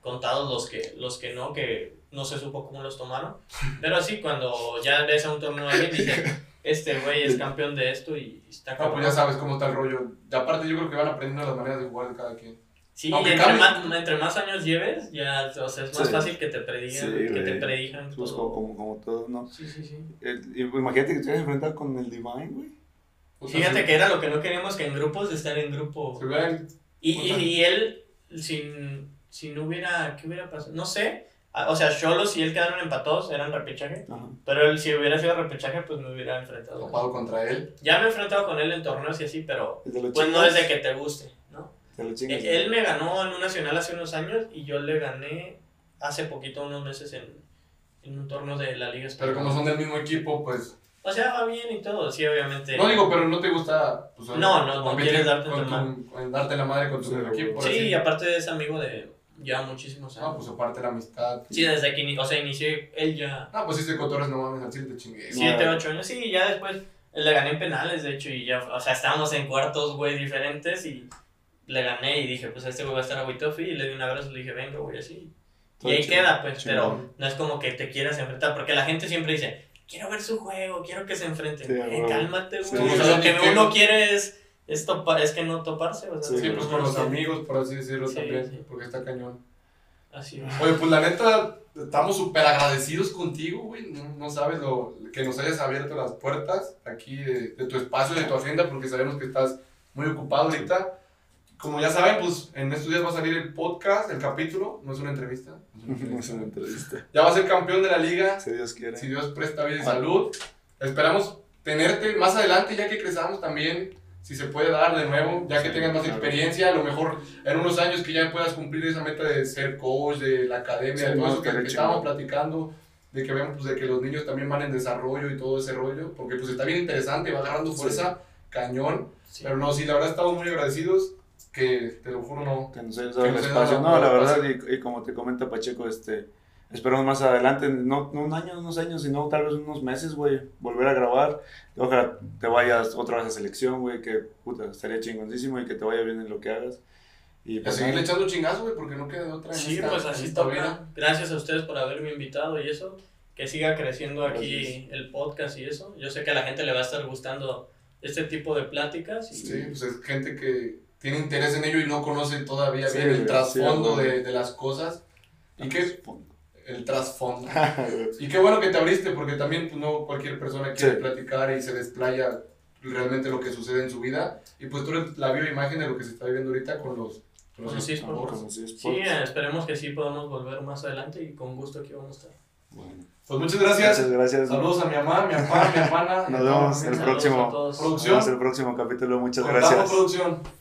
Contados los que, los que no, que no se supo cómo los tomaron. Pero sí, cuando ya ves a un torneo de alguien, dices, este güey es campeón de esto y está No, cabrón. pues ya sabes cómo está el rollo. Y aparte, yo creo que van aprendiendo las maneras de jugar de cada quien. Sí, Aunque y entre, más, entre más años lleves, ya o sea, es más Sí. fácil que te predigan, Sí, que te predijan Pues todo. como, como, como todo, ¿no? Sí, sí, sí. El- y imagínate que te vas a enfrentar con el Divine, güey. O sea, Fíjate si- que era lo que no queríamos, que en grupos estar en grupo. Y, y, y él, sin, si no hubiera, ¿qué hubiera pasado? No sé. Ah, O sea, Cholos y él quedaron empatados, eran repechaje. Ajá. Pero él, si hubiera sido repechaje, pues me hubiera enfrentado. topado contra él. Ya me he enfrentado con él en torneos y así, pero pues no chingas, es de que te guste, ¿no? Te lo chingas. Eh, Él me ganó en un nacional hace unos años y yo le gané hace poquito, unos meses, en, en un torneo de la Liga Pero Española. como son del mismo equipo, pues. O sea, va bien y todo, sí, obviamente. No digo, pero no te gusta. Pues, No, no, no quieres darte con tu madre. tu, en darte la madre con tu Sí, equipo. Sí, así. y aparte es amigo de ya muchísimos años. No, pues aparte la amistad. Sí, desde que o sea, inicié él ya Ah, pues sí, se cotorres, no mames, al te chingué. siete, ocho años. Sí, ya después le gané en penales, de hecho, y ya, o sea, estábamos en cuartos, güey, diferentes y le gané y dije, pues este güey va a estar a Witofi y le di un abrazo y le dije, venga, güey, así. Y ahí chido, queda, pues, chingón. pero no es como que te quieras enfrentar, porque la gente siempre dice, quiero ver su juego, quiero que se enfrenten. Sí, Eh, huevo. cálmate, güey. sí, o sea, lo que uno quiere es, es, topa- es que no toparse, o sea, Sí, Sí, pues con los amigos, por así decirlo Sí, también, sí. porque está cañón. Así es. Oye, pues la neta, estamos súper agradecidos contigo, güey. No, no sabes lo que nos hayas abierto las puertas aquí de, de tu espacio, de tu agenda, porque sabemos que estás muy ocupado ahorita. Como ya saben, pues en estos días va a salir el podcast, el capítulo, no es una entrevista. no es una entrevista. Ya va a ser campeón de la liga, Si Dios quiere. si Dios presta vida y salud. Esperamos tenerte más adelante, ya que crezamos también, si se puede dar de nuevo, ya que tengas más experiencia, a lo mejor en unos años que ya puedas cumplir esa meta de ser coach de la academia, de todo eso que, que estábamos platicando, de que vemos pues, de que los niños también van en desarrollo y todo ese rollo, porque pues está bien interesante, va agarrando fuerza, cañón, pero no, sí, la verdad estamos muy agradecidos, que te lo juro no. Que nos hayas dado el espacio. No, la verdad, y, y como te comenta Pacheco, este, esperamos más adelante, no, no un año, unos años, sino tal vez unos meses, güey, volver a grabar. Ojalá te vayas otra vez a selección, güey, que puta, estaría chingoncísimo y que te vaya bien en lo que hagas. Y Y a pues, seguirle echando chingazo, güey, porque no queda otra Sí, esta- pues así toca. vida. Gracias a ustedes por haberme invitado y eso. Que siga creciendo aquí Gracias. el podcast y eso. Yo sé que a la gente le va a estar gustando este tipo de pláticas. Y, Sí, pues es gente que, tiene interés en ello y no conoce todavía Sí, bien el trasfondo sí, de, de las cosas. Y qué, el trasfondo. Y qué bueno que te abriste, porque también pues, no cualquier persona quiere Sí. platicar y se desplaya realmente lo que sucede en su vida. Y pues tú eres la bioimagen de lo que se está viviendo ahorita con los, con los esports. Sí, por- eh, esperemos que sí podamos volver más adelante y con gusto aquí vamos a estar. Bueno. Pues muchas gracias. Muchas gracias. Saludos a mi mamá, mi papá, mi hermana. Nos vemos el próximo. Producción. Nos vemos el próximo capítulo. Muchas Cortamos gracias. producción.